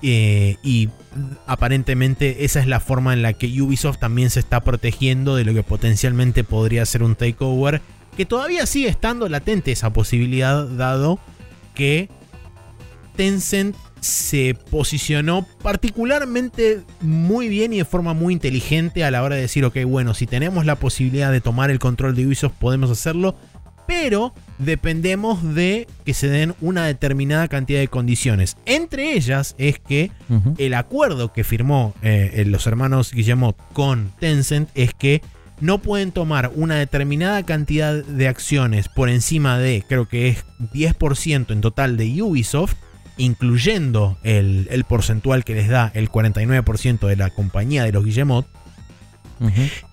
Eh, y aparentemente esa es la forma en la que Ubisoft también se está protegiendo de lo que potencialmente podría ser un takeover, que todavía sigue estando latente esa posibilidad dado que Tencent se posicionó particularmente muy bien y de forma muy inteligente a la hora de decir, ok, bueno, si tenemos la posibilidad de tomar el control de Ubisoft podemos hacerlo, pero dependemos de que se den una determinada cantidad de condiciones. Entre ellas es que el acuerdo que firmó eh, los hermanos Guillemot con Tencent es que no pueden tomar una determinada cantidad de acciones por encima de, creo que es 10% en total de Ubisoft, incluyendo el, el porcentual que les da el 49% de la compañía de los Guillemot,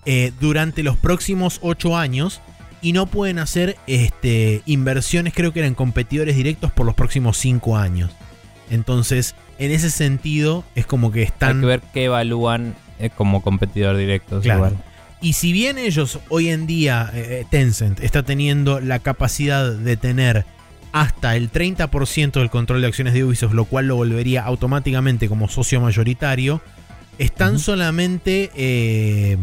eh, durante los próximos 8 años y no pueden hacer este, inversiones, creo que eran competidores directos por los próximos 5 años. Entonces, en ese sentido, es como que Hay están... que ver qué evalúan eh, como competidor directo. Claro. igual. Y si bien ellos hoy en día, eh, Tencent, está teniendo la capacidad de tener hasta el 30% del control de acciones de Ubisoft, lo cual lo volvería automáticamente como socio mayoritario, están solamente... eh,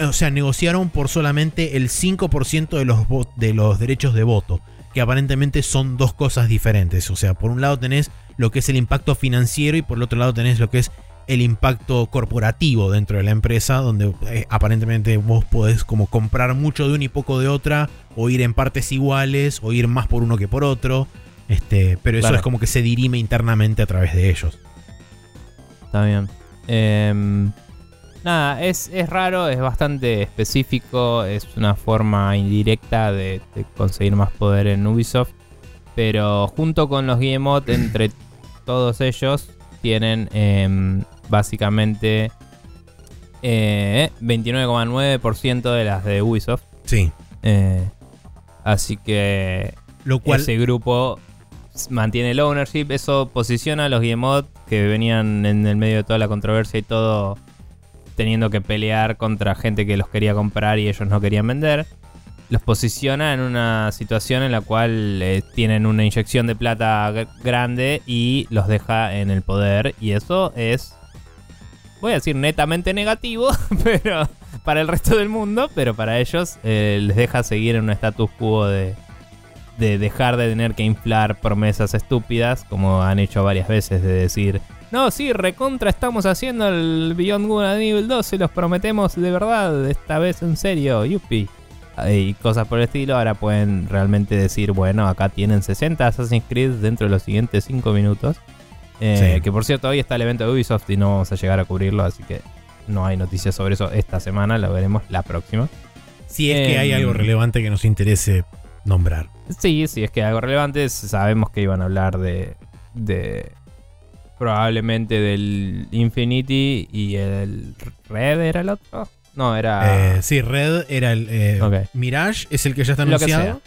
o sea, negociaron por solamente el 5% de los, de los derechos de voto, que aparentemente son dos cosas diferentes. O sea, por un lado tenés lo que es el impacto financiero y por el otro lado tenés lo que es el impacto corporativo dentro de la empresa, donde eh, aparentemente vos podés como comprar mucho de una y poco de otra, o ir en partes iguales, o ir más por uno que por otro. Este, pero eso Claro. es como que se dirime internamente a través de ellos. Está bien. Em, nada, es, es raro, es bastante específico, es una forma indirecta de, de conseguir más poder en Ubisoft. Pero junto con los Guillemot, entre todos ellos, tienen em, básicamente eh, 29,9% de las de Ubisoft. Sí. Eh, así que Lo cual. ese grupo mantiene el ownership. Eso posiciona a los Guillemot que venían en el medio de toda la controversia y todo teniendo que pelear contra gente que los quería comprar y ellos no querían vender. Los posiciona en una situación en la cual eh, tienen una inyección de plata grande y los deja en el poder. Y eso es, voy a decir, netamente negativo, pero para el resto del mundo, pero para ellos eh, les deja seguir en un status quo de, de dejar de tener que inflar promesas estúpidas, como han hecho varias veces, de decir, no, sí, recontra, estamos haciendo el Beyond Good and Evil 2, se los prometemos de verdad, esta vez en serio, yupi. Y cosas por el estilo, ahora pueden realmente decir, bueno, acá tienen 60 Assassin's Creed dentro de los siguientes 5 minutos. Eh, Sí. Que por cierto, hoy está el evento de Ubisoft y no vamos a llegar a cubrirlo, así que no hay noticias sobre eso esta semana, lo veremos la próxima. Si es que hay Em. algo relevante que nos interese nombrar. Sí, sí, es que algo relevante. Sabemos que iban a hablar de. de probablemente del Infinity y el Red era el otro. No, era. Eh, sí, Red era el. eh. Mirage es el que ya está anunciado.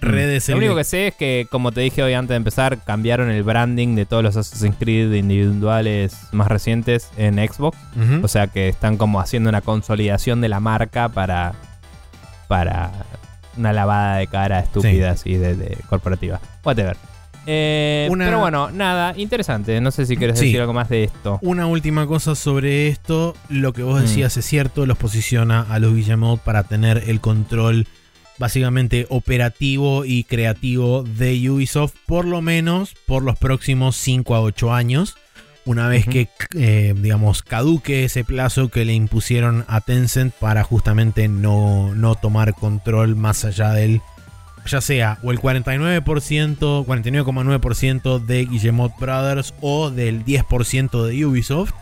Red es el. Lo único que sé es que, como te dije hoy antes de empezar, cambiaron el branding de todos los Assassin's Creed individuales más recientes en Xbox. O sea que están como haciendo una consolidación de la marca para. para una lavada de cara estúpida así de, de corporativa. Whatever. Eh, Una- Pero bueno, nada, interesante. No sé si quieres Sí. decir algo más de esto. Una última cosa sobre esto, lo que vos Mm. decías es cierto, los posiciona a los Guillemot para tener el control básicamente operativo y creativo de Ubisoft, por lo menos por los próximos 5 a 8 años, una vez que, eh, digamos, caduque ese plazo que le impusieron a Tencent para justamente no, no tomar control más allá del, ya sea o el 49%, 49,9% de Guillemot Brothers o del 10% de Ubisoft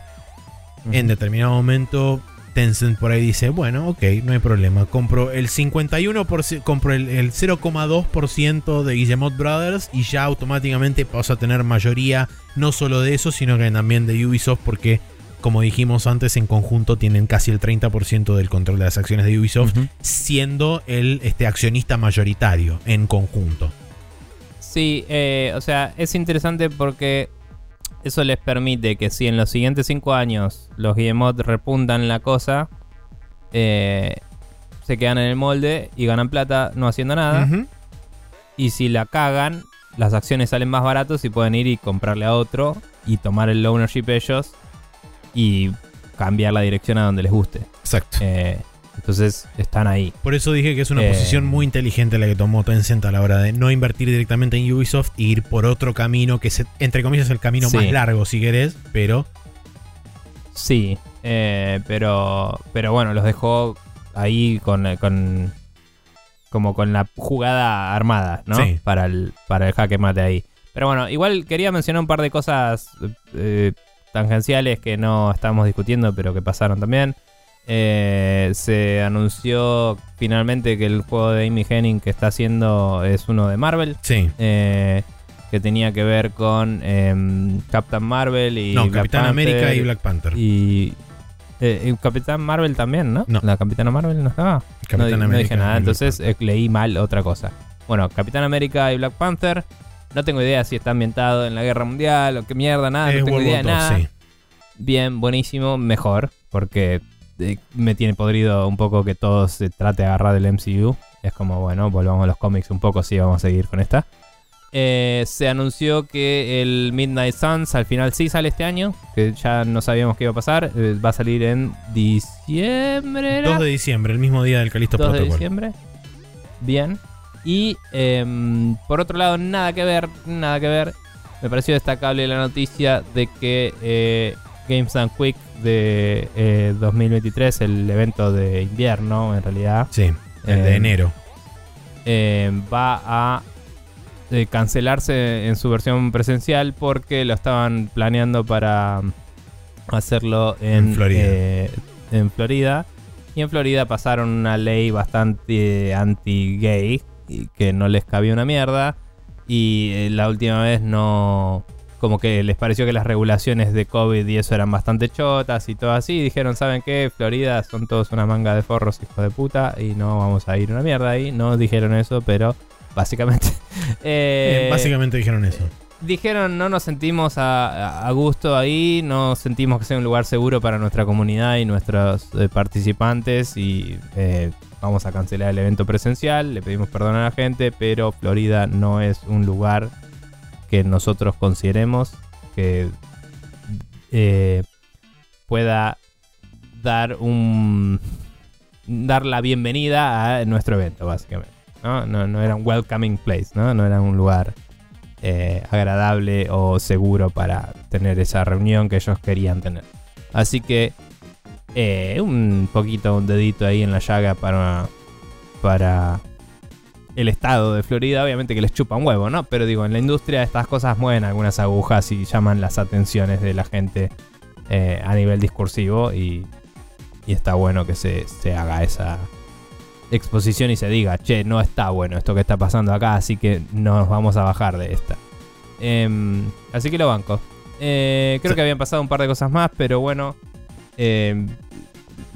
en determinado momento Tencent por ahí dice, bueno, ok, no hay problema. Compro el 51%, compro el, el 0,2% de Guillemot Brothers y ya automáticamente paso a tener mayoría no solo de eso, sino que también de Ubisoft porque, como dijimos antes, en conjunto tienen casi el 30% del control de las acciones de Ubisoft, siendo el este, accionista mayoritario en conjunto. Sí, eh, o sea, es interesante porque eso les permite que si en los siguientes 5 años los Guillemot repuntan la cosa, eh, se quedan en el molde y ganan plata no haciendo nada. Y si la cagan, las acciones salen más baratos y pueden ir y comprarle a otro y tomar el ownership ellos y cambiar la dirección a donde les guste. Exacto. Eh, entonces están ahí. Por eso dije que es una Eh, posición muy inteligente la que tomó Tencent a la hora de no invertir directamente en Ubisoft e ir por otro camino que es, entre comillas, el camino Sí. más largo, si querés, pero Sí, eh, pero, pero bueno, los dejó ahí con, con como con la jugada armada, ¿no? Sí. Para el, para el jaque mate ahí. Pero bueno, igual quería mencionar un par de cosas eh, tangenciales que no estábamos discutiendo, pero que pasaron también. Eh, se anunció finalmente que el juego de Amy Henning que está haciendo es uno de Marvel. sí. eh, que tenía que ver con em, Captain Marvel y no, Black Capitán Panther América y Black Panther. y eh, eh, Capitán Marvel también, ¿no? No. La Capitana Marvel no estaba. Capitán no, di- no América dije y nada, entonces leí mal otra cosa. Bueno, Capitán América y Black Panther. No tengo idea si está ambientado en la guerra mundial o qué mierda, nada. Es no tengo World idea de nada. sí. Bien, buenísimo, mejor. Porque eh, me tiene podrido un poco que todo se trate de agarrar del MCU. Es como, bueno, volvamos a los cómics un poco, sí, vamos a seguir con esta. Eh, se anunció que el Midnight Suns al final sí sale este año, que ya no sabíamos qué iba a pasar. Eh, va a salir en diciembre. ¿era? 2 de diciembre, el mismo día del Calisto 2 de diciembre. Bien. Y em, por otro lado, nada que ver, nada que ver. Me pareció destacable la noticia de que eh, Games Done Quick de eh, 2023, el evento de invierno en realidad, Sí, el de Eh, enero. eh, va a eh, cancelarse en su versión presencial porque lo estaban planeando para mm, hacerlo en, En Florida. eh, en Florida. Y en Florida pasaron una ley bastante anti-gay que no les cabía una mierda. Y eh, la última vez no... Como que les pareció que las regulaciones de COVID y eso eran bastante chotas y todo así. Y dijeron, ¿saben qué? Florida son todos una manga de forros, hijos de puta. Y no vamos a ir una mierda ahí. No dijeron eso, pero básicamente... eh, Eh, básicamente dijeron eso. Dijeron, no nos sentimos a gusto ahí, no sentimos que sea un lugar seguro para nuestra comunidad y nuestros eh, participantes y eh, vamos a cancelar el evento presencial, le pedimos perdón a la gente, pero Florida no es un lugar que nosotros consideremos que eh, pueda dar un dar la bienvenida a nuestro evento, básicamente. ¿no? No, no era un welcoming place, ¿no? No era un lugar eh, agradable o seguro para tener esa reunión que ellos querían tener. Así que eh, un poquito, un dedito ahí en la llaga para, para el estado de Florida. Obviamente que les chupa un huevo, ¿no? Pero digo, en la industria estas cosas mueven algunas agujas y llaman las atenciones de la gente eh, a nivel discursivo y y está bueno que se, se haga esa exposición y se diga, che, no está bueno esto que está pasando acá, así que nos vamos a bajar de esta. Em, así que lo banco. Eh, creo que habían pasado un par de cosas más, pero bueno.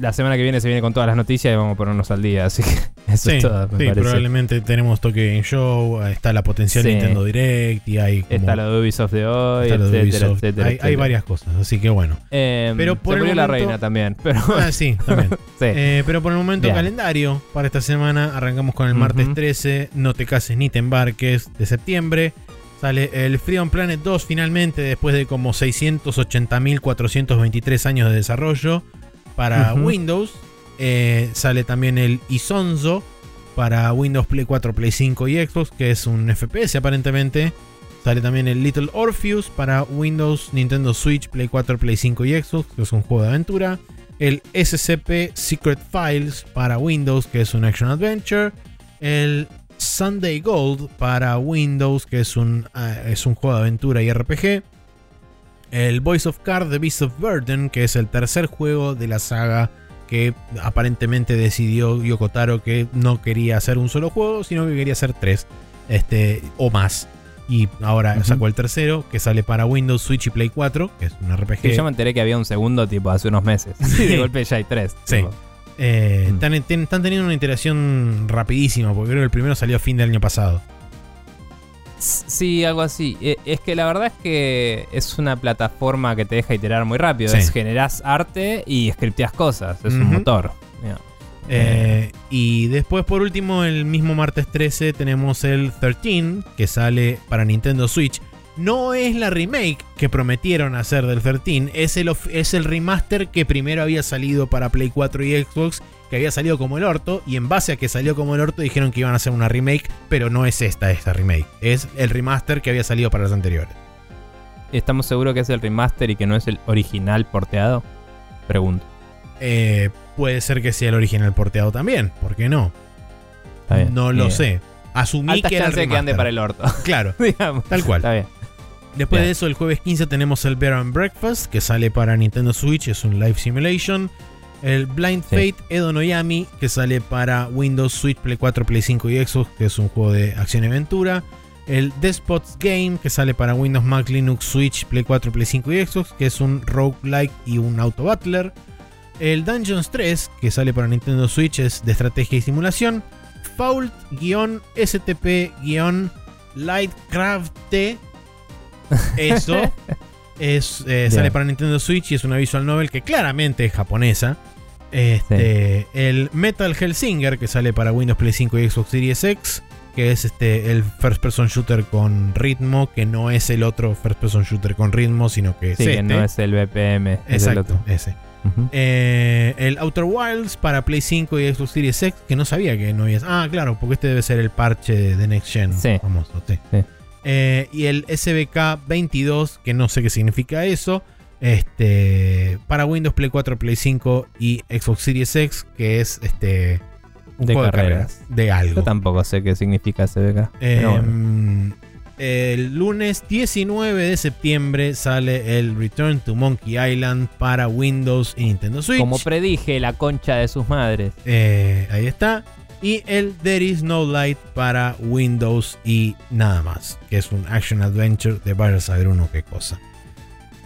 La semana que viene se viene con todas las noticias y vamos a ponernos al día, así que eso Sí, es todo, me sí, parece. probablemente tenemos Tokyo Game Show, está la potencial Sí. Nintendo Direct y hay como- Está de Ubisoft de hoy, de etcétera, Ubisoft. etcétera, hay, varias cosas, así que bueno. Em, Pero por se el murió la momento- reina también, pero Ah, sí, también. Eh, pero por el momento, Bien. calendario para esta semana. Arrancamos con el martes Ujú. 13. No te cases ni te embarques de septiembre. Sale el Freedom Planet 2 finalmente, después de como 680.423 años de desarrollo para. Windows. Eh, sale también el Isonzo para Windows Play 4, Play 5 y Xbox, que es un FPS aparentemente. Sale también el Little Orpheus para Windows, Nintendo Switch, Play 4, Play 5 y Xbox, que es un juego de aventura. El SCP Secret Files para Windows, que es un Action Adventure. El Sunday Gold para Windows, que es un, ah, es un juego de aventura y RPG. El Voice of Card The Beast of Burden, que es el tercer juego de la saga que aparentemente decidió Yoko Taro que no quería hacer un solo juego, sino que quería hacer tres este, o más. Y ahora sacó el tercero, que sale para Windows, Switch y Play 4, que es un RPG. Sí, yo me enteré que había un segundo tipo hace unos meses. Sí. De golpe ya hay tres. Sí. Eh, Mm. están, están teniendo una iteración rapidísima, porque creo que el primero salió a fin del año pasado. Sí, algo así. Eh, Es que la verdad es que es una plataforma que te deja iterar muy rápido. Sí. Es generás arte y scripteas cosas. Es un motor. Eh, y después, por último, el mismo martes 13 tenemos el 13, que sale para Nintendo Switch. No es la remake que prometieron hacer del 13, es el, es el remaster que primero había salido para Play 4 y Xbox, que había salido como el orto, y en base a que salió como el orto dijeron que iban a hacer una remake, pero no es esta, esta remake, es el remaster que había salido para las anteriores. ¿Estamos seguros que es el remaster y que no es el original porteado? Pregunto. Eh, puede ser que sea el original porteado también, ¿por qué no? Está bien. No lo Bien. sé. Asumí Altas que era el de que ande remaster. para el orto. Claro, digamos. tal cual. Está bien. Después Bien. de eso, el jueves 15 tenemos el Bear and Breakfast, que sale para Nintendo Switch, es un live simulation. El Blind Sí. Fate Edo Noyami, que sale para Windows, Switch, Play 4, Play 5 y Xbox, que es un juego de acción y aventura. El Despots Game, que sale para Windows, Mac, Linux, Switch, Play 4, Play 5 y Xbox, que es un roguelike y un auto battler. El Dungeons 3, que sale para Nintendo Switch, es de estrategia y simulación. Fault-STP-Lightcraft eso es, eh, sale para Nintendo Switch y es una visual novel que claramente es japonesa. Este, El Metal Hellsinger, que sale para Windows Play 5 y Xbox Series X, que es este, el first person shooter con ritmo, que no es el otro first person shooter con ritmo, sino que es Sí, este. que no es el BPM. Es el Exacto, otro. ese. Eh, el Outer Wilds para Play 5 y Xbox Series X, que no sabía que no había. Ah, claro, porque este debe ser el parche de, de Next Gen Sí. famoso. sí. Eh, y el SBK 22, que no sé qué significa eso. Este, para Windows Play 4, Play 5 y Xbox Series X, que es este un De juego carreras. de Yo algo. tampoco sé qué significa SBK. Eh, bueno. El lunes 19 de septiembre sale el Return to Monkey Island para Windows y Nintendo Switch. Como predije, la concha de sus madres. Eh, ahí está. Y el There is No Light para Windows y nada más. Que es un action adventure de vaya a saber uno qué cosa.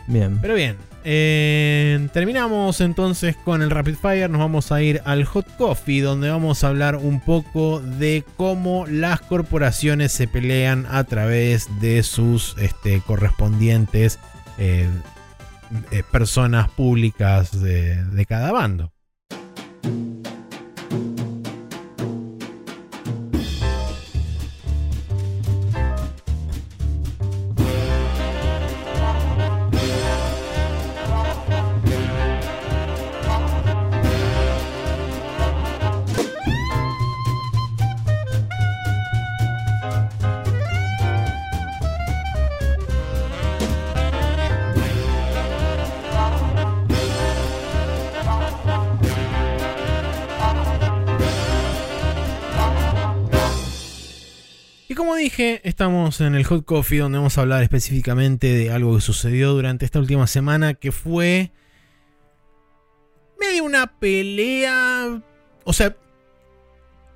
Bien. Pero bien. eh, terminamos entonces con el Rapid Fire. Nos vamos a ir al Hot Coffee. Donde vamos a hablar un poco de cómo las corporaciones se pelean a través de sus este, correspondientes eh, eh, personas públicas de- de cada bando. Como dije, estamos en el Hot Coffee donde vamos a hablar específicamente de algo que sucedió durante esta última semana que fue hay una pelea. O sea,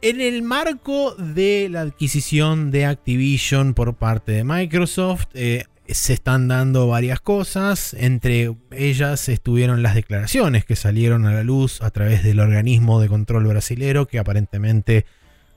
en el marco de la adquisición de Activision por parte de Microsoft, eh, se están dando varias cosas. Entre ellas estuvieron las declaraciones que salieron a la luz a través del organismo de control brasilero, que aparentemente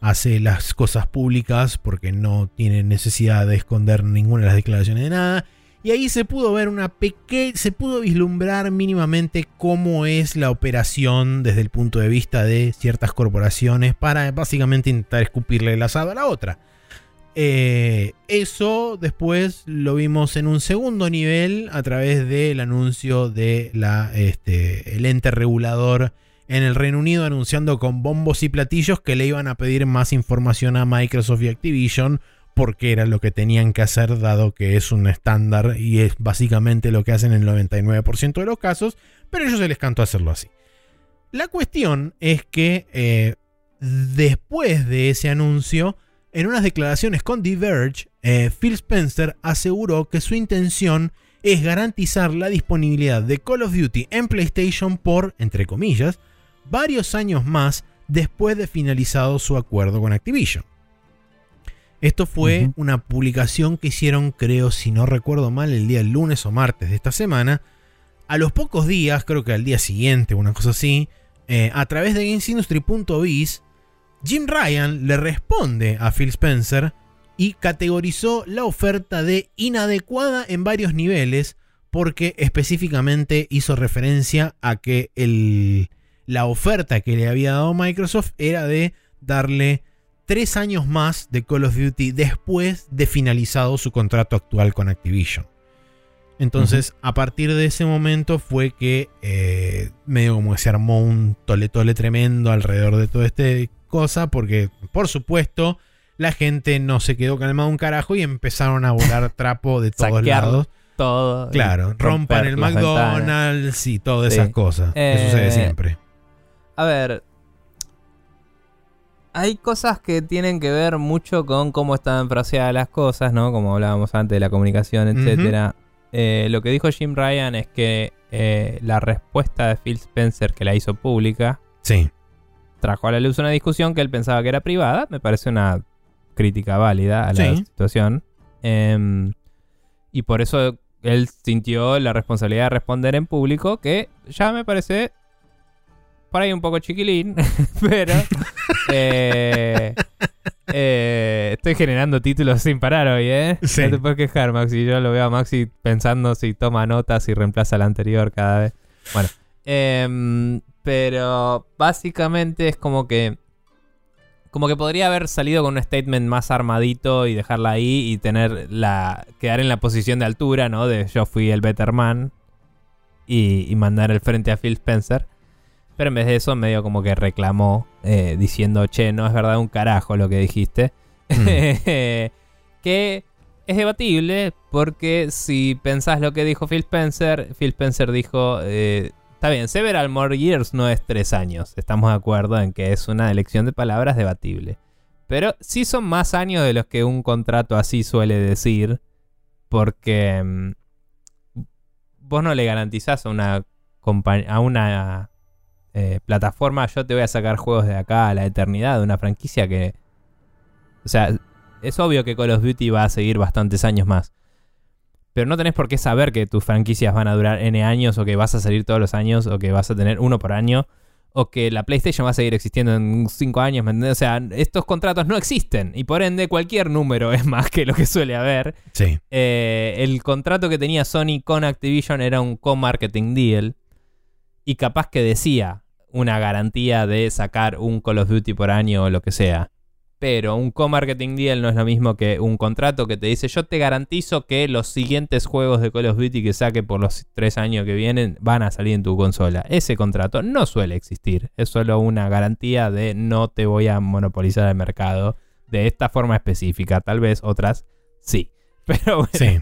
hace las cosas públicas porque no tiene necesidad de esconder ninguna de las declaraciones de nada. Y ahí se pudo ver una pequeña, se pudo vislumbrar mínimamente cómo es la operación desde el punto de vista de ciertas corporaciones para básicamente intentar escupirle el asado a la otra. Eh, eso después lo vimos en un segundo nivel a través del anuncio de la, este, el ente regulador en el Reino Unido anunciando con bombos y platillos que le iban a pedir más información a Microsoft y Activision porque era lo que tenían que hacer dado que es un estándar y es básicamente lo que hacen en el 99% de los casos, pero ellos se les cantó hacerlo así. La cuestión es que eh, después de ese anuncio, en unas declaraciones con Diverge, eh, Phil Spencer aseguró que su intención es garantizar la disponibilidad de Call of Duty en PlayStation por, entre comillas, varios años más después de finalizado su acuerdo con Activision. Esto fue una publicación que hicieron, creo, si no recuerdo mal, el día lunes o martes de esta semana. A los pocos días, creo que al día siguiente, una cosa así, eh, a través de GamesIndustry.biz, Jim Ryan le responde a Phil Spencer y categorizó la oferta de inadecuada en varios niveles porque específicamente hizo referencia a que la oferta que le había dado Microsoft era de darle tres años más de Call of Duty después de finalizado su contrato actual con Activision. Entonces, a partir de ese momento fue que eh, medio como que se armó un tole tole tremendo alrededor de toda esta cosa, porque por supuesto la gente no se quedó calmada un carajo y empezaron a volar trapo de todos lados. Todo. Claro, rompan el McDonald's y todas esas cosas. que sucede Eh, siempre. A ver. Hay cosas que tienen que ver mucho con cómo están fraseadas las cosas, ¿no? Como hablábamos antes de la comunicación, etcétera. Eh, lo que dijo Jim Ryan es que eh, la respuesta de Phil Spencer, que la hizo pública, Sí. trajo a la luz una discusión que él pensaba que era privada. Me parece una crítica válida a la Sí. situación. Em, y por eso él sintió la responsabilidad de responder en público, que ya me parece por ahí un poco chiquilín, pero eh, eh, estoy generando títulos sin parar hoy, ¿eh? Sí. No te puedes quejar, Maxi. Yo lo veo a Maxi pensando si toma notas y reemplaza la anterior cada vez. Bueno, em, pero básicamente es como que como que podría haber salido con un statement más armadito y dejarla ahí y tener la quedar en la posición de altura, ¿no? De yo fui el better man y, y mandar el frente a Phil Spencer. Pero en vez de eso, medio como que reclamó eh, diciendo, che, no es verdad un carajo lo que dijiste. que es debatible porque si pensás lo que dijo Phil Spencer, Phil Spencer dijo, eh, está bien, Several More Years no es tres años, estamos de acuerdo en que es una elección de palabras debatible. Pero sí son más años de los que un contrato así suele decir, porque mm, vos no le garantizás a una, a una eh, plataforma, yo te voy a sacar juegos de acá a la eternidad, de una franquicia que... O sea, es obvio que Call of Duty va a seguir bastantes años más. Pero no tenés por qué saber que tus franquicias van a durar N años o que vas a salir todos los años o que vas a tener uno por año o que la PlayStation va a seguir existiendo en 5 años. ¿me entendés? O sea, estos contratos no existen y por ende cualquier número es más que lo que suele haber. Sí. Eh, el contrato que tenía Sony con Activision era un co-marketing deal. Y capaz que decía una garantía de sacar un Call of Duty por año o lo que sea. Pero un co-marketing deal no es lo mismo que un contrato que te dice yo te garantizo que los siguientes juegos de Call of Duty que saque por los tres años que vienen van a salir en tu consola. Ese contrato no suele existir. Es solo una garantía de no te voy a monopolizar el mercado de esta forma específica. Tal vez otras sí. Pero bueno. Sí.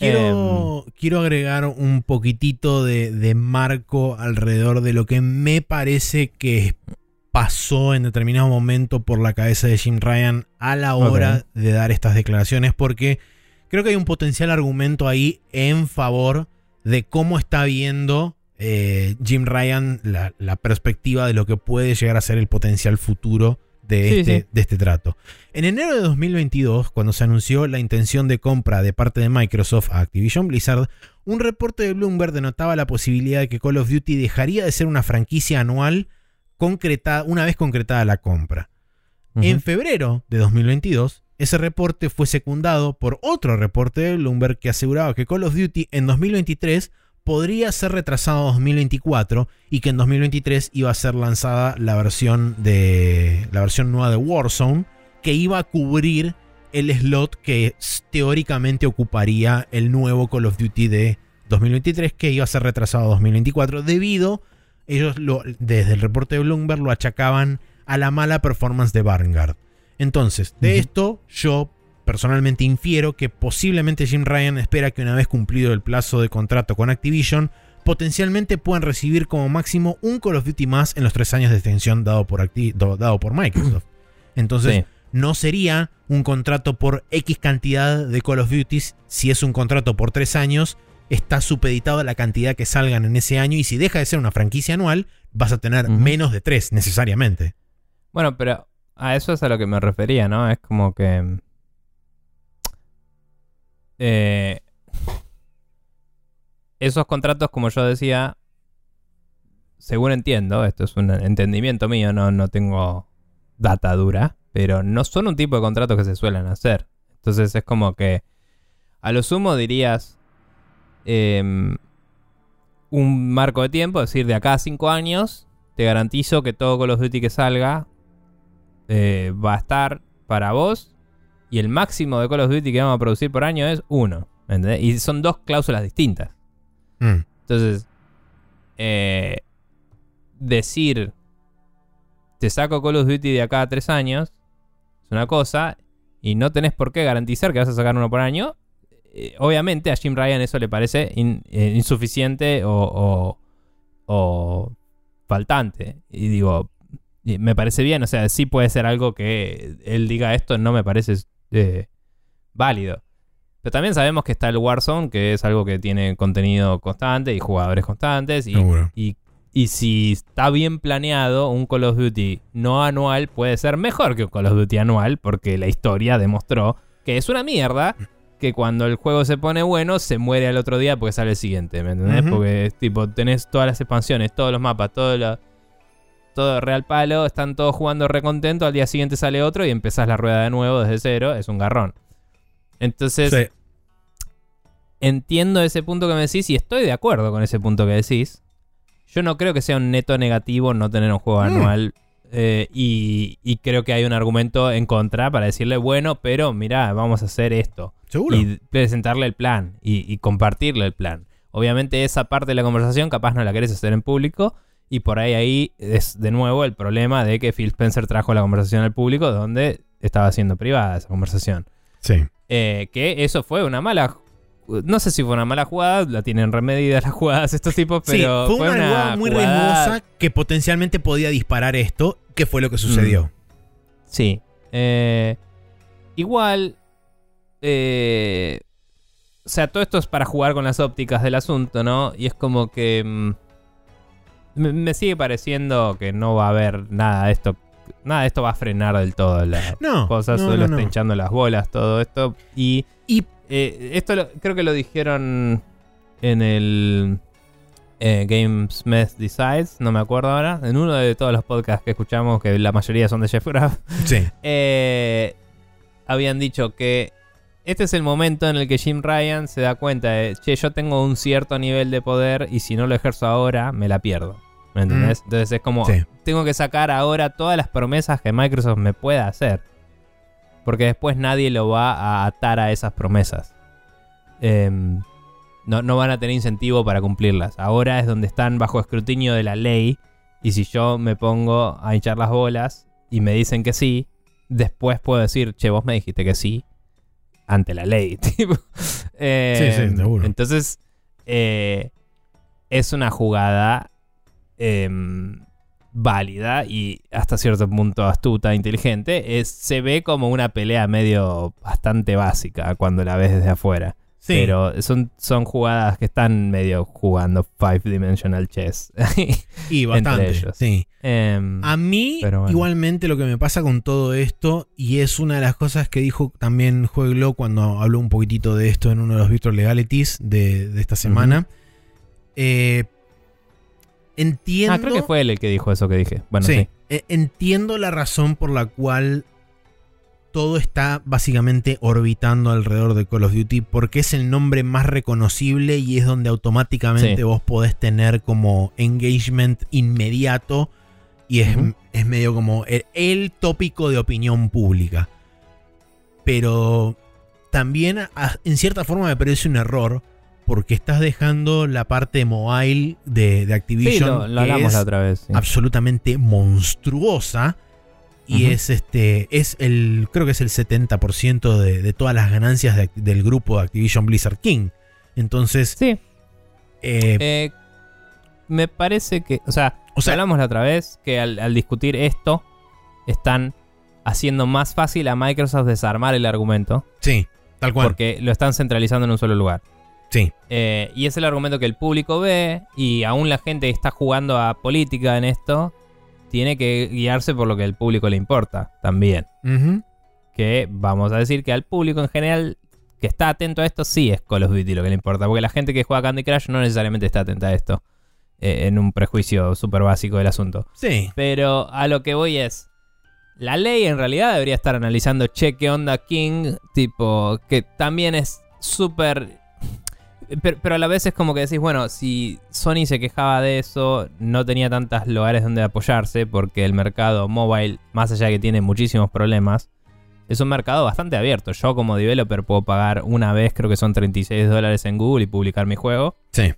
Quiero, quiero agregar un poquitito de, de marco alrededor de lo que me parece que pasó en determinado momento por la cabeza de Jim Ryan a la hora de dar estas declaraciones, porque creo que hay un potencial argumento ahí en favor de cómo está viendo eh, Jim Ryan la, la perspectiva de lo que puede llegar a ser el potencial futuro de, Sí, este, sí. de este trato. En enero de 2022, cuando se anunció la intención de compra de parte de Microsoft a Activision Blizzard, un reporte de Bloomberg denotaba la posibilidad de que Call of Duty dejaría de ser una franquicia anual concretada, una vez concretada la compra. En febrero de 2022, ese reporte fue secundado por otro reporte de Bloomberg que aseguraba que Call of Duty en 2023 podría ser retrasado a 2024 y que en 2023 iba a ser lanzada la versión de la versión nueva de Warzone que iba a cubrir el slot que teóricamente ocuparía el nuevo Call of Duty de 2023 que iba a ser retrasado a 2024 debido ellos lo- desde el reporte de Bloomberg lo achacaban a la mala performance de Vanguard. Entonces, de esto yo personalmente infiero que posiblemente Jim Ryan espera que una vez cumplido el plazo de contrato con Activision, potencialmente puedan recibir como máximo un Call of Duty más en los tres años de extensión dado por, Acti- dado por Microsoft. Entonces, Sí. no sería un contrato por X cantidad de Call of Duties. Si es un contrato por tres años, está supeditado a la cantidad que salgan en ese año. Y si deja de ser una franquicia anual, vas a tener menos de tres necesariamente. Bueno, pero a eso es a lo que me refería, ¿no? Es como que... eh, esos contratos, como yo decía, según entiendo, esto es un entendimiento mío, no, no tengo data dura, pero no son un tipo de contratos que se suelen hacer. Entonces es como que a lo sumo dirías em, un marco de tiempo, es decir, de acá a cinco años, te garantizo que todo Call of Duty que salga eh, va a estar para vos y el máximo de Call of Duty que vamos a producir por año es uno. ¿entendés? Y son dos cláusulas distintas. Mm. Entonces, eh, decir, te saco Call of Duty de acá a tres años, es una cosa, y no tenés por qué garantizar que vas a sacar uno por año. Eh, obviamente a Jim Ryan eso le parece in- eh, insuficiente o, o- o faltante. Y digo, me parece bien, o sea, sí puede ser algo que él diga esto, no me parece eh, válido. Pero también sabemos que está el Warzone, que es algo que tiene contenido constante y jugadores constantes. Y, y, y si está bien planeado, un Call of Duty no anual puede ser mejor que un Call of Duty anual, porque la historia demostró que es una mierda. Que cuando el juego se pone bueno, se muere al otro día porque sale el siguiente, ¿me entendés? Ujú. Porque es tipo, tenés todas las expansiones, todos los mapas, todo lo, todo real palo, están todos jugando recontento, al día siguiente sale otro y empezás la rueda de nuevo desde cero, es un garrón. Entonces, Sí. entiendo ese punto que me decís y estoy de acuerdo con ese punto que decís. Yo no creo que sea un neto negativo no tener un juego Mm. anual. eh, y, y creo que hay un argumento en contra para decirle, bueno, pero mira, vamos a hacer esto. Seguro. Y presentarle el plan y, y compartirle el plan. Obviamente esa parte de la conversación capaz no la querés hacer en público. Y por ahí ahí es de nuevo el problema de que Phil Spencer trajo la conversación al público donde estaba siendo privada esa conversación. Sí. Eh, que eso fue una mala. No sé si fue una mala jugada, la tienen remedidas las jugadas estos tipos, Sí, pero fue, una jugada muy jugada- riesgosa que potencialmente podía disparar esto, que fue lo que sucedió. Sí. Eh, igual. eh, o sea, todo esto es para jugar con las ópticas del asunto, ¿no? Y es como que. mm, me, me sigue pareciendo que no va a haber nada de esto. Nada de esto va a frenar del todo las No, cosas, no, solo no, está hinchando las bolas, todo esto. Y. Y- eh, esto lo- creo que lo dijeron en el. eh, Gamesmith Decides, no me acuerdo ahora. En uno de todos los podcasts que escuchamos, que la mayoría son de Jeff Graff. Sí. Eh, habían dicho que este es el momento en el que Jim Ryan se da cuenta de, che, yo tengo un cierto nivel de poder y si no lo ejerzo ahora, me la pierdo. ¿Me entendés? Entonces es como, Sí. tengo que sacar ahora todas las promesas que Microsoft me pueda hacer. Porque después nadie lo va a atar a esas promesas. Em, no, no van a tener incentivo para cumplirlas. Ahora es donde están bajo escrutinio de la ley. Y si yo me pongo a hinchar las bolas y me dicen que sí, después puedo decir, che, vos me dijiste que sí, ante la ley. Eh, Sí, sí, seguro. Entonces, eh, es una jugada em, válida y hasta cierto punto astuta, inteligente. Es, se ve como una pelea medio bastante básica cuando la ves desde afuera. Sí. Pero son, son jugadas que están medio jugando Five Dimensional Chess. y bastante. ellos. Sí. Em, A mí, bueno. igualmente, lo que me pasa con todo esto, y es una de las cosas que dijo también Jueglo cuando habló un poquitito de esto en uno de los Virtual Legalities de, de esta semana. eh, entiendo. ah, creo que fue él el que dijo eso que dije. Bueno, sí. sí, eh, entiendo la razón por la cual todo está básicamente orbitando alrededor de Call of Duty porque es el nombre más reconocible y es donde automáticamente Sí. vos podés tener como engagement inmediato y es, es medio como el, el tópico de opinión pública. Pero también a- en cierta forma me parece un error porque estás dejando la parte mobile de, de Sí, Activision lo, lo que hablamos es la otra vez. sí. absolutamente monstruosa. Y es este. Es el. Creo que es el 70% de, de todas las ganancias de- del grupo de Activision Blizzard King. Entonces. Sí, eh, eh, me parece que, o sea, o sea, hablamos la otra vez que al, al discutir esto están haciendo más fácil a Microsoft desarmar el argumento sí, tal cual. porque lo están centralizando en un solo lugar. Sí, Eh, y es el argumento que el público ve y aún la gente que está jugando a política en esto tiene que guiarse por lo que al público le importa también. Que vamos a decir que al público en general que está atento a esto sí es Call of Duty lo que le importa. Porque la gente que juega Candy Crush no necesariamente está atenta a esto. eh, en un prejuicio súper básico del asunto. sí. Pero a lo que voy es. La ley en realidad debería estar analizando, che, qué onda King, tipo, que también es súper... Pero, pero a la vez es como que decís, bueno, si Sony se quejaba de eso, no tenía tantos lugares donde apoyarse, porque el mercado mobile, más allá de que tiene muchísimos problemas, es un mercado bastante abierto. Yo como developer puedo pagar una vez, creo que son 36 dólares en Google y publicar mi juego Sí.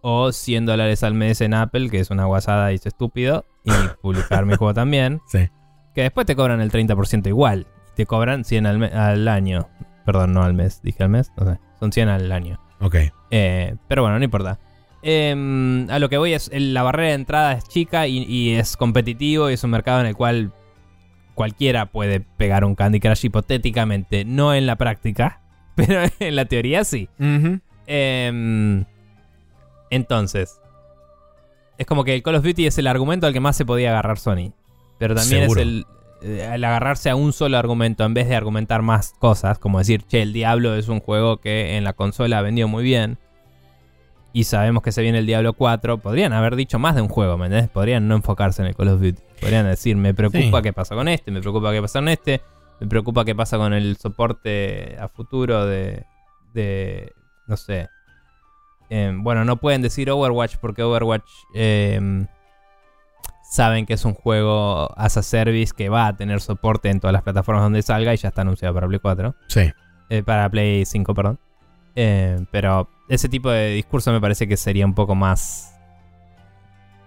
o 100 dólares al mes en Apple, que es una guasada y es estúpido, y publicar mi juego también, Sí. que después te cobran el 30% igual, te cobran 100 al, al año. Perdón, no al mes, dije al mes, no sé, son 100 al año. Ok. Eh, pero bueno, no importa. Em, a lo que voy es, la barrera de entrada es chica y, y es competitivo y es un mercado en el cual cualquiera puede pegar un Candy Crush hipotéticamente, no en la práctica, pero en la teoría sí. Em, entonces, es como que el Call of Duty es el argumento al que más se podía agarrar Sony. Pero también Seguro. es el, eh, el agarrarse a un solo argumento en vez de argumentar más cosas, como decir, che, el Diablo es un juego que en la consola ha vendido muy bien. Y sabemos que se viene el Diablo 4. Podrían haber dicho más de un juego, ¿me entendés? Podrían no enfocarse en el Call of Duty. Podrían decir, me preocupa Sí. qué pasa con este, me preocupa qué pasa con este, me preocupa qué pasa con el soporte a futuro de, de no sé. Em, bueno, no pueden decir Overwatch porque Overwatch em, saben que es un juego as a service que va a tener soporte en todas las plataformas donde salga y ya está anunciado para Play 4. Sí. Eh, para Play 5, perdón. Eh, pero ese tipo de discurso me parece que sería un poco más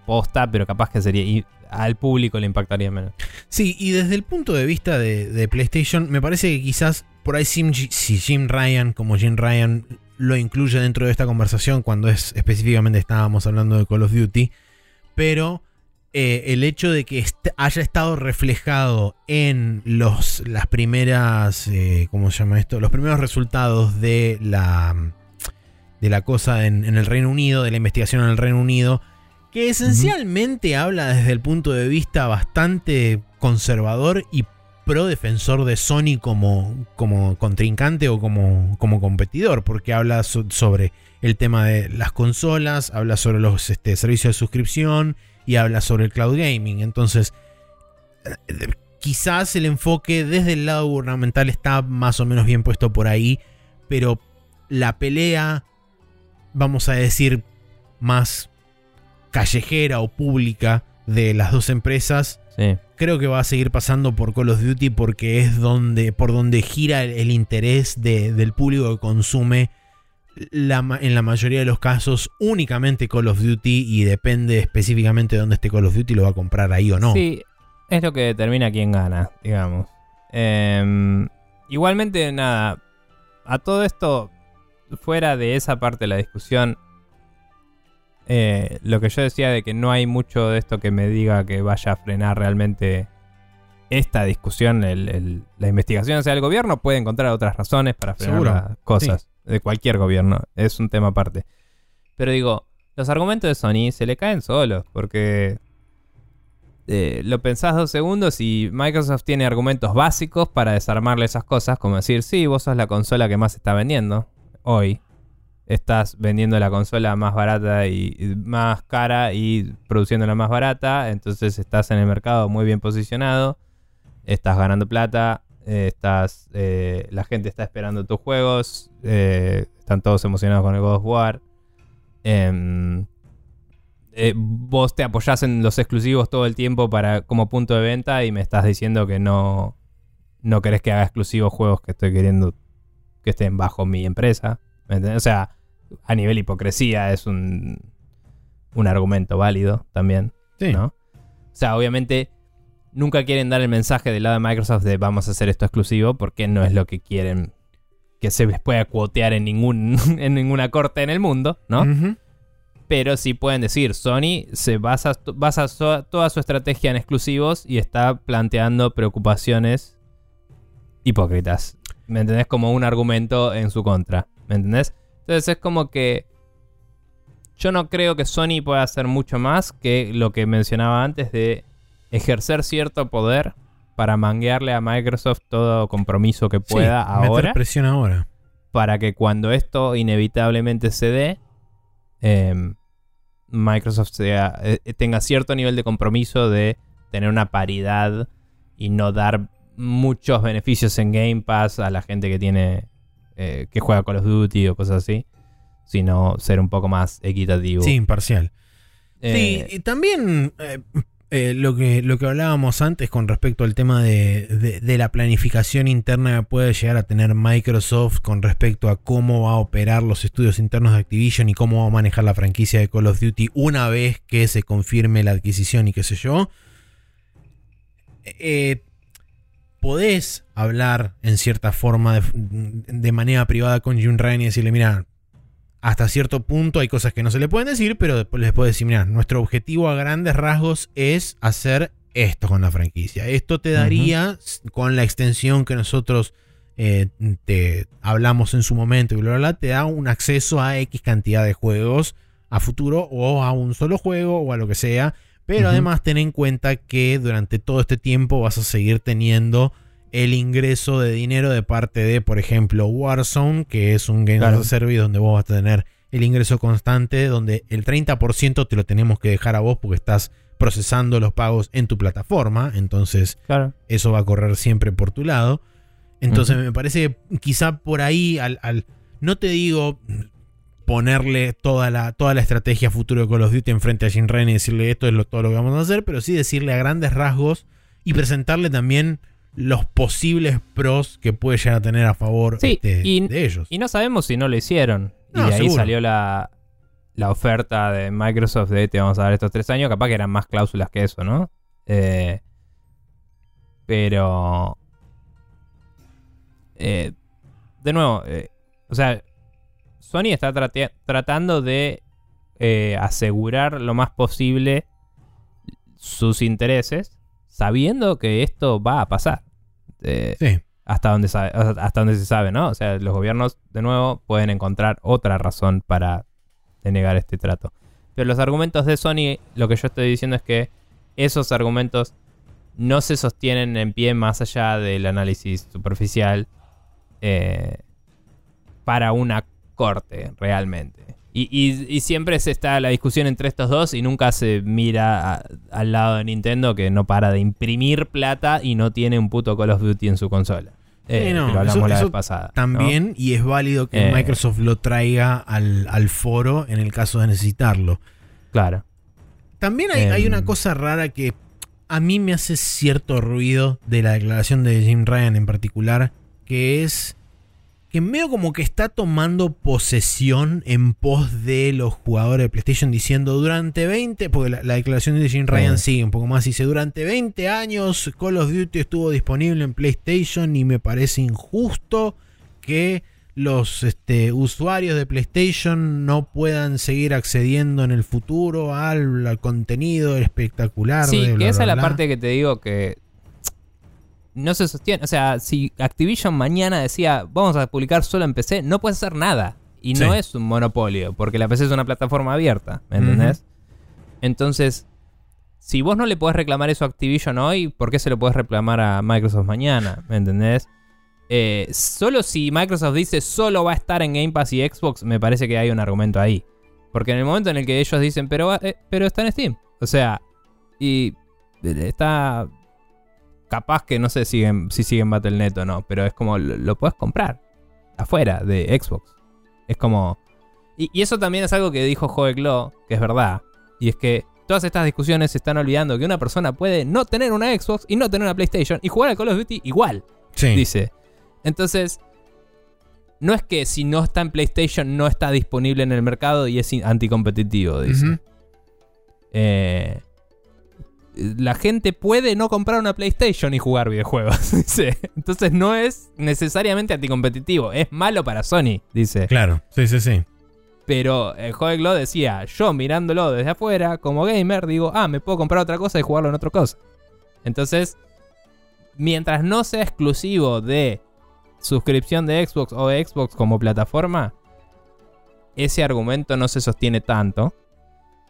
posta, pero capaz que sería. Y al público le impactaría menos. Sí, y desde el punto de vista de, de PlayStation, me parece que quizás por ahí Jim- si Jim Ryan, como Jim Ryan, lo incluye dentro de esta conversación cuando es específicamente estábamos hablando de Call of Duty, pero eh, el hecho de que est- haya estado reflejado en los, las primeras, eh, ¿cómo se llama esto? Los primeros resultados de la, de la cosa en, en el Reino Unido, de la investigación en el Reino Unido, que esencialmente habla desde el punto de vista bastante conservador y pro defensor de Sony como, como contrincante o como, como competidor, porque habla so- sobre el tema de las consolas, habla sobre los este, servicios de suscripción y habla sobre el cloud gaming. Entonces, quizás el enfoque desde el lado gubernamental está más o menos bien puesto por ahí, pero la pelea, vamos a decir, más callejera o pública de las dos empresas, Sí. creo que va a seguir pasando por Call of Duty porque es donde, por donde gira el, el interés de- del público que consume la ma- en la mayoría de los casos únicamente Call of Duty y depende específicamente de dónde esté Call of Duty lo va a comprar ahí o no. Sí, es lo que determina quién gana, digamos. Em, igualmente, nada. A todo esto, fuera de esa parte de la discusión, eh, lo que yo decía de que no hay mucho de esto que me diga que vaya a frenar realmente esta discusión, el- el- la investigación hacia el gobierno puede encontrar otras razones para frenar Seguro, las cosas. De cualquier gobierno, es un tema aparte. Pero digo, los argumentos de Sony se le caen solos, porque eh, lo pensás dos segundos y Microsoft tiene argumentos básicos para desarmarle esas cosas, como decir, sí, vos sos la consola que más está vendiendo hoy. Estás vendiendo la consola más barata y más cara y produciéndola más barata, entonces estás en el mercado muy bien posicionado, estás ganando plata, eh, estás, eh, la gente está esperando tus juegos, están todos emocionados con el God of War. Em, eh, vos te apoyás en los exclusivos todo el tiempo para como punto de venta y me estás diciendo que no, no querés que haga exclusivos juegos que estoy queriendo que estén bajo mi empresa. O sea, a nivel hipocresía es un, un argumento válido también. ¿no? O sea, obviamente nunca quieren dar el mensaje del lado de Microsoft de vamos a hacer esto exclusivo porque no es lo que quieren que se les pueda cuotear en, ningún, en ninguna corte en el mundo, ¿no? pero sí pueden decir, Sony se basa, basa toda su estrategia en exclusivos y está planteando preocupaciones hipócritas. ¿Me entendés? Como un argumento en su contra. ¿Me entendés? Entonces es como que yo no creo que Sony pueda hacer mucho más que lo que mencionaba antes de ejercer cierto poder para manguearle a Microsoft todo compromiso que pueda ahora. presión ahora. Para que cuando esto inevitablemente se dé, Em, Microsoft sea, eh, tenga cierto nivel de compromiso de tener una paridad y no dar muchos beneficios en Game Pass a la gente que tiene eh, que juega Call of Duty o cosas así, sino ser un poco más equitativo. Sí, imparcial. sí, eh, y también eh, lo, que, lo que hablábamos antes con respecto al tema de, la planificación interna que puede llegar a tener Microsoft con respecto a cómo va a operar los estudios internos de Activision y cómo va a manejar la franquicia de Call of Duty una vez que se confirme la adquisición y qué sé yo. Eh, podés hablar en cierta forma de, manera privada con Jim Ryan y decirle, mira, hasta cierto punto hay cosas que no se le pueden decir, pero después les puedo decir, mira, nuestro objetivo a grandes rasgos es hacer esto con la franquicia. Esto te daría, con la extensión que nosotros eh, te hablamos en su momento y bla, bla, te da un acceso a X cantidad de juegos a futuro o a un solo juego o a lo que sea. Pero además ten en cuenta que durante todo este tiempo vas a seguir teniendo el ingreso de dinero de parte de, por ejemplo, Warzone, que es un game as a service donde vos vas a tener el ingreso constante, donde el 30% te lo tenemos que dejar a vos porque estás procesando los pagos en tu plataforma, entonces eso va a correr siempre por tu lado. Entonces me parece que quizá por ahí, al, no te digo ponerle toda la, toda la estrategia futuro de Call of Duty enfrente a Jim Ryan y decirle esto es lo, todo lo que vamos a hacer, pero sí decirle a grandes rasgos y presentarle también los posibles pros que puede llegar a tener a favor este, de ellos. Y no sabemos si no lo hicieron. y de ahí salió la, oferta de Microsoft de te vamos a dar estos tres años. Capaz que eran más cláusulas que eso, ¿no? Eh, pero... Eh, de nuevo, eh, o sea, Sony está tratando de asegurar lo más posible sus intereses, sabiendo que esto va a pasar. Este, hasta, donde hasta donde se sabe, ¿no? O sea, los gobiernos, de nuevo, pueden encontrar otra razón para denegar este trato. Pero los argumentos de Sony, lo que yo estoy diciendo es que esos argumentos no se sostienen en pie más allá del análisis superficial eh, para una corte, realmente. Y, siempre se está la discusión entre estos dos y nunca se mira al lado de Nintendo que no para de imprimir plata y no tiene un puto Call of Duty en su consola. Eh, lo hablamos la vez pasada. También, y es válido que eh. Microsoft lo traiga al, foro en el caso de necesitarlo. Claro. También hay, hay, una em. cosa rara que a mí me hace cierto ruido de la declaración de Jim Ryan en particular, que es que medio como que está tomando posesión en pos de los jugadores de PlayStation diciendo durante 20, porque la, declaración de Jim Ryan sigue un poco más, dice durante 20 años Call of Duty estuvo disponible en PlayStation y me parece injusto que los este, usuarios de PlayStation no puedan seguir accediendo en el futuro al, contenido espectacular. Sí, que esa es la parte que te digo que no se sostiene. O sea, si Activision mañana decía, vamos a publicar solo en PC, no puedes hacer nada. Y no es un monopolio, porque la PC es una plataforma abierta, ¿me entendés? Entonces, si vos no le podés reclamar eso a Activision hoy, ¿por qué se lo podés reclamar a Microsoft mañana? ¿Me entendés? Eh, solo si Microsoft dice solo va a estar en Game Pass y Xbox, me parece que hay un argumento ahí. Porque en el momento en el que ellos dicen, pero, eh, pero está en Steam. O sea, y eh, está capaz que no sé si siguen, si siguen Battle.net o no, pero es como lo, lo puedes comprar afuera de Xbox. Es como... Y, y eso también es algo que dijo Joe Glow, que es verdad. Y es que todas estas discusiones se están olvidando que una persona puede no tener una Xbox y no tener una PlayStation y jugar al Call of Duty igual, Sí. dice. Entonces, no es que si no está en PlayStation no está disponible en el mercado y es anticompetitivo, dice. Eh, la gente puede no comprar una PlayStation y jugar videojuegos, dice. Entonces no es necesariamente anticompetitivo, es malo para Sony, dice. Claro, sí, sí, sí. Pero el Joe Glow decía, yo mirándolo desde afuera, como gamer, digo, ah, me puedo comprar otra cosa y jugarlo en otra cosa. Entonces, mientras no sea exclusivo de suscripción de Xbox o de Xbox como plataforma, ese argumento no se sostiene tanto.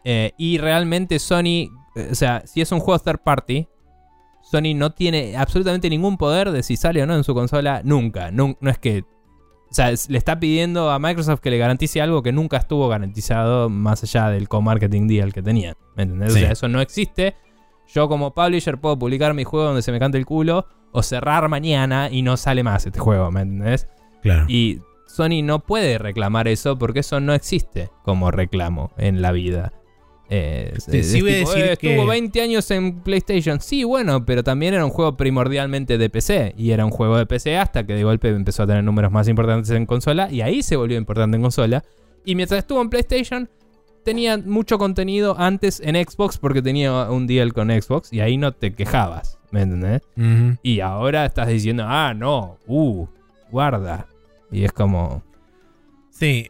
Eh, y realmente Sony, o sea, si es un juego third party, Sony no tiene absolutamente ningún poder de si sale o no en su consola nunca. Nun- no es que o sea, es- le está pidiendo a Microsoft que le garantice algo que nunca estuvo garantizado más allá del co-marketing deal que tenía. ¿Me entendés? Sí. O sea, eso no existe. Yo como publisher puedo publicar mi juego donde se me cante el culo o cerrar mañana y no sale más este juego, ¿me entendés? Claro. Y Sony no puede reclamar eso porque eso no existe como reclamo en la vida. Eh, Sí, sí tipo, decir "Eh, que- Estuvo 20 años en PlayStation. Sí, bueno, pero también era un juego primordialmente de PC. Y era un juego de PC hasta que de golpe empezó a tener números más importantes en consola. Y ahí se volvió importante en consola. Y mientras estuvo en PlayStation, tenía mucho contenido antes en Xbox porque tenía un deal con Xbox. Y ahí no te quejabas. ¿Me entendés? Y ahora estás diciendo, ah, no, uh, guarda. Y es como. Sí.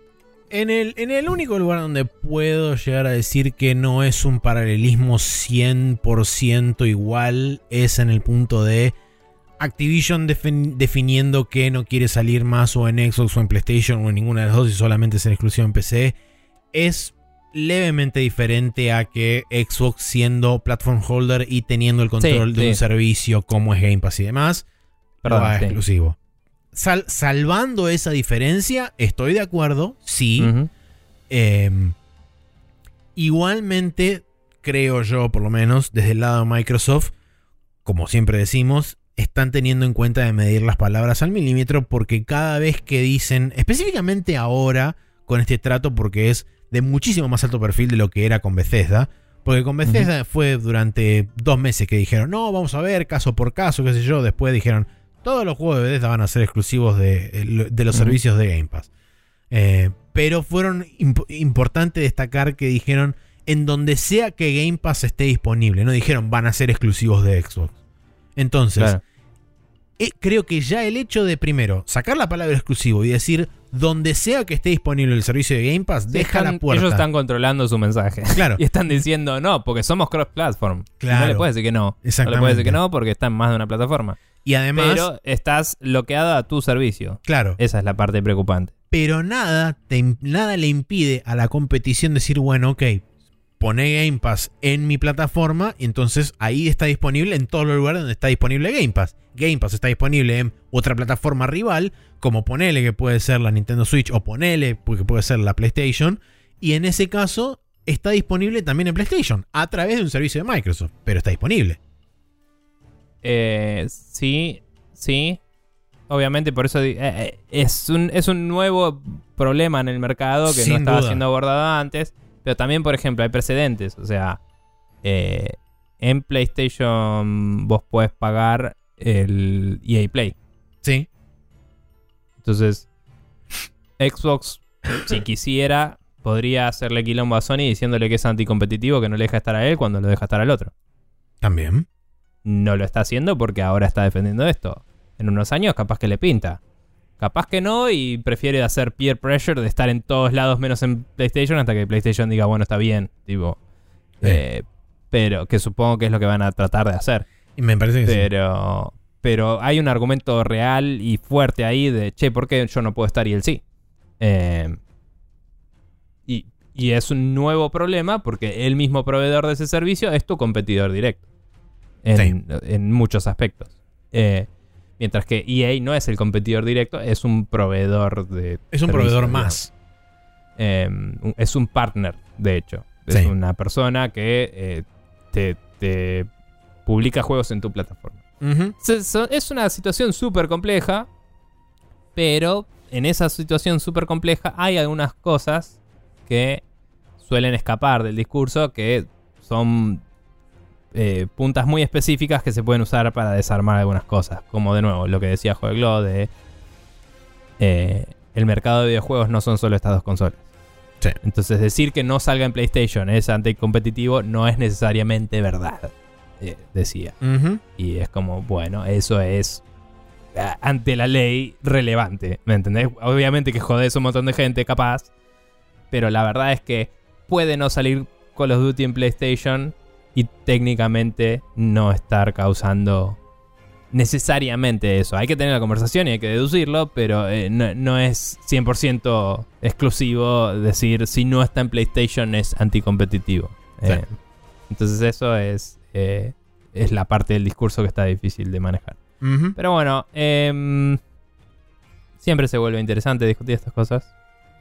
En el, en el único lugar donde puedo llegar a decir que no es un paralelismo 100% igual es en el punto de Activision defin- definiendo que no quiere salir más o en Xbox o en PlayStation o en ninguna de las dos y solamente ser exclusivo en PC. Es levemente diferente a que Xbox siendo platform holder y teniendo el control de sí. un servicio como es Game Pass y demás, Perdón, lo haga sí. exclusivo. Sal- salvando esa diferencia, estoy de acuerdo, sí. Eh, igualmente, creo yo, por lo menos, desde el lado de Microsoft, como siempre decimos, están teniendo en cuenta de medir las palabras al milímetro porque cada vez que dicen, específicamente ahora con este trato, porque es de muchísimo más alto perfil de lo que era con Bethesda, porque con Bethesda fue durante dos meses que dijeron, no, vamos a ver caso por caso, qué sé yo, después dijeron, todos los juegos de Bethesda van a ser exclusivos de, de los servicios de Game Pass. Eh, pero fueron imp- importante destacar que dijeron en donde sea que Game Pass esté disponible. No dijeron van a ser exclusivos de Xbox. Entonces, Claro. eh, creo que ya el hecho de primero sacar la palabra exclusivo y decir donde sea que esté disponible el servicio de Game Pass, deja Están- la puerta. Ellos están controlando su mensaje. Claro. Y están diciendo no, porque somos cross-platform. Y No Claro. le puedes decir que no. No le Exactamente. puedes decir que no porque está en más de una plataforma. Y además, Pero estás bloqueado a tu servicio. claro, Esa es la parte preocupante. pero nada, te im- nada le impide a la competición decir, bueno, ok, pone Game Pass en mi plataforma y entonces ahí está disponible en todos los lugares donde está disponible Game Pass. Game Pass está disponible en otra plataforma rival, como ponele que puede ser la Nintendo Switch o ponele que puede ser la PlayStation, y en ese caso está disponible también en PlayStation, a través de un servicio de Microsoft, pero está disponible. Eh, sí, sí. Obviamente, por eso eh, eh, es, un, es un nuevo problema en el mercado que Sin no estaba duda. siendo abordado antes. Pero también, por ejemplo, hay precedentes. O sea, eh, en PlayStation vos podés pagar el EA Play. Sí, Entonces, Xbox, si quisiera, podría hacerle quilombo a Sony diciéndole que es anticompetitivo, que no le deja estar a él cuando lo deja estar al otro. también. No lo está haciendo porque ahora está defendiendo esto. En unos años capaz que le pinta. Capaz que no y prefiere hacer peer pressure de estar en todos lados menos en PlayStation hasta que PlayStation diga, bueno, está bien. Tipo, Sí. eh, pero que supongo que es lo que van a tratar de hacer. Y me parece que sí. Pero, pero hay un argumento real y fuerte ahí de, che, ¿por qué yo no puedo estar y él sí? Eh, y, y es un nuevo problema porque el mismo proveedor de ese servicio es tu competidor directo. En, en muchos aspectos. Eh, mientras que EA no es el competidor directo, es un proveedor de. Es un proveedor más. Eh, un- es un partner, de hecho. Es Sí. una persona que eh, te, te publica juegos en tu plataforma. Es una situación súper compleja, pero en esa situación súper compleja hay algunas cosas que suelen escapar del discurso que son eh, puntas muy específicas que se pueden usar para desarmar algunas cosas. Como de nuevo, lo que decía Joeglo de eh, el mercado de videojuegos no son solo estas dos consolas. Sí. Entonces decir que no salga en PlayStation es anticompetitivo no es necesariamente verdad, eh, decía. Y es como, bueno, eso es a- ante la ley relevante. ¿Me entendés? Obviamente que jodés un montón de gente, capaz. Pero la verdad es que puede no salir Call of Duty en PlayStation y técnicamente no estar causando necesariamente eso. Hay que tener la conversación y hay que deducirlo, pero eh, no, no es 100% exclusivo decir si no está en PlayStation es anticompetitivo. Sí. Eh, entonces eso es, eh, es la parte del discurso que está difícil de manejar. Pero bueno, em, siempre se vuelve interesante discutir estas cosas.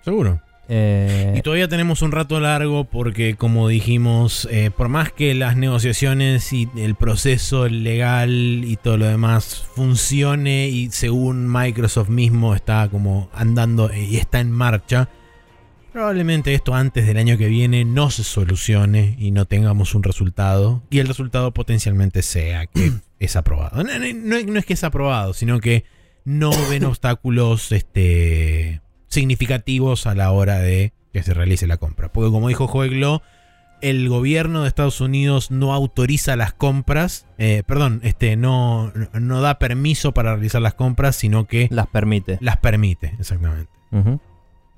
Seguro. Eh, Y todavía tenemos un rato largo porque, como dijimos, eh, por más que las negociaciones y el proceso legal y todo lo demás funcione y según Microsoft mismo está como andando y está en marcha, probablemente esto antes del año que viene no se solucione y no tengamos un resultado y el resultado potencialmente sea que es aprobado. No, no- no- no es que es aprobado, sino que no ven obstáculos este, significativos a la hora de que se realice la compra. Porque como dijo Joeglo, el gobierno de Estados Unidos no autoriza las compras, eh, perdón, este, no, no da permiso para realizar las compras, sino que las permite. las permite, exactamente.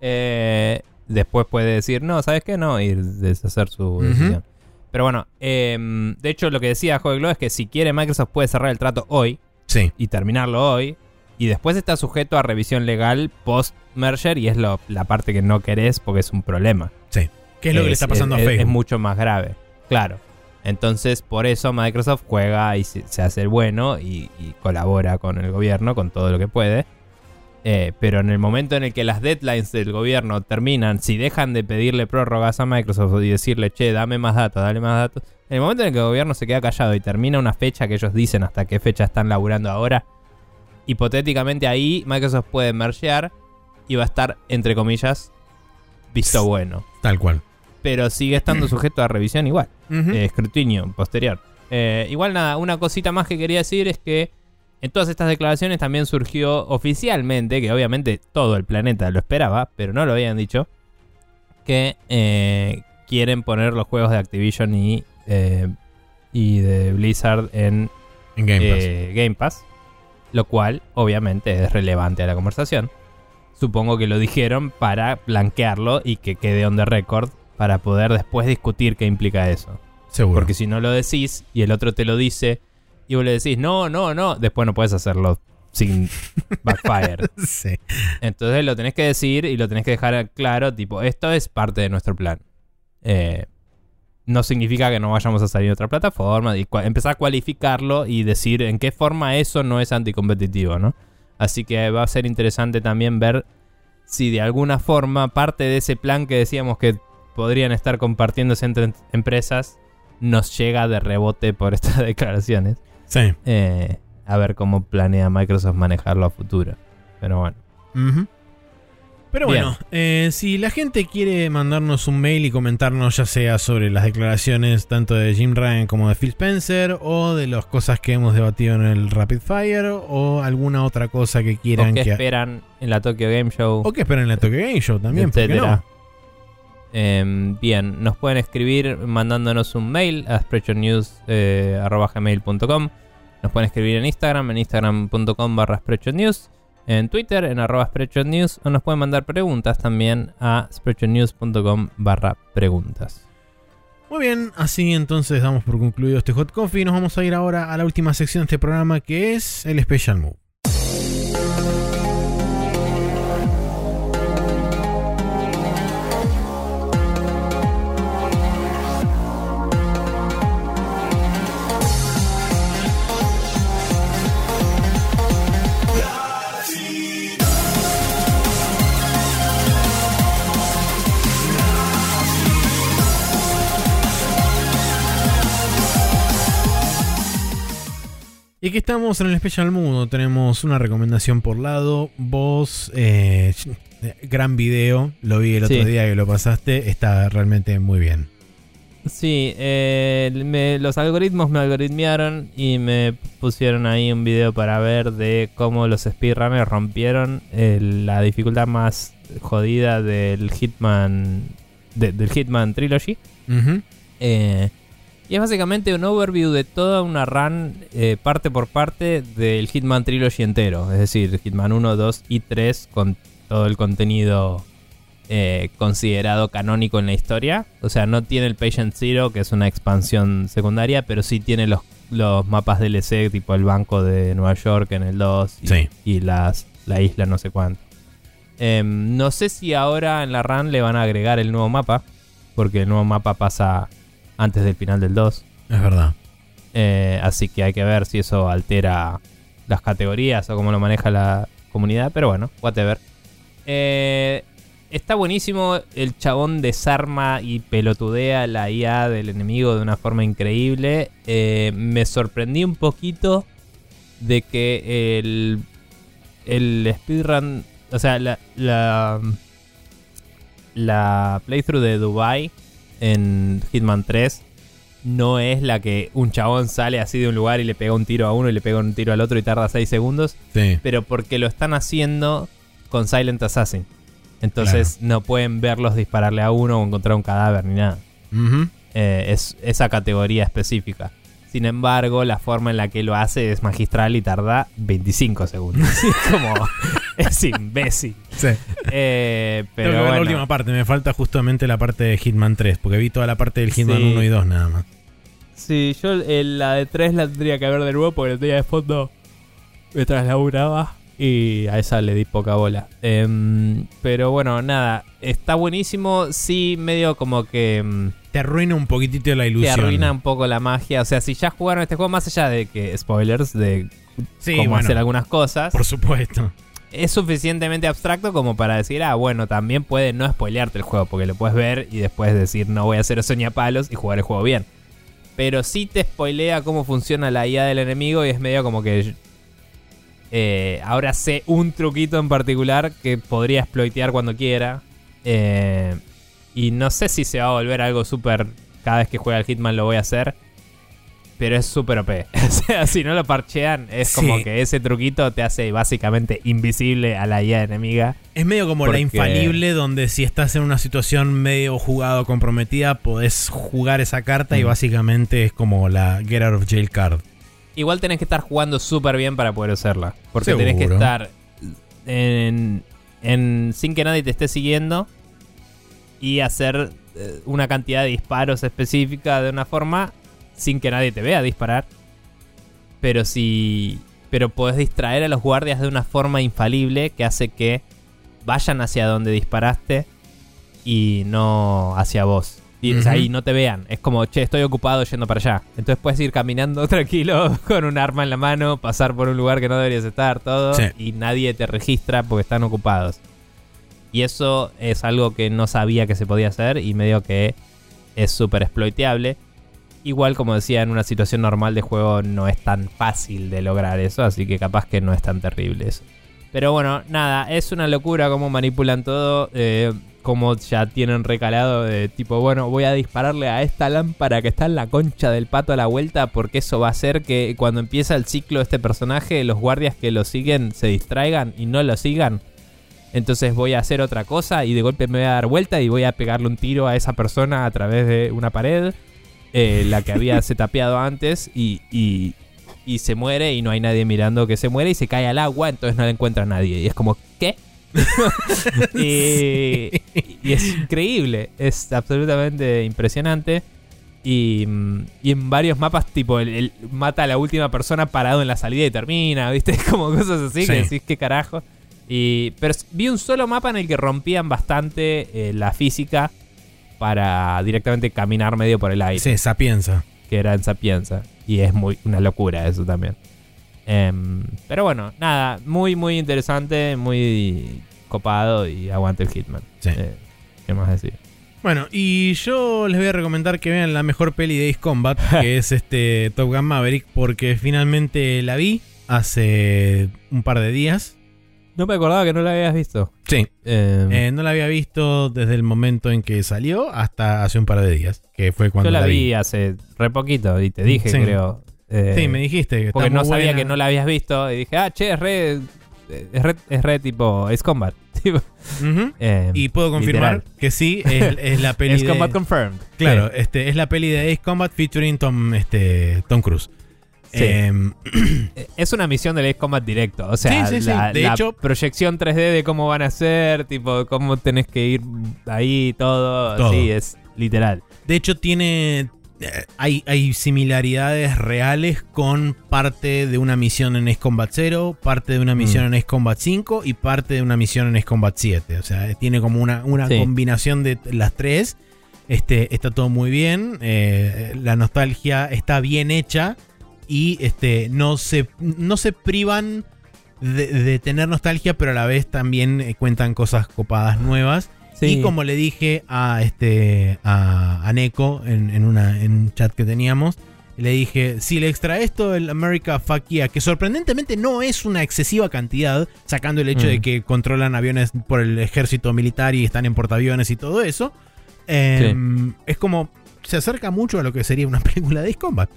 Eh, después puede decir, no, ¿sabes qué? No, y deshacer su decisión. Pero bueno, em, de hecho lo que decía Joeglo es que si quiere Microsoft puede cerrar el trato hoy Sí, y terminarlo hoy. Y después está sujeto a revisión legal post-merger y es lo- la parte que no querés porque es un problema. ¿qué es lo que le está pasando es- a Facebook? Es mucho más grave. Claro. Entonces, por eso Microsoft juega y se, se hace el bueno y, y colabora con el gobierno con todo lo que puede. Eh, pero en el momento en el que las deadlines del gobierno terminan, si dejan de pedirle prórrogas a Microsoft y decirle, che, dame más datos, dale más datos. En el momento en el que el gobierno se queda callado y termina una fecha que ellos dicen hasta qué fecha están laburando ahora, hipotéticamente ahí Microsoft puede mergear y va a estar, entre comillas, visto bueno Tal cual. pero sigue estando sujeto a revisión igual, eh, escrutinio posterior. Eh, igual nada, una cosita más que quería decir es que en todas estas declaraciones también surgió oficialmente, que obviamente todo el planeta lo esperaba, pero no lo habían dicho, que eh, quieren poner los juegos de Activision y, eh, y de Blizzard en en Game Pass. Game Pass, lo cual obviamente es relevante a la conversación. Supongo que lo dijeron para blanquearlo y que quede on the record para poder después discutir qué implica eso. Seguro. Porque si no lo decís y el otro te lo dice y vos le decís no, no, no, después no puedes hacerlo sin backfire. sí. Entonces lo tenés que decir y lo tenés que dejar claro, tipo, esto es parte de nuestro plan. Eh, no significa que no vayamos a salir a otra plataforma, y empezar a cualificarlo y decir en qué forma eso no es anticompetitivo, ¿no? Así que va a ser interesante también ver si de alguna forma parte de ese plan que decíamos que podrían estar compartiéndose entre em- empresas nos llega de rebote por estas declaraciones. Sí. Eh, a ver cómo planea Microsoft manejarlo a futuro. Pero bueno. Pero bueno, eh, si la gente quiere mandarnos un mail y comentarnos ya sea sobre las declaraciones tanto de Jim Ryan como de Phil Spencer o de las cosas que hemos debatido en el Rapid Fire o alguna otra cosa que ¿O quieran qué que... esperan en la Tokyo Game Show? O que esperen en la Tokyo Game Show también, ¿por qué etcétera. no? Em, bien, nos pueden escribir mandándonos un mail a sprechonews.gmail.com Nos pueden escribir en Instagram, en instagram.com barra sprechonews En Twitter, en arroba sprechonews O nos pueden mandar preguntas también a sprechonews.com barra preguntas Muy bien, así entonces damos por concluido este Hot Coffee nos vamos a ir ahora a la última sección de este programa que es el Special Move. Y aquí estamos en el Special Mundo. Tenemos una recomendación por lado. Vos, eh, gran video. Lo vi el otro Sí. día que lo pasaste. Está realmente muy bien. Sí, eh, me- los algoritmos me algoritmearon y me pusieron ahí un video para ver de cómo los speedrunners rompieron la dificultad más jodida del Hitman de- del Hitman Trilogy. Eh, y es básicamente un overview de toda una run eh, parte por parte del Hitman Trilogy entero. Es decir, Hitman 1, 2 y 3 con todo el contenido eh, considerado canónico en la historia. O sea, no tiene el Patient Zero, que es una expansión secundaria, pero sí tiene los, los mapas DLC, tipo el banco de Nueva York en el 2 y, Sí. y las, la isla no sé cuánto. Em, no sé si ahora en la run le van a agregar el nuevo mapa, porque el nuevo mapa pasa antes del final del 2. Es verdad. Eh, así que hay que ver si eso altera las categorías o cómo lo maneja la comunidad. Pero bueno, whatever. Eh, está buenísimo. El chabón desarma y pelotudea la IA del enemigo de una forma increíble. Eh, me sorprendí un poquito de que el, el speedrun, o sea, la, la, la playthrough de Dubai en Hitman 3 no es la que un chabón sale así de un lugar y le pega un tiro a uno y le pega un tiro al otro y tarda 6 segundos, Sí. pero porque lo están haciendo con Silent Assassin. Entonces no pueden verlos dispararle a uno o encontrar un cadáver ni nada. Eh, es esa categoría específica. Sin embargo, la forma en la que lo hace es magistral y tarda 25 segundos. es como. Es imbécil. Sí. Eh, Tengo que ver pero la última parte. Me falta justamente la parte de Hitman 3. Porque vi toda la parte del Hitman Sí. 1 y 2 nada más. Sí, yo eh, la de 3 la tendría que ver de nuevo porque la tenía de fondo mientras laburaba y a esa le di poca bola. Em, pero bueno, nada, está buenísimo. Sí, medio como que mm, Te arruina un poquitito la te ilusión. arruina un poco la magia. O sea, si ya jugaron este juego, más allá de que spoilers de Sí, cómo bueno, hacer algunas cosas, por supuesto. es suficientemente abstracto como para decir, ah, bueno, también puede no spoilearte el juego, porque lo puedes ver y después decir, no voy a hacer soñapalos y jugar el juego bien. Pero sí te spoilea cómo funciona la IA del enemigo y es medio como que eh, ahora sé un truquito en particular que podría exploitear cuando quiera. Eh, y no sé si se va a volver algo súper... Cada vez que juega el Hitman lo voy a hacer. Pero es súper OP. o sea, si no lo parchean, es como que ese truquito te hace básicamente invisible a la IA enemiga. Es medio como la infalible donde si estás en una situación medio jugado comprometida, podés jugar esa carta y Mm. básicamente es como la Get Out of Jail card. Igual tenés que estar jugando súper bien para poder hacerla. Porque tenés que Seguro. estar en, en- sin que nadie te esté siguiendo y hacer eh, una cantidad de disparos específica de una forma sin que nadie te vea disparar. Pero si. Pero podés distraer a los guardias de una forma infalible que hace que vayan hacia donde disparaste y no hacia vos. Y, o sea, Ujú. y no te vean. Es como, che, estoy ocupado yendo para allá. Entonces puedes ir caminando tranquilo con un arma en la mano, pasar por un lugar que no deberías estar, todo. Sí. Y nadie te registra porque están ocupados. Y eso es algo que no sabía que se podía hacer y medio que es súper exploiteable. Igual, como decía, en una situación normal de juego no es tan fácil de lograr eso, así que capaz que no es tan terrible eso. Pero bueno, nada, es una locura cómo manipulan todo, eh, cómo ya tienen recalado de tipo, bueno, voy a dispararle a esta lámpara que está en la concha del pato a la vuelta porque eso va a hacer que cuando empieza el ciclo de este personaje, los guardias que lo siguen se distraigan y no lo sigan. Entonces voy a hacer otra cosa y de golpe me voy a dar vuelta y voy a pegarle un tiro a esa persona a través de una pared, eh, la que había se tapeado antes y, y, y se muere y no hay nadie mirando que se muere y se cae al agua, entonces no la encuentra nadie. Y es como, ¿qué? y, y es increíble, es absolutamente impresionante. Y, mm, y en varios mapas, tipo, el, el mata a la última persona parado en la salida y termina, ¿viste? Como cosas así Sí. que decís, qué carajo. Y, pero vi un solo mapa en el que rompían bastante eh, la física para directamente caminar medio por el aire, Sí, Sapienza. que era en Sapienza. Y es muy una locura eso también. Em, pero bueno, nada, muy, muy interesante, muy copado y aguante el Hitman. Sí. Eh, ¿Qué más decir? Bueno, y yo les voy a recomendar que vean la mejor peli de Ace Combat, que es este Top Gun Maverick, porque finalmente la vi hace un par de días. No me acordaba que no la habías visto. Sí, Em, eh, no la había visto desde el momento en que salió hasta hace un par de días, que fue cuando Yo la vi hace re poquito y te dije, Sí. creo. eh, Sí, me dijiste que Porque está no sabía buena. que no la habías visto. Y dije, ah, che, es re. Es re, es re tipo. Es Combat. Tipo, eh, Y puedo confirmar literal. que sí, es, es la peli Es de... Combat Confirmed. Claro, este, es la peli de Ace Combat featuring Tom, este, Tom Cruise. Sí. Em, Sí. Es una misión del Ace Combat directo. O sea, Sí, sí, sí. la, De la hecho- proyección 3D de cómo van a ser, tipo, cómo tenés que ir ahí, todo. Todo. Sí, es literal. De hecho, tiene. eh, Hay, hay similaridades reales con parte de una misión en Ace Combat 0, parte de una Mm. misión en Ace Combat 5 y parte de una misión en Ace Combat 7. O sea, tiene como una, una combinación de las tres. Este, está todo muy bien. eh, la nostalgia está bien hecha. Y este, no, se, no se privan de, de tener nostalgia, pero a la vez también eh, cuentan cosas copadas nuevas. Sí. Y como le dije a este a, a Neko en, en una, en un chat que teníamos, le dije, si le extra esto el America Fuck Yeah, que sorprendentemente no es una excesiva cantidad, sacando el hecho Mm. de que controlan aviones por el ejército militar y están en portaaviones y todo eso, em, es como, se acerca mucho a lo que sería una película de Ace Combat.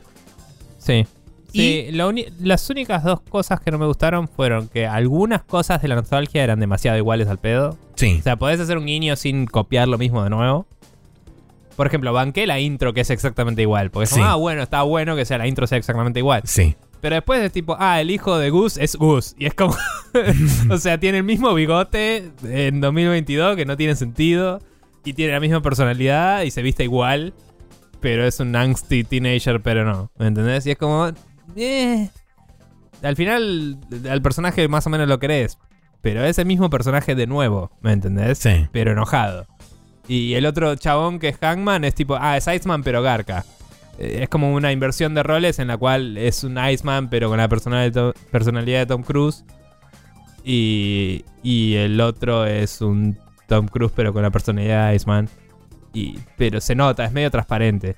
Sí. Y- lo las únicas dos cosas que no me gustaron fueron que algunas cosas de la nostalgia eran demasiado iguales al pedo. Sí. O sea, podés hacer un guiño sin copiar lo mismo de nuevo. Por ejemplo, banqué la intro que es exactamente igual. Porque es como, ah, bueno, está bueno que sea la intro sea exactamente igual. Sí. Pero después es tipo, ah, el hijo de Gus es Gus. Y es como. o sea, tiene el mismo bigote en 2022 que no tiene sentido. Y tiene la misma personalidad y se viste igual. Pero es un angsty teenager, pero no. ¿Me entendés? Y es como. Eh. Al final, al personaje más o menos lo querés. Pero es el mismo personaje de nuevo. ¿Me entendés? Sí. pero enojado. Y el otro chabón que es Hangman es tipo, ah, es Iceman pero Garca. Eh, Es como una inversión de roles en la cual es un Iceman pero con la personal- personalidad de Tom Cruise. Y, y el otro es un Tom Cruise pero con la personalidad de Iceman. Y, pero se nota, es medio transparente.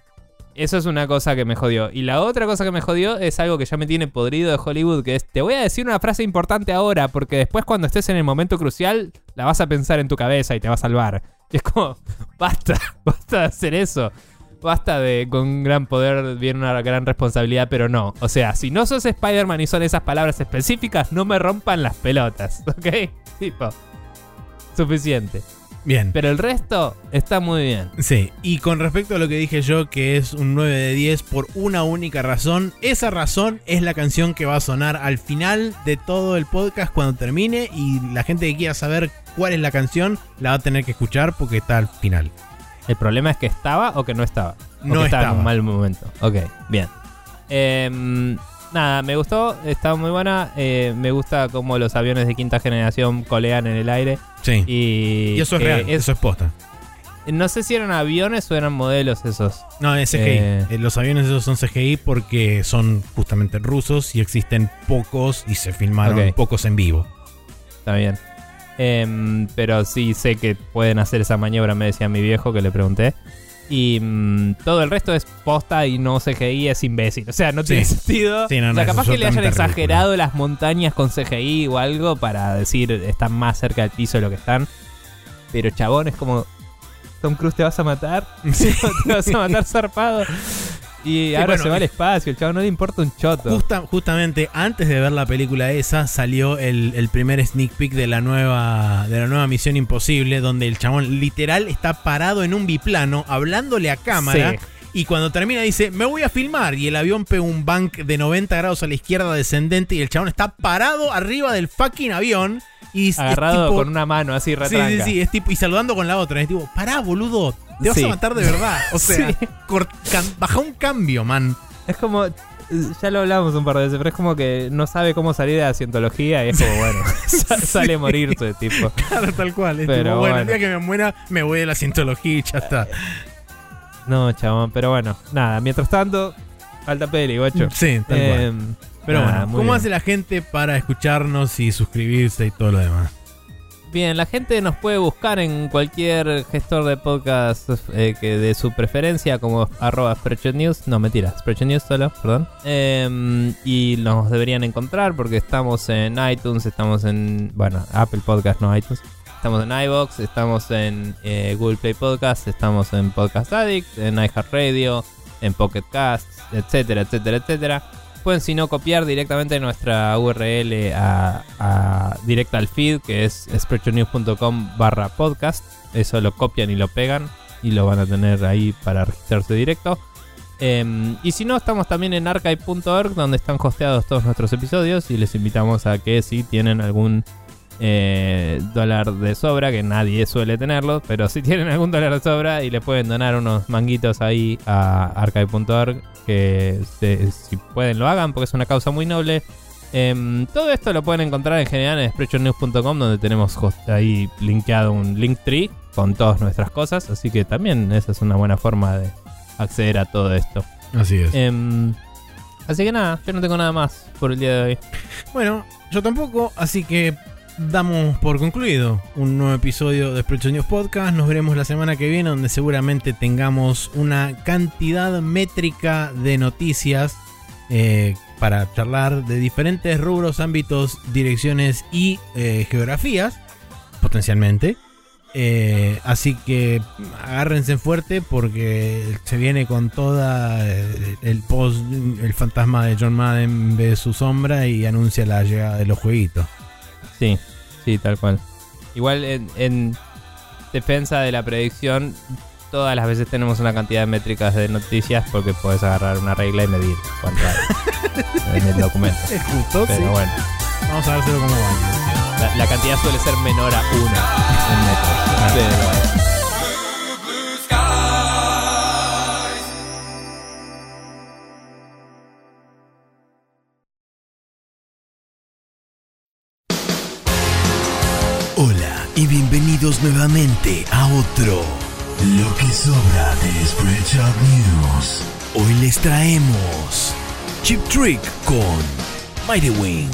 Eso es una cosa que me jodió. Y la otra cosa que me jodió es algo que ya me tiene podrido de Hollywood, que es, te voy a decir una frase importante ahora, porque después cuando estés en el momento crucial, la vas a pensar en tu cabeza y te va a salvar. Y es como, basta, basta de hacer eso. Basta de con gran poder viene una gran responsabilidad, pero no. O sea, si no sos Spider-Man y son esas palabras específicas, no me rompan las pelotas, ¿ok? Tipo, suficiente. Bien. Pero el resto está muy bien. Sí, y con respecto a lo que dije yo, que es un 9 de 10 por una única razón, esa razón es la canción que va a sonar al final de todo el podcast cuando termine y la gente que quiera saber cuál es la canción la va a tener que escuchar porque está al final. ¿El problema es que estaba o que no estaba? O No que estaba en estaba. un mal momento. Ok, bien. Em, nada, me gustó, estaba muy buena. eh, me gusta cómo los aviones de quinta generación colean en el aire. Sí. Y, Y eso es real, eso es posta. No sé si eran aviones o eran modelos esos. No, es CGI. Eh. Eh, Los aviones esos son CGI porque son justamente rusos y existen pocos y se filmaron pocos en vivo. Está bien. Em, pero sí sé que pueden hacer esa maniobra, me decía mi viejo que le pregunté. Y mm, todo el resto es posta y no CGI, es imbécil. O sea, no Sí. tiene sentido. Sí, no, o sea, capaz que le hayan exagerado las montañas con CGI o algo para decir están más cerca del piso de lo que están. Pero chabón, es como. Tom Cruise, ¿te vas a matar? ¿Te vas a matar zarpado? Y ahora bueno, se va al espacio, el chabón no le importa un choto. Justa- justamente antes de ver la película esa salió el, el primer sneak peek de la nueva de la nueva Misión Imposible donde el chabón literal está parado en un biplano hablándole a cámara Sí. Y cuando termina dice me voy a filmar y el avión pega un bank de 90 grados a la izquierda descendente y el chabón está parado arriba del fucking avión Y es- es Agarrado tipo- con una mano así Sí, retranca. sí, sí, es tipo, y saludando con la otra. Es tipo, pará, boludo, te vas Sí. a matar de verdad. O sea, Sí. baja un cambio, man. Es como. Ya lo hablamos un par de veces, pero es como que no sabe cómo salir de la cientología y es como, bueno, sa- sale a morirse, tipo. Claro, tal cual. Es Pero tipo, bueno, el día que me muera, me voy de la cientología y ya está. No, chabón, pero bueno, nada, mientras tanto, alta peli, guacho. Sí, tal cual. Eh, Pero nada, bueno, muy ¿cómo bien. hace la gente para escucharnos y suscribirse y todo lo demás? Bien, la gente nos puede buscar en cualquier gestor de podcast eh, que de su preferencia, como arroba News. No, mentira, Spreadshot News solo, perdón. Eh, y nos deberían encontrar porque estamos en iTunes, estamos en, bueno, Apple Podcast, no iTunes. Estamos en iBox, estamos en eh, Google Play Podcast, estamos en Podcast Addict, en iHeartRadio, en Pocket Casts, etcétera, etcétera, etcétera. Pueden si no copiar directamente nuestra URL a, a- directa al feed que es spreadshotnews.com barra podcast. Eso lo copian y lo pegan y lo van a tener ahí para registrarse directo. Em, y si no, estamos también en archive.org donde están hosteados todos nuestros episodios y les invitamos a que si tienen algún eh, dólar de sobra, que nadie suele tenerlo, pero si tienen algún dólar de sobra y le pueden donar unos manguitos ahí a archive.org, que se- si pueden lo hagan porque es una causa muy noble. Em, todo esto lo pueden encontrar en general en spreadshotnews.com donde tenemos ahí linkeado un link tree con todas nuestras cosas, así que también esa es una buena forma de acceder a todo esto. Así es. Em, así que nada, yo no tengo nada más por el día de hoy. Bueno, yo tampoco, así que damos por concluido un nuevo episodio de Spreadshot News Podcast. Nos veremos la semana que viene, donde seguramente tengamos una cantidad métrica de noticias eh, para charlar de diferentes rubros, ámbitos, direcciones y eh, geografías, potencialmente. Eh, así que agárrense fuerte porque se viene con toda el post, el fantasma de John Madden ve su sombra y anuncia la llegada de los jueguitos. Sí, sí, tal cual. Igual en, en defensa de la predicción, todas las veces tenemos una cantidad de métricas de noticias porque puedes agarrar una regla y medir cuánto hay en el documento. Es justo, Pero bueno, Vamos a vérselo como va. la, la cantidad suele ser menor a una en metros. Pero bueno. Nuevamente a otro Lo que sobra de Spreadshot News. Hoy les traemos Chip Trick con Mighty Wing.